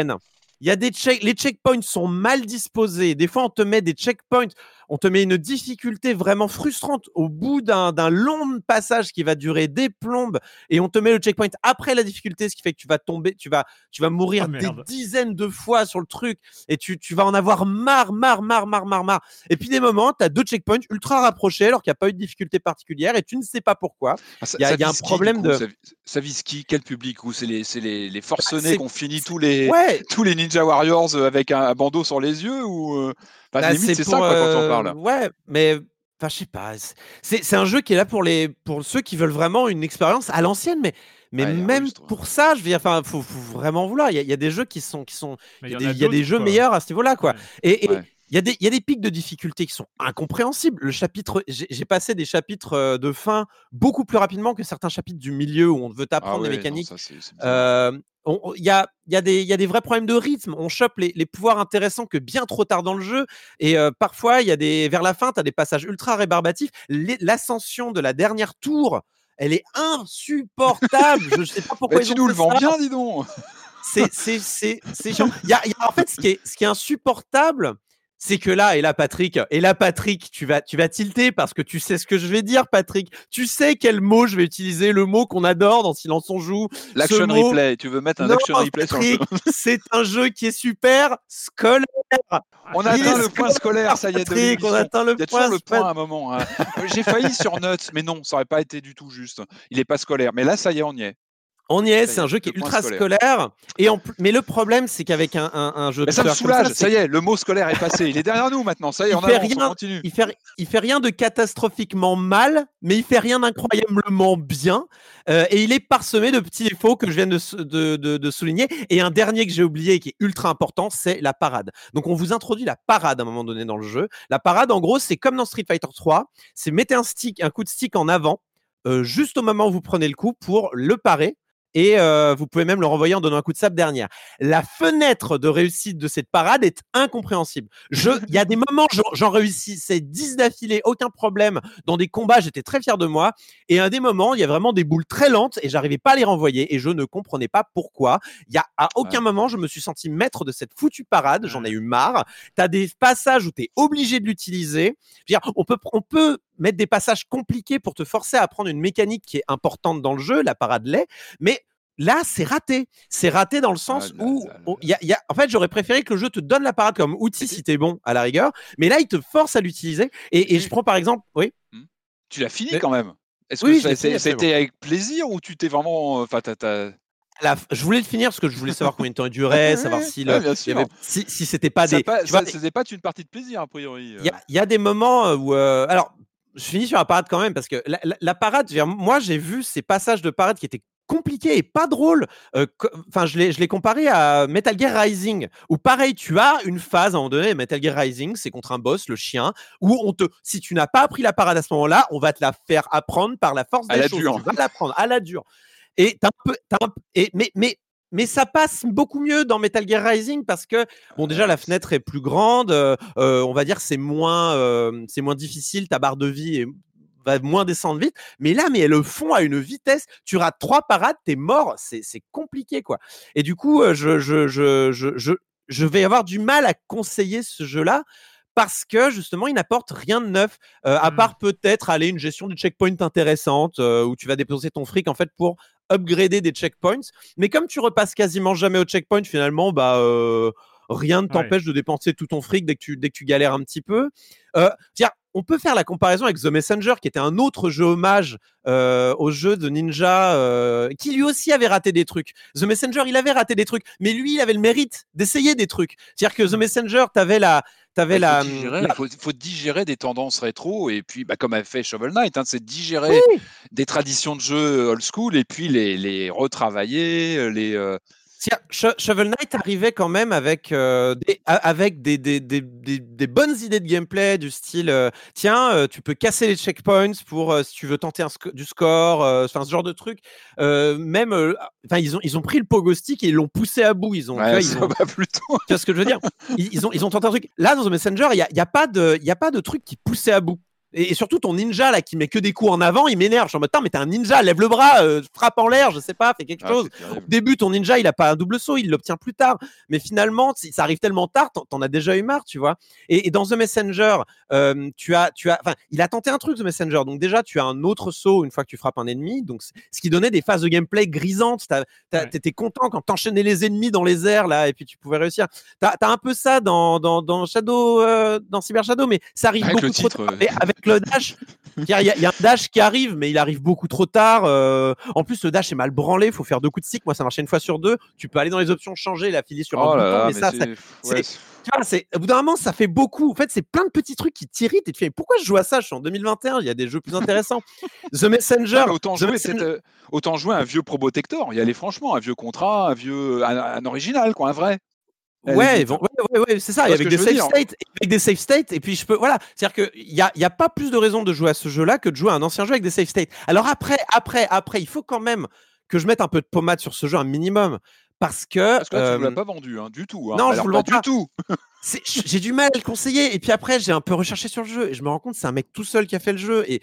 Il y a des check, les checkpoints sont mal disposés. Des fois, on te met des checkpoints, on te met une difficulté vraiment frustrante au bout d'un d'un long passage qui va durer des plombes et on te met le checkpoint après la difficulté, ce qui fait que tu vas tomber, tu vas, tu vas mourir Oh, des dizaines de fois sur le truc et tu, tu vas en avoir marre, marre, marre, marre, marre, marre. Et puis des moments, tu as deux checkpoints ultra rapprochés alors qu'il n'y a pas eu de difficulté particulière et tu ne sais pas pourquoi. Ah, ça- Il y a- ça il y a un problème de- Ça, ça vise qui Quel public Ou c'est les, c'est les, les forcenés c'est- qu'on finit tous les, Ouais, tous les Ninja Warriors euh, avec un, un bandeau sur les yeux ou euh, Bah, c'est ça pour, quoi, quand on parle. Ouais, mais enfin, je sais pas. C'est un jeu qui est là pour les pour ceux qui veulent vraiment une expérience à l'ancienne, mais mais Ouais, même pour ça, je veux dire, enfin, faut, faut vraiment vouloir. Il y, a, il y a des jeux qui sont qui sont, il y a des, il a jeux quoi. meilleurs à ce niveau-là, quoi. Ouais. Et, il y a des il y a des pics de difficulté qui sont incompréhensibles. Le chapitre, j'ai passé des chapitres euh, de fin beaucoup plus rapidement que certains chapitres du milieu où on veut Ah des non, mécaniques. Euh, Il y, a, y, a y a des vrais problèmes de rythme. On chope les, les pouvoirs intéressants que bien trop tard dans le jeu. Et euh, parfois, il y a des, vers la fin, tu as des passages ultra rébarbatifs. L'ascension de la dernière tour, elle est insupportable. Je sais pas pourquoi ils tu nous le vends bien, dis donc. C'est chiant. Y a- en fait, ce qui est, ce qui est insupportable, c'est que là, et là, Patrick, et là, Patrick, tu vas, tu vas tilter parce que tu sais ce que je vais dire, Patrick. Tu sais quel mot je vais utiliser, le mot qu'on adore dans Silence on joue. L'action mot- replay, tu veux mettre un Non, action replay sur le jeu. Patrick, [LAUGHS] c'est un jeu qui est super scolaire. On a atteint le point scolaire, ça y est, Patrick, on atteint le Il y a point. toujours le point à un moment. hein. J'ai failli sur Nuts, mais non, ça aurait pas été du tout juste. Il est pas scolaire. Mais là, ça y est, on y est. On y est, c'est est, un jeu qui est ultra scolaire. scolaire. Et en mais le problème, c'est qu'avec un, un, un jeu Mais ça me comme soulage. Ça y est, le mot scolaire est passé. Il est derrière nous maintenant. Ça y est, Il on fait avance, on rien. continue. il fait, il fait rien de catastrophiquement mal, mais il fait rien d'incroyablement bien. Euh, et il est parsemé de petits défauts que je viens de, de, de- de souligner. Et un dernier que j'ai oublié et qui est ultra important, c'est la parade. Donc on vous introduit la parade à un moment donné dans le jeu. La parade, en gros, c'est comme dans Street Fighter 3, c'est mettez un stick, un coup de stick en avant, euh, juste au moment où vous prenez le coup pour le parer. Et euh, vous pouvez même le renvoyer en donnant un coup de sable dernière. La fenêtre de réussite de cette parade est incompréhensible. [LAUGHS] Il y a des moments, j'en- réussissais 10 d'affilée, aucun problème. Dans des combats, j'étais très fier de moi. Et à des moments, il y a vraiment des boules très lentes et j'arrivais pas à les renvoyer et je ne comprenais pas pourquoi. Il y a à aucun Ouais. moment, je me suis senti maître de cette foutue parade. J'en ai eu marre. Tu as des passages où tu es obligé de l'utiliser. On peut, on peut mettre des passages compliqués pour te forcer à apprendre une mécanique qui est importante dans le jeu, la parade l'est, mais Là, c'est raté. C'est raté dans le sens Ah là où, là y a- il y a- en fait, j'aurais préféré que le jeu te donne la parade comme outil si t'es bon à la rigueur, mais là, il te force à l'utiliser. Et, et je prends par exemple, oui. Tu l'as fini Mais- quand même. Est-ce Oui, que c'était avec plaisir ou tu t'es vraiment. Enfin, la f- je voulais le finir parce que je voulais savoir combien de temps il durait, savoir si, le- Ouais, il avait- si, si c'était pas des. pas- tu vois, ça- C'était pas une partie de plaisir, a priori. il y, a- y a des moments où. euh, alors, je finis sur la parade quand même parce que la, la- la parade, moi j'ai vu ces passages de parade qui étaient compliqués et pas drôles. Euh, Enfin, je l'ai je l'ai comparé à Metal Gear Rising où pareil, tu as une phase à un moment donné, Metal Gear Rising, c'est contre un boss, le chien, où on te, si tu n'as pas appris la parade à ce moment-là, on va te la faire apprendre par la force À des la choses. dure. Tu vas l'apprendre à la dure. Et un peu, un- et, mais, mais, mais ça passe beaucoup mieux dans Metal Gear Rising parce que bon déjà la fenêtre est plus grande, euh, euh, on va dire c'est moins, euh, c'est moins difficile, ta barre de vie est- va moins descendre vite. Mais là, mais elles le font à une vitesse. Tu rates trois parades, t'es mort. C'est compliqué quoi. Et du coup, je, je, je, je, je, vais avoir du mal à conseiller ce jeu-là. Parce que justement, il n'apporte rien de neuf, euh, à Mm. part peut-être aller une gestion de checkpoint intéressante euh, où tu vas déposer ton fric en fait pour upgrader des checkpoints. Mais comme tu repasses quasiment jamais au checkpoint, finalement, bah euh, rien ne Ouais. t'empêche de dépenser tout ton fric dès que tu, dès que tu galères un petit peu. Euh, tiens, on peut faire la comparaison avec The Messenger, qui était un autre jeu hommage euh, au jeu de Ninja, euh, qui lui aussi avait raté des trucs. The Messenger, il avait raté des trucs, mais lui, il avait le mérite d'essayer des trucs. C'est-à-dire que The Messenger, t'avais la, t'avais Il la, faut, digérer, la- faut, faut digérer des tendances rétro et puis bah, comme a fait Shovel Knight, hein, c'est digérer Oui. des traditions de jeu old school et puis les, les retravailler, les euh, Tiens, Sho- Shovel Knight arrivait quand même avec, euh, des, a- avec des, des, des, des- des bonnes idées de gameplay du style euh, tiens, euh, tu peux casser les checkpoints pour si tu veux tenter un du score, enfin ce genre de truc. Même, ils ont ils ont pris le pogo stick et ils l'ont poussé à bout. Ils ont, tu ouais, ils ont- plutôt. tu vois ce que je veux dire? Ils, ils ont ils ont tenté un truc. Là dans The Messenger, il y a, il y a pas de il y a pas de truc qui poussait à bout. Et, et surtout ton ninja là qui met que des coups en avant, il m'énerve. Je suis en mode mais t'es un ninja, lève le bras, euh, frappe en l'air, je sais pas, fais quelque Ah, chose. Au début, ton ninja, il a pas un double saut, il l'obtient plus tard. Mais finalement, ça arrive tellement tard, t'en- t'en as déjà eu marre, tu vois. Et, et dans The Messenger, euh, tu as, tu as, enfin, il a tenté un truc, The Messenger. Donc déjà, tu as un autre saut une fois que tu frappes un ennemi. Donc, ce qui donnait des phases de gameplay grisantes. T'as- t'as- Ouais. T'étais content quand t'enchaînais les ennemis dans les airs là, et puis tu pouvais réussir. T'as as un peu ça dans, dans, dans Shadow, euh, dans Cyber Shadow, mais ça arrive Avec beaucoup le trop tard. ouais. Et avec le dash, il y, a- il y a un dash qui arrive, mais il arrive beaucoup trop tard. euh, en plus, le dash est mal branlé. Il faut faire deux coups de stick. Moi, ça marchait une fois sur deux. Tu peux aller dans les options changer, la filer sur Oh un là bouton, là, mais, mais ça, c'est- ouais, au bout d'un moment, ça fait beaucoup. En fait, c'est plein de petits trucs qui t'irritent et tu fais pourquoi je joue à ça? Je suis en 2021. Il y a des jeux plus intéressants. [LAUGHS] The Messenger. Autant, The jouer, Messenger- euh, autant jouer un vieux Probotector, y aller franchement, un vieux contrat, un vieux, un, un original, quoi, un vrai. Ouais, limite. bon, ouais, ouais, ouais, c'est ça. Et avec des dire states, et avec des save states, et puis je peux, voilà. C'est-à-dire qu'il y a, il y a pas plus de raison de jouer à ce jeu-là que de jouer à un ancien jeu avec des save states. Alors après, après, après, il faut quand même que je mette un peu de pommade sur ce jeu, un minimum, parce que. Parce que là, tu ne euh, l'as pas vendu, hein, du tout. hein. non, je vous le vends pas du tout. [LAUGHS] j'ai du mal à le conseiller. Et puis après, j'ai un peu recherché sur le jeu et je me rends compte que c'est un mec tout seul qui a fait le jeu. Et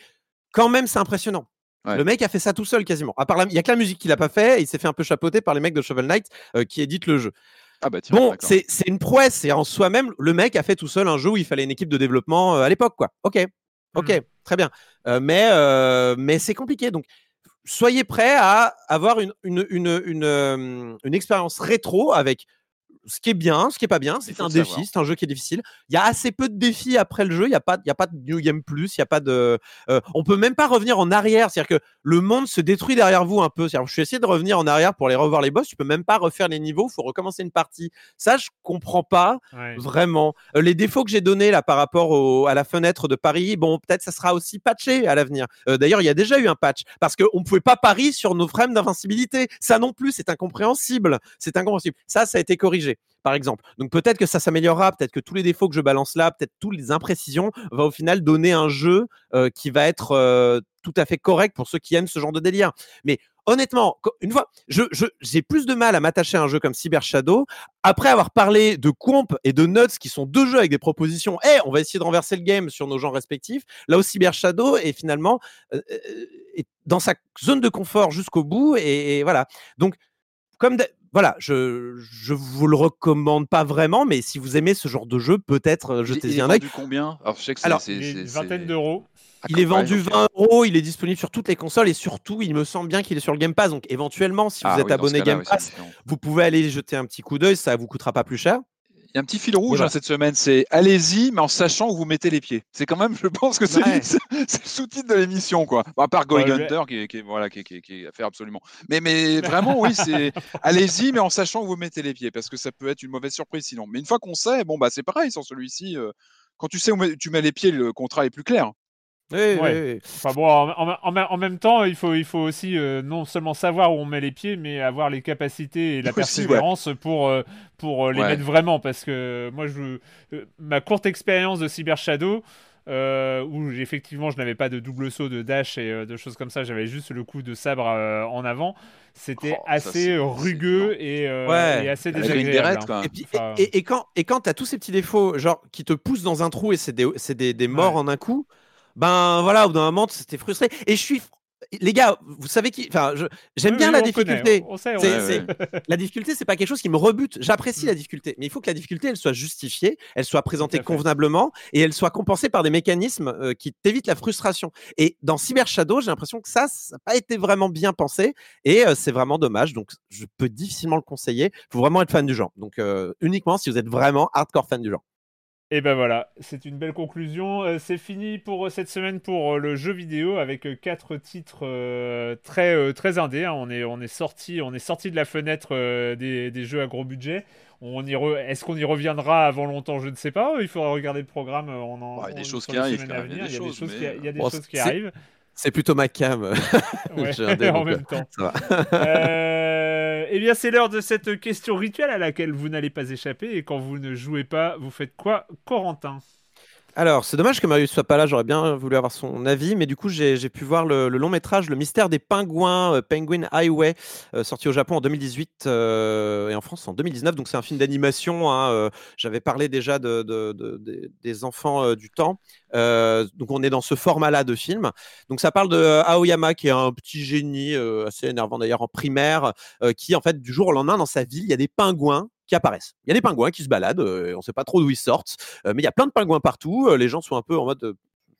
quand même, c'est impressionnant. Ouais. Le mec a fait ça tout seul quasiment. À part la- il y a que la musique qu'il a pas fait. Et il s'est fait un peu chapeauter par les mecs de Shovel Knight euh, qui éditent le jeu. Ah bah tiens, Bon, c'est une prouesse. C'est en soi-même, le mec a fait tout seul un jeu où il fallait une équipe de développement euh, à l'époque, quoi. Ok, ok, Mhm. très bien. Euh, mais euh, mais c'est compliqué. Donc, soyez prêts à avoir une une une une, une expérience rétro avec ce qui est bien, ce qui est pas bien. C'est un défi, c'est un jeu qui est difficile. Il y a assez peu de défis après le jeu. Il y a pas, il y a pas de New Game Plus. Il y a pas de. euh, on peut même pas revenir en arrière. C'est-à-dire que le monde se détruit derrière vous un peu. Je suis essayé de revenir en arrière pour aller revoir les boss. Tu peux même pas refaire les niveaux. Il faut recommencer une partie. Ça, je comprends pas Ouais. vraiment. Euh, les défauts que j'ai donnés là par rapport au- à la fenêtre de Paris, bon, peut-être ça sera aussi patché à l'avenir. Euh, D'ailleurs, il y a déjà eu un patch parce qu'on ne pouvait pas parier sur nos frames d'invincibilité. Ça non plus, c'est incompréhensible. C'est incompréhensible. Ça, ça a été corrigé, par exemple. Donc peut-être que ça s'améliorera, peut-être que tous les défauts que je balance là, peut-être toutes les imprécisions, va au final donner un jeu euh, qui va être euh, tout à fait correct pour ceux qui aiment ce genre de délire. Mais honnêtement, une fois, j'ai plus de mal à m'attacher à un jeu comme Cyber Shadow après avoir parlé de Comp et de Nuts, qui sont deux jeux avec des propositions, Eh, on va essayer de renverser le game sur nos genres respectifs. Là où Cyber Shadow est finalement euh, dans sa zone de confort jusqu'au bout. Et, et voilà. Donc, comme voilà, je je vous le recommande pas vraiment, mais si vous aimez ce genre de jeu, peut-être euh, jetez-y est un œil. vendu combien? Alors, je sais que c'est- Alors, c'est- Il est c'est- une c'est- vingtaine d'euros. Il est vendu ok. 20 euros, il est disponible sur toutes les consoles et surtout, il me semble bien qu'il est sur le Game Pass. Donc, éventuellement, si vous Ah êtes oui, dans ce abonné Game Pass, vous pouvez aller y jeter un petit coup d'œil, ça vous coûtera pas plus cher. Il y a un petit fil rouge voilà. hein, cette semaine, c'est allez-y, mais en sachant où vous mettez les pieds. C'est quand même, je pense que c'est Ouais. [LAUGHS] le sous-titre de l'émission, quoi. Bon, à part Going Ouais, Hunter, qui, est- qui voilà, qui, est- qui à faire absolument. Mais, mais vraiment, oui, c'est [LAUGHS] allez-y, mais en sachant où vous mettez les pieds, parce que ça peut être une mauvaise surprise sinon. Mais une fois qu'on sait, bon, bah, c'est pareil sans celui-ci. euh, quand tu sais où tu mets les pieds, le contrat est plus clair. Oui, Ouais. oui. Enfin bon, en, en- en- en même temps, il faut, il faut aussi euh, non seulement savoir où on met les pieds, mais avoir les capacités et la Aussi, ouais. persévérance pour, euh, pour euh, les Ouais. mettre vraiment. Parce que moi, je, euh, ma courte expérience de Cyber Shadow, euh, où effectivement je n'avais pas de double saut, de dash et euh, de choses comme ça, j'avais juste le coup de sabre euh, en avant. C'était Oh, assez rugueux et, euh, Ouais. et assez désagréable. hein. Et, puis, Enfin, et, et- et quand, et quand tu as tous ces petits défauts, genre qui te poussent dans un trou et c'est des, c'est des, des morts Ouais. en un coup, ben voilà, au bout d'un moment, c'était frustré. Et je suis. Les gars, vous savez qui. Enfin, je- j'aime oui, bien oui, la on difficulté. on, on sait, on C'est- sait. c'est- La difficulté, c'est pas quelque chose qui me rebute. J'apprécie Mm. la difficulté, mais il faut que la difficulté, elle soit justifiée, elle soit présentée convenablement et elle soit compensée par des mécanismes euh, qui t'évitent la frustration. Et dans Cyber Shadow, j'ai l'impression que ça, ça n'a pas été vraiment bien pensé et euh, c'est vraiment dommage. Donc, je peux difficilement le conseiller. Il faut vraiment être fan du genre. Donc, euh, uniquement si vous êtes vraiment hardcore fan du genre. Et ben voilà, c'est une belle conclusion. Euh, c'est fini pour euh, cette semaine pour euh, le jeu vidéo avec euh, quatre titres euh, très euh, très indés. hein. On est on est sorti on est sorti de la fenêtre euh, des, des jeux à gros budget. On y re- est-ce qu'on y reviendra avant longtemps? Je ne sais pas. Il faudra regarder le programme. On en, Ouais, il y a des choses qui arrivent. Il y a des choses, qui, mais, il y a des bon, choses qui c'est- arrivent. C'est plutôt ma cam. Ouais, J'ai un dé, en même temps. ça va. Euh, eh bien, c'est l'heure de cette question rituelle à laquelle vous n'allez pas échapper. Et quand vous ne jouez pas, vous faites quoi, Corentin? Alors, c'est dommage que Marius soit pas là, j'aurais bien voulu avoir son avis, mais du coup, j'ai pu voir le, long métrage Le mystère des pingouins, euh, Penguin Highway, euh, sorti au Japon en 2018 euh, et en France en 2019. Donc, c'est un film d'animation. hein, J'avais parlé déjà de, de- de- de- des enfants du temps. Donc, on est dans ce format-là de film. Donc, ça parle de Aoyama, qui est un petit génie, assez énervant d'ailleurs en primaire, qui, en fait, du jour au lendemain, dans sa ville, il y a des pingouins qui apparaissent. Il y a des pingouins qui se baladent, euh, on ne sait pas trop d'où ils sortent. Euh, mais il y a plein de pingouins partout. euh, les gens sont un peu en mode.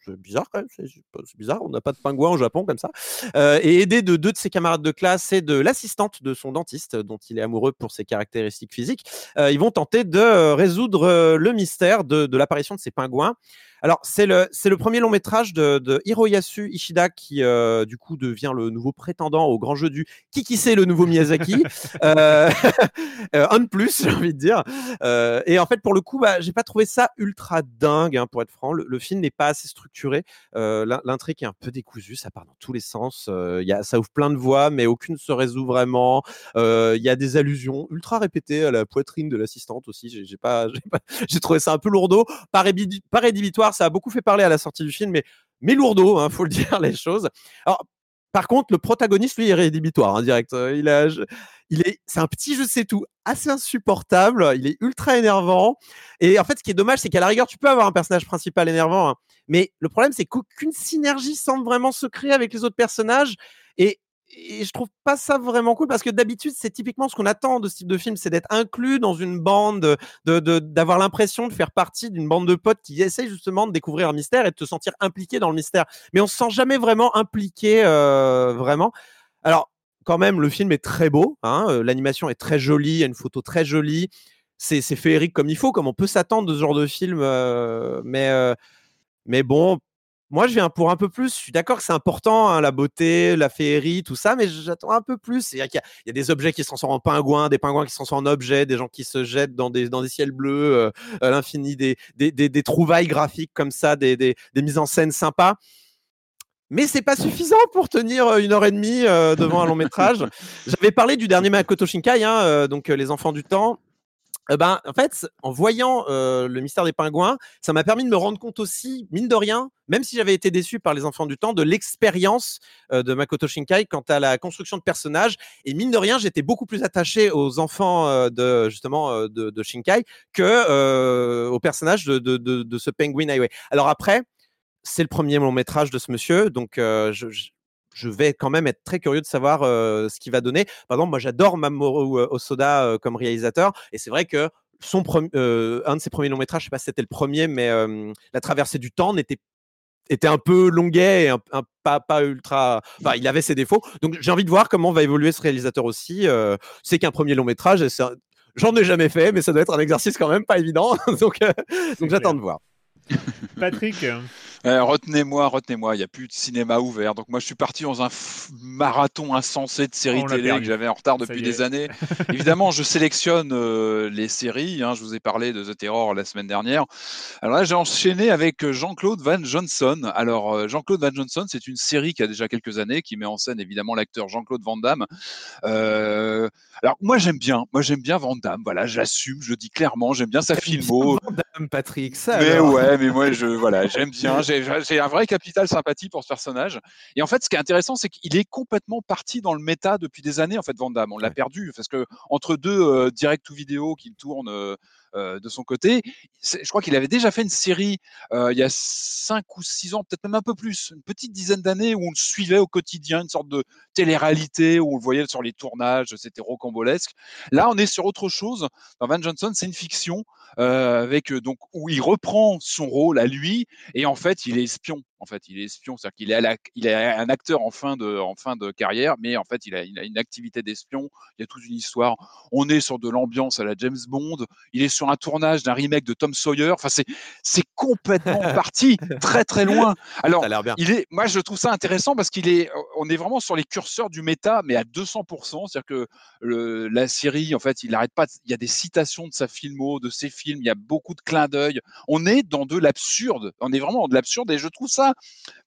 c'est bizarre quand même, c'est bizarre, on n'a pas de pingouins au Japon comme ça. Et aidé de deux de ses camarades de classe et de l'assistante de son dentiste, dont il est amoureux pour ses caractéristiques physiques, ils vont tenter de résoudre le mystère de l'apparition de ces pingouins. Alors, c'est le, c'est le premier long métrage de, de Hiroyasu Ishida qui, euh, du coup, devient le nouveau prétendant au grand jeu du qui qui c'est le nouveau Miyazaki. [LAUGHS] euh, [LAUGHS] euh, un de plus, j'ai envie de dire. Euh, et en fait, pour le coup, bah, j'ai pas trouvé ça ultra dingue, hein, pour être franc. Le, le film n'est pas assez structuré. L'in- L'intrigue est un peu décousue, ça part dans tous les sens. Y a, ça ouvre plein de voies, mais aucune se résout vraiment. Il y a des allusions ultra répétées à la poitrine de l'assistante aussi. J'ai j'ai pas, [LAUGHS] trouvé ça un peu lourdeau. Pas, rébi- ça a beaucoup fait parler à la sortie du film, mais, mais lourdeau, hein, faut le [LAUGHS] dire les choses. Alors, par contre, le protagoniste, lui, est rédhibitoire, hein, direct. Euh, Il il est, c'est un petit je sais tout, assez insupportable. Il est ultra énervant. Et en fait, ce qui est dommage, c'est qu'à la rigueur, tu peux avoir un personnage principal énervant, hein, mais le problème, c'est qu'aucune synergie semble vraiment se créer avec les autres personnages. Et, et je trouve pas ça vraiment cool parce que d'habitude, c'est typiquement ce qu'on attend de ce type de film, c'est d'être inclus dans une bande, de, d'avoir l'impression de faire partie d'une bande de potes qui essayent justement de découvrir un mystère et de te sentir impliqué dans le mystère. Mais on se sent jamais vraiment impliqué, euh, vraiment. Alors, quand même, le film est très beau, hein, euh, l'animation est très jolie, il y a une photo très jolie. C'est, féerique comme il faut, comme on peut s'attendre de ce genre de film. euh, mais, mais bon, moi, je viens pour un peu plus. Je suis d'accord que c'est important, hein, la beauté, la féerie, tout ça, mais j'attends un peu plus. C'est-à-dire qu'il y a, il y a des objets qui se transforment en pingouins, des pingouins qui se transforment en objets, des gens qui se jettent dans des, dans des ciels bleus, euh, à l'infini, des, des, des, trouvailles graphiques comme ça, des, des, des mises en scène sympas. Mais c'est pas suffisant pour tenir euh, une heure et demie euh, devant un long métrage. [LAUGHS] J'avais parlé du dernier Makoto Shinkai, hein, euh, donc Les Enfants du Temps. Eh ben, en fait, en voyant le mystère des pingouins, ça m'a permis de me rendre compte aussi, mine de rien, même si j'avais été déçu par les enfants du temps, de l'expérience de Makoto Shinkai quant à la construction de personnages. Et mine de rien, j'étais beaucoup plus attaché aux enfants de justement de, Shinkai que aux personnages de, de, ce Penguin Highway. Alors après, c'est le premier long métrage de ce monsieur, donc je- je vais quand même être très curieux de savoir euh, ce qu'il va donner. Par exemple, moi j'adore Mamoru Osoda euh, comme réalisateur, et c'est vrai que son euh, un de ses premiers longs métrages, je sais pas si c'était le premier, mais La traversée du temps n'était était un peu longuet et un, un- pas, pas ultra. Enfin, il avait ses défauts. Donc j'ai envie de voir comment va évoluer ce réalisateur aussi. C'est qu'un premier long métrage. un- J'en ai jamais fait, mais ça doit être un exercice quand même pas évident. [LAUGHS] donc, donc j'attends de voir. Patrick Euh, retenez-moi, retenez-moi, il n'y a plus de cinéma ouvert. Donc moi, je suis parti dans un f- marathon insensé de séries On télé que j'avais en retard depuis des années. [LAUGHS] Évidemment, je sélectionne euh, les séries. hein. Je vous ai parlé de The Terror la semaine dernière. Alors là, j'ai enchaîné avec euh, Jean-Claude Van Johnson. Alors, euh, Jean-Claude Van Johnson, c'est une série qui a déjà quelques années, qui met en scène évidemment l'acteur Jean-Claude Van Damme. Alors, moi, j'aime bien. Moi, j'aime bien Van Damme. Voilà, j'assume, je dis clairement. J'aime bien sa filmo. Madame Patrick, ça. Mais alors. ouais, mais moi, [LAUGHS] je, voilà, j'aime bien. J'ai un vrai capital sympathie pour ce personnage. Et en fait, ce qui est intéressant, c'est qu'il est complètement parti dans le méta depuis des années. En fait, Van Damme, on l'a Ouais. perdu parce que entre deux euh, direct ou vidéo qui tournent euh, euh, de son côté, je crois qu'il avait déjà fait une série euh, il y a cinq ou six ans, peut-être même un peu plus, une petite dizaine d'années où on le suivait au quotidien, une sorte de télé-réalité où on le voyait sur les tournages, c'était rocambolesque. Là, on est sur autre chose. Van Johnson, c'est une fiction euh, avec euh, donc où il reprend son rôle à lui et en fait, il est espion. En fait, il est espion, c'est-à-dire qu'il est, à la- il est un acteur en fin de, en fin de carrière, mais en fait, il a, il a une activité d'espion. Il y a toute une histoire. On est sur de l'ambiance à la James Bond. Il est sur un tournage d'un remake de Tom Sawyer. Enfin, c'est, c'est complètement [LAUGHS] parti très très loin. Alors, bien. il est, moi, je trouve ça intéressant parce qu'il est, on est vraiment sur les curseurs du méta, mais à 200%. C'est-à-dire que le- la série, en fait, il n'arrête pas. Il y a des citations de sa filmo, de ses films. Il y a beaucoup de clins d'œil. On est dans de l'absurde. On est vraiment dans de l'absurde et je trouve ça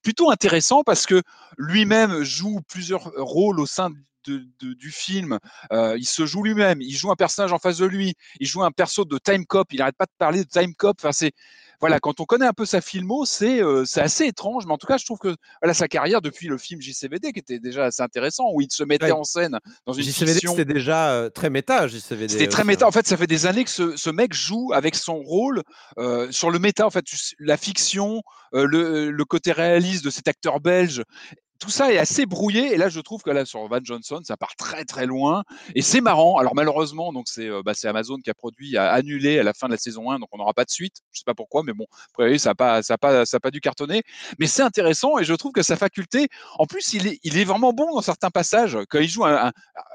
plutôt intéressant parce que lui-même joue plusieurs rôles au sein du film. Euh, il se joue lui-même. Il joue un personnage en face de lui. Il joue un perso de Time Cop. Il n'arrête pas de parler de Time Cop. C'est voilà, quand on connaît un peu sa filmo, c'est euh, c'est assez étrange, mais en tout cas, je trouve que voilà, sa carrière depuis le film JCVD, qui était déjà assez intéressant, où il se mettait Ouais. en scène dans une JCVD, fiction. c'était déjà euh, très méta, JCVD. C'était très aussi, méta. En fait, ça fait des années que ce, ce mec joue avec son rôle euh, sur le méta. En fait, la fiction, euh, le, le côté réaliste de cet acteur belge. Tout ça est assez brouillé et là je trouve que là sur Van Johnson ça part très très loin et c'est marrant. Alors malheureusement donc c'est euh, bah, c'est Amazon qui a produit a annulé à la fin de la saison 1 donc on n'aura pas de suite. Je sais pas pourquoi mais bon après ça a pas ça a pas ça a pas dû cartonner mais c'est intéressant et je trouve que sa faculté en plus il est il est vraiment bon dans certains passages quand il joue un, un,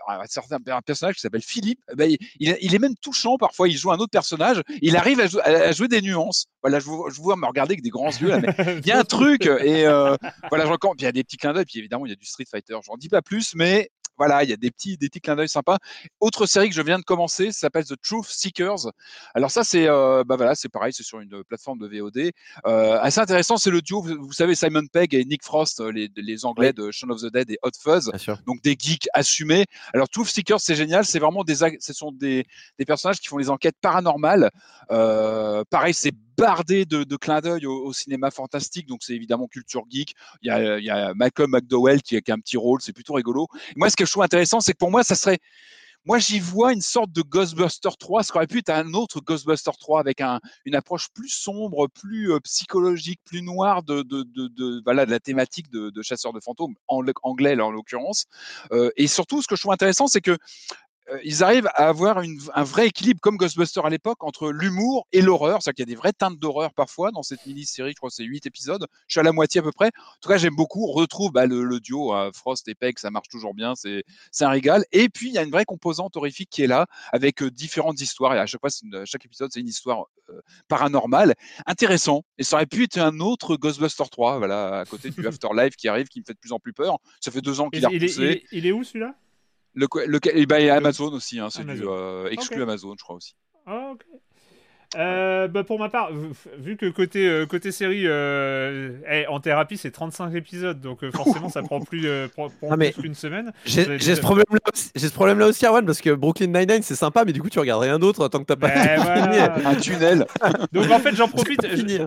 un certain un personnage qui s'appelle Philippe eh ben, il, il est même touchant parfois il joue un autre personnage il arrive à, jou- à- à jouer des nuances. Voilà je vous, je vous vois me regarder avec des grands yeux là, mais [LAUGHS] il y a un truc et euh, voilà je recommande. Puis il y a des petits clins d'œil puis évidemment il y a du Street Fighter j'en dis pas plus mais voilà, il y a des petits, des petits clins d'œil sympas. Autre série que je viens de commencer, ça s'appelle The Truth Seekers. Alors ça, c'est, euh, bah voilà, c'est pareil, c'est sur une plateforme de VOD. Euh, assez intéressant, c'est le duo. Vous, vous savez, Simon Pegg et Nick Frost, euh, les, les Anglais de Shaun of the Dead et Hot Fuzz donc des geeks assumés. Alors Truth Seekers, c'est génial, c'est vraiment des, ce sont des, des personnages qui font les enquêtes paranormales. Euh, pareil, c'est bardé de, de clins d'œil au, au cinéma fantastique, donc c'est évidemment culture geek. Il y a, il y a Malcolm McDowell qui a, qui a un petit rôle, c'est plutôt rigolo. Moi, ce que je trouve intéressant, c'est que pour moi, ça serait moi, j'y vois une sorte de Ghostbuster 3, ce qui aurait pu être un autre Ghostbuster 3 avec un, une approche plus sombre, plus euh, psychologique, plus noire de, voilà, de la thématique de, chasseurs de fantômes, en, anglais en l'occurrence. Euh, et surtout, ce que je trouve intéressant, c'est que ils arrivent à avoir une- un vrai équilibre, comme Ghostbuster à l'époque, entre l'humour et l'horreur. C'est-à-dire qu'il y a des vraies teintes d'horreur parfois dans cette mini-série. Je crois que c'est 8 épisodes. Je suis à la moitié à peu près. En tout cas, j'aime beaucoup. On retrouve bah, le, le duo euh, Frost et Peck, ça marche toujours bien. C'est un régal. Et puis, il y a une vraie composante horrifique qui est là, avec euh, différentes histoires. Et à chaque fois, chaque épisode, c'est une histoire euh, paranormale. Intéressant. Et ça aurait pu être un autre Ghostbuster 3, voilà, à côté du [LAUGHS] Afterlife qui arrive, qui me fait de plus en plus peur. Ça fait deux ans Il, qu'il a repoussé. il est- il est où celui-là? Le, le, et ben, y a Amazon aussi, hein, c'est euh, exclu. Amazon, je crois aussi. Ah, ok. Euh, bah, pour ma part, vu- que côté, euh, côté série, euh, eh, en thérapie, c'est 35 épisodes, donc euh, forcément, ça prend plus, euh, [LAUGHS] prend- prend Ah, mais- plus qu'une semaine. J'ai ce problème-là aussi, j'ai ce problème-là aussi, Arwan, parce que Brooklyn Nine-Nine, c'est sympa, mais du coup, tu regardes rien d'autre tant que t'as pas [LAUGHS] Ben, voilà. Un tunnel. Donc en fait, j'en [LAUGHS] J'ai profite.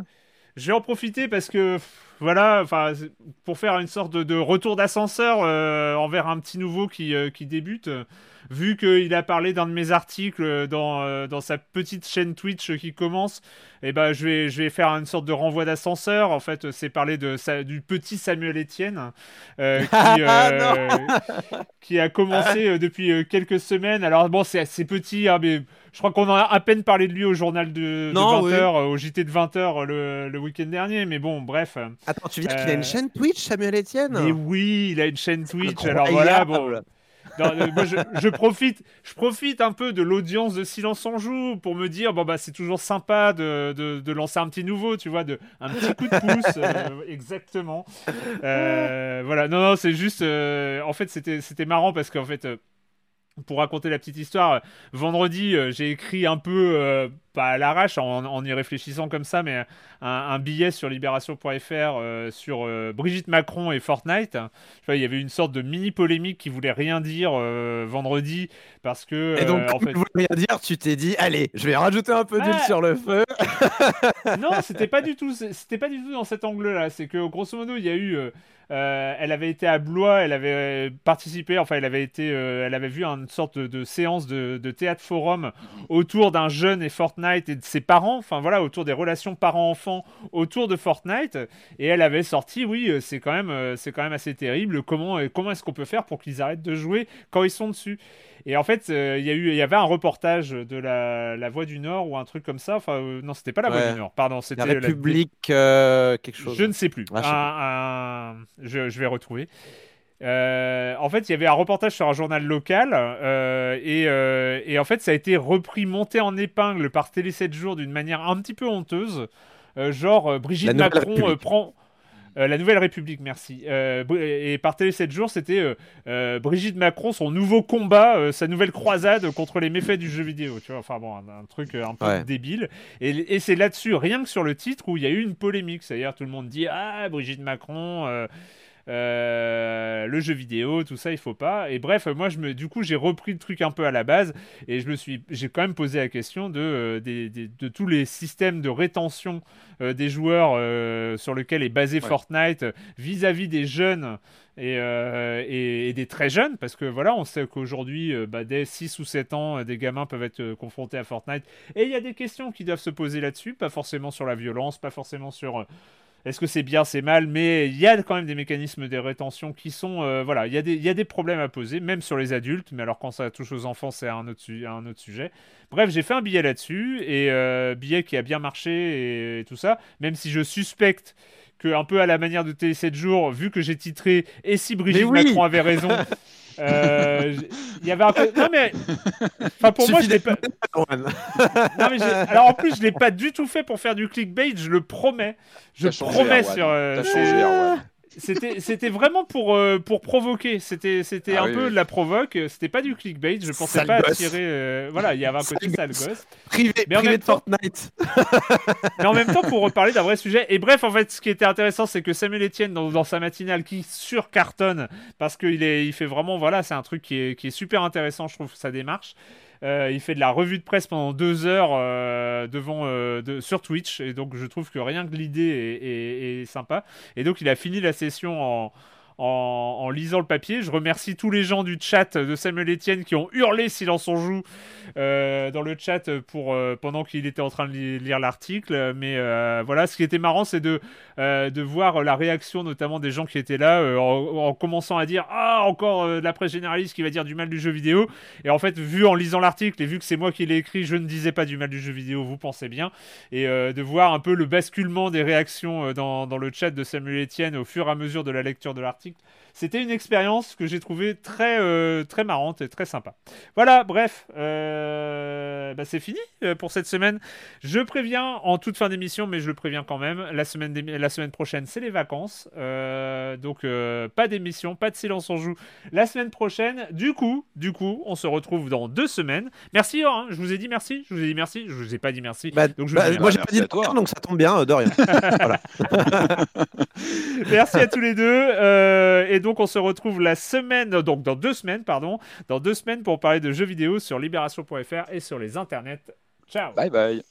Je vais en profiter parce que voilà, enfin, pour faire une sorte de, de retour d'ascenseur euh, envers un petit nouveau qui, euh, qui débute. vu qu'il a parlé d'un de mes articles dans, euh, dans sa petite chaîne Twitch qui commence, et ben je vais je vais faire une sorte de renvoi d'ascenseur. En fait, c'est parler de sa- du petit Samuel Etienne [LAUGHS] qui, euh, qui a commencé depuis quelques semaines. Alors bon, c'est assez petit, hein, mais je crois qu'on en a à peine parlé de lui au journal de, de Non, 20h, au JT de 20h le, le week-end dernier. Mais bon, bref. Attends, tu veux dire qu'il a Euh, une chaîne Twitch, Samuel Etienne Mais oui, il a une chaîne Twitch. Alors voilà, bon. Non, euh, moi, je, je profite, je profite un peu de l'audience de Silence on joue pour me dire bon bah c'est toujours sympa de, de, de lancer un petit nouveau, tu vois, de un petit coup de pouce, euh, [LAUGHS] exactement. Euh, voilà, non non, c'est juste, euh, en fait c'était c'était marrant parce qu'en fait. Pour raconter la petite histoire, vendredi, euh, j'ai écrit un peu, euh, pas à l'arrache, en, en y réfléchissant comme ça, mais un, un billet sur libération.fr euh, sur euh, Brigitte Macron et Fortnite. Il y avait une sorte de mini polémique qui voulait rien dire vendredi parce que Et donc, en fait, rien dire, tu t'es dit, allez, je vais rajouter un peu d'huile Ah. sur le feu. non, c'était pas du tout, c'était pas du tout dans cet angle-là. C'est que grosso modo, il y a eu, euh, elle avait été à Blois, elle avait euh, participé, enfin, elle avait été, euh, elle avait vu une sorte de, séance de, de théâtre forum autour d'un jeune et Fortnite et de ses parents, enfin voilà, autour des relations parents-enfants autour de Fortnite. Et elle avait sorti, oui, c'est quand même, c'est quand même assez terrible. Comment, comment est-ce qu'on peut faire pour qu'ils arrêtent de jouer quand ils sont dessus? Et en fait, euh, il y a eu, il y avait un reportage de la, la Voix du Nord ou un truc comme ça. Enfin, euh, non, c'était pas la Voix Ouais. du Nord. Pardon, c'était La République, euh, quelque chose. je ne sais plus. Ah, je sais Un- un- je, je vais retrouver. Euh, en fait, il y avait un reportage sur un journal local euh, et, euh, et en fait, ça a été repris, monté en épingle par Télé 7 jours d'une manière un petit peu honteuse. Genre, Brigitte Macron prend. Euh, la Nouvelle République, merci. Euh, et par Télé 7 jours, c'était euh, Brigitte Macron, son nouveau combat, sa nouvelle croisade contre les méfaits du jeu vidéo. Tu vois, enfin bon, un, un truc un peu Ouais. débile. Et, et c'est là-dessus, rien que sur le titre, où il y a eu une polémique. C'est-à-dire, tout le monde dit Ah, Brigitte Macron, euh, le jeu vidéo, tout ça, il faut pas. Et bref, moi, je me, du coup, j'ai repris le truc un peu à la base et je me suis, j'ai quand même posé la question de, euh, des- des- de tous les systèmes de rétention euh, des joueurs sur lesquels est basé Ouais. Fortnite vis-à-vis des jeunes. Et, et- et des très jeunes, parce que voilà, on sait qu'aujourd'hui, bah, dès 6 ou 7 ans, des gamins peuvent être confrontés à Fortnite. Et il y a des questions qui doivent se poser là-dessus, pas forcément sur la violence, pas forcément sur est-ce que c'est bien, c'est mal, mais il y a quand même des mécanismes de rétention qui sont. euh, voilà, il y, a des- il y a des problèmes à poser, même sur les adultes, mais alors quand ça touche aux enfants, c'est un, autre su- un autre sujet. Bref, j'ai fait un billet là-dessus, et euh, billet qui a bien marché et, et tout ça, même si je suspecte que, un peu à la manière de Télé 7 jours, vu que j'ai titré Et si Brigitte oui Macron avait raison? [LAUGHS] euh, Il y avait un peu. Non mais, [LAUGHS] enfin pour moi je l'ai pas. [LAUGHS] Non, mais j'ai- alors en plus, je l'ai pas du tout fait pour faire du clickbait, je le promets. Je changé, promets sur. euh, T'as c'est- changé, Erwan. C'était, c'était vraiment pour, euh, pour provoquer. C'était, c'était Ah un oui, peu oui. de la provoque. C'était pas du clickbait. Je pensais Sale pas gosse. attirer. euh, voilà, il y avait un côté Sale sale gosse. Privé, Mais privé de temps- Fortnite. [LAUGHS] Mais en même temps, pour reparler d'un vrai sujet. Et bref, en fait, ce qui était intéressant, c'est que Samuel Etienne, dans, dans sa matinale, qui surcartonne, parce qu'il est, il fait vraiment, voilà, c'est un truc qui est, qui est super intéressant, je trouve, sa démarche. Euh, il fait de la revue de presse pendant deux heures euh, devant, euh, sur Twitch, et donc je trouve que rien que l'idée est- est sympa. Et donc il a fini la session en, en, lisant le papier. Je remercie tous les gens du chat de Samuel Etienne qui ont hurlé Silence on joue euh, dans le chat euh, pendant qu'il était en train de li- lire l'article. Mais euh, voilà, ce qui était marrant, c'est de, voir la réaction notamment des gens qui étaient là en, en commençant à dire Ah, encore de la presse généraliste qui va dire du mal du jeu vidéo. Et en fait, vu en lisant l'article et vu que c'est moi qui l'ai écrit, je ne disais pas du mal du jeu vidéo, vous pensez bien. Et de voir un peu le basculement des réactions dans le chat de Samuel Etienne au fur et à mesure de la lecture de l'article. beschäftigt. C'était une expérience que j'ai trouvée très, euh, très marrante et très sympa. Voilà, bref, euh, bah, c'est fini euh, pour cette semaine. Je préviens en toute fin d'émission, mais je le préviens quand même, la semaine, la semaine prochaine, c'est les vacances. Euh, donc, pas d'émission, pas de silence on joue la semaine prochaine. Du coup, du coup, on se retrouve dans deux semaines. Merci, hein, je vous ai dit merci, je vous ai dit merci, je vous ai pas dit merci. Bah, Donc, je bah, moi, j'ai pas dit toi. donc ça tombe bien, de rien. [LAUGHS] [LAUGHS] [LAUGHS] Merci à tous les deux. Et donc, donc on se retrouve la semaine, donc dans deux semaines, pardon, dans deux semaines pour parler de jeux vidéo sur libération.fr et sur les internets. Ciao. Bye bye.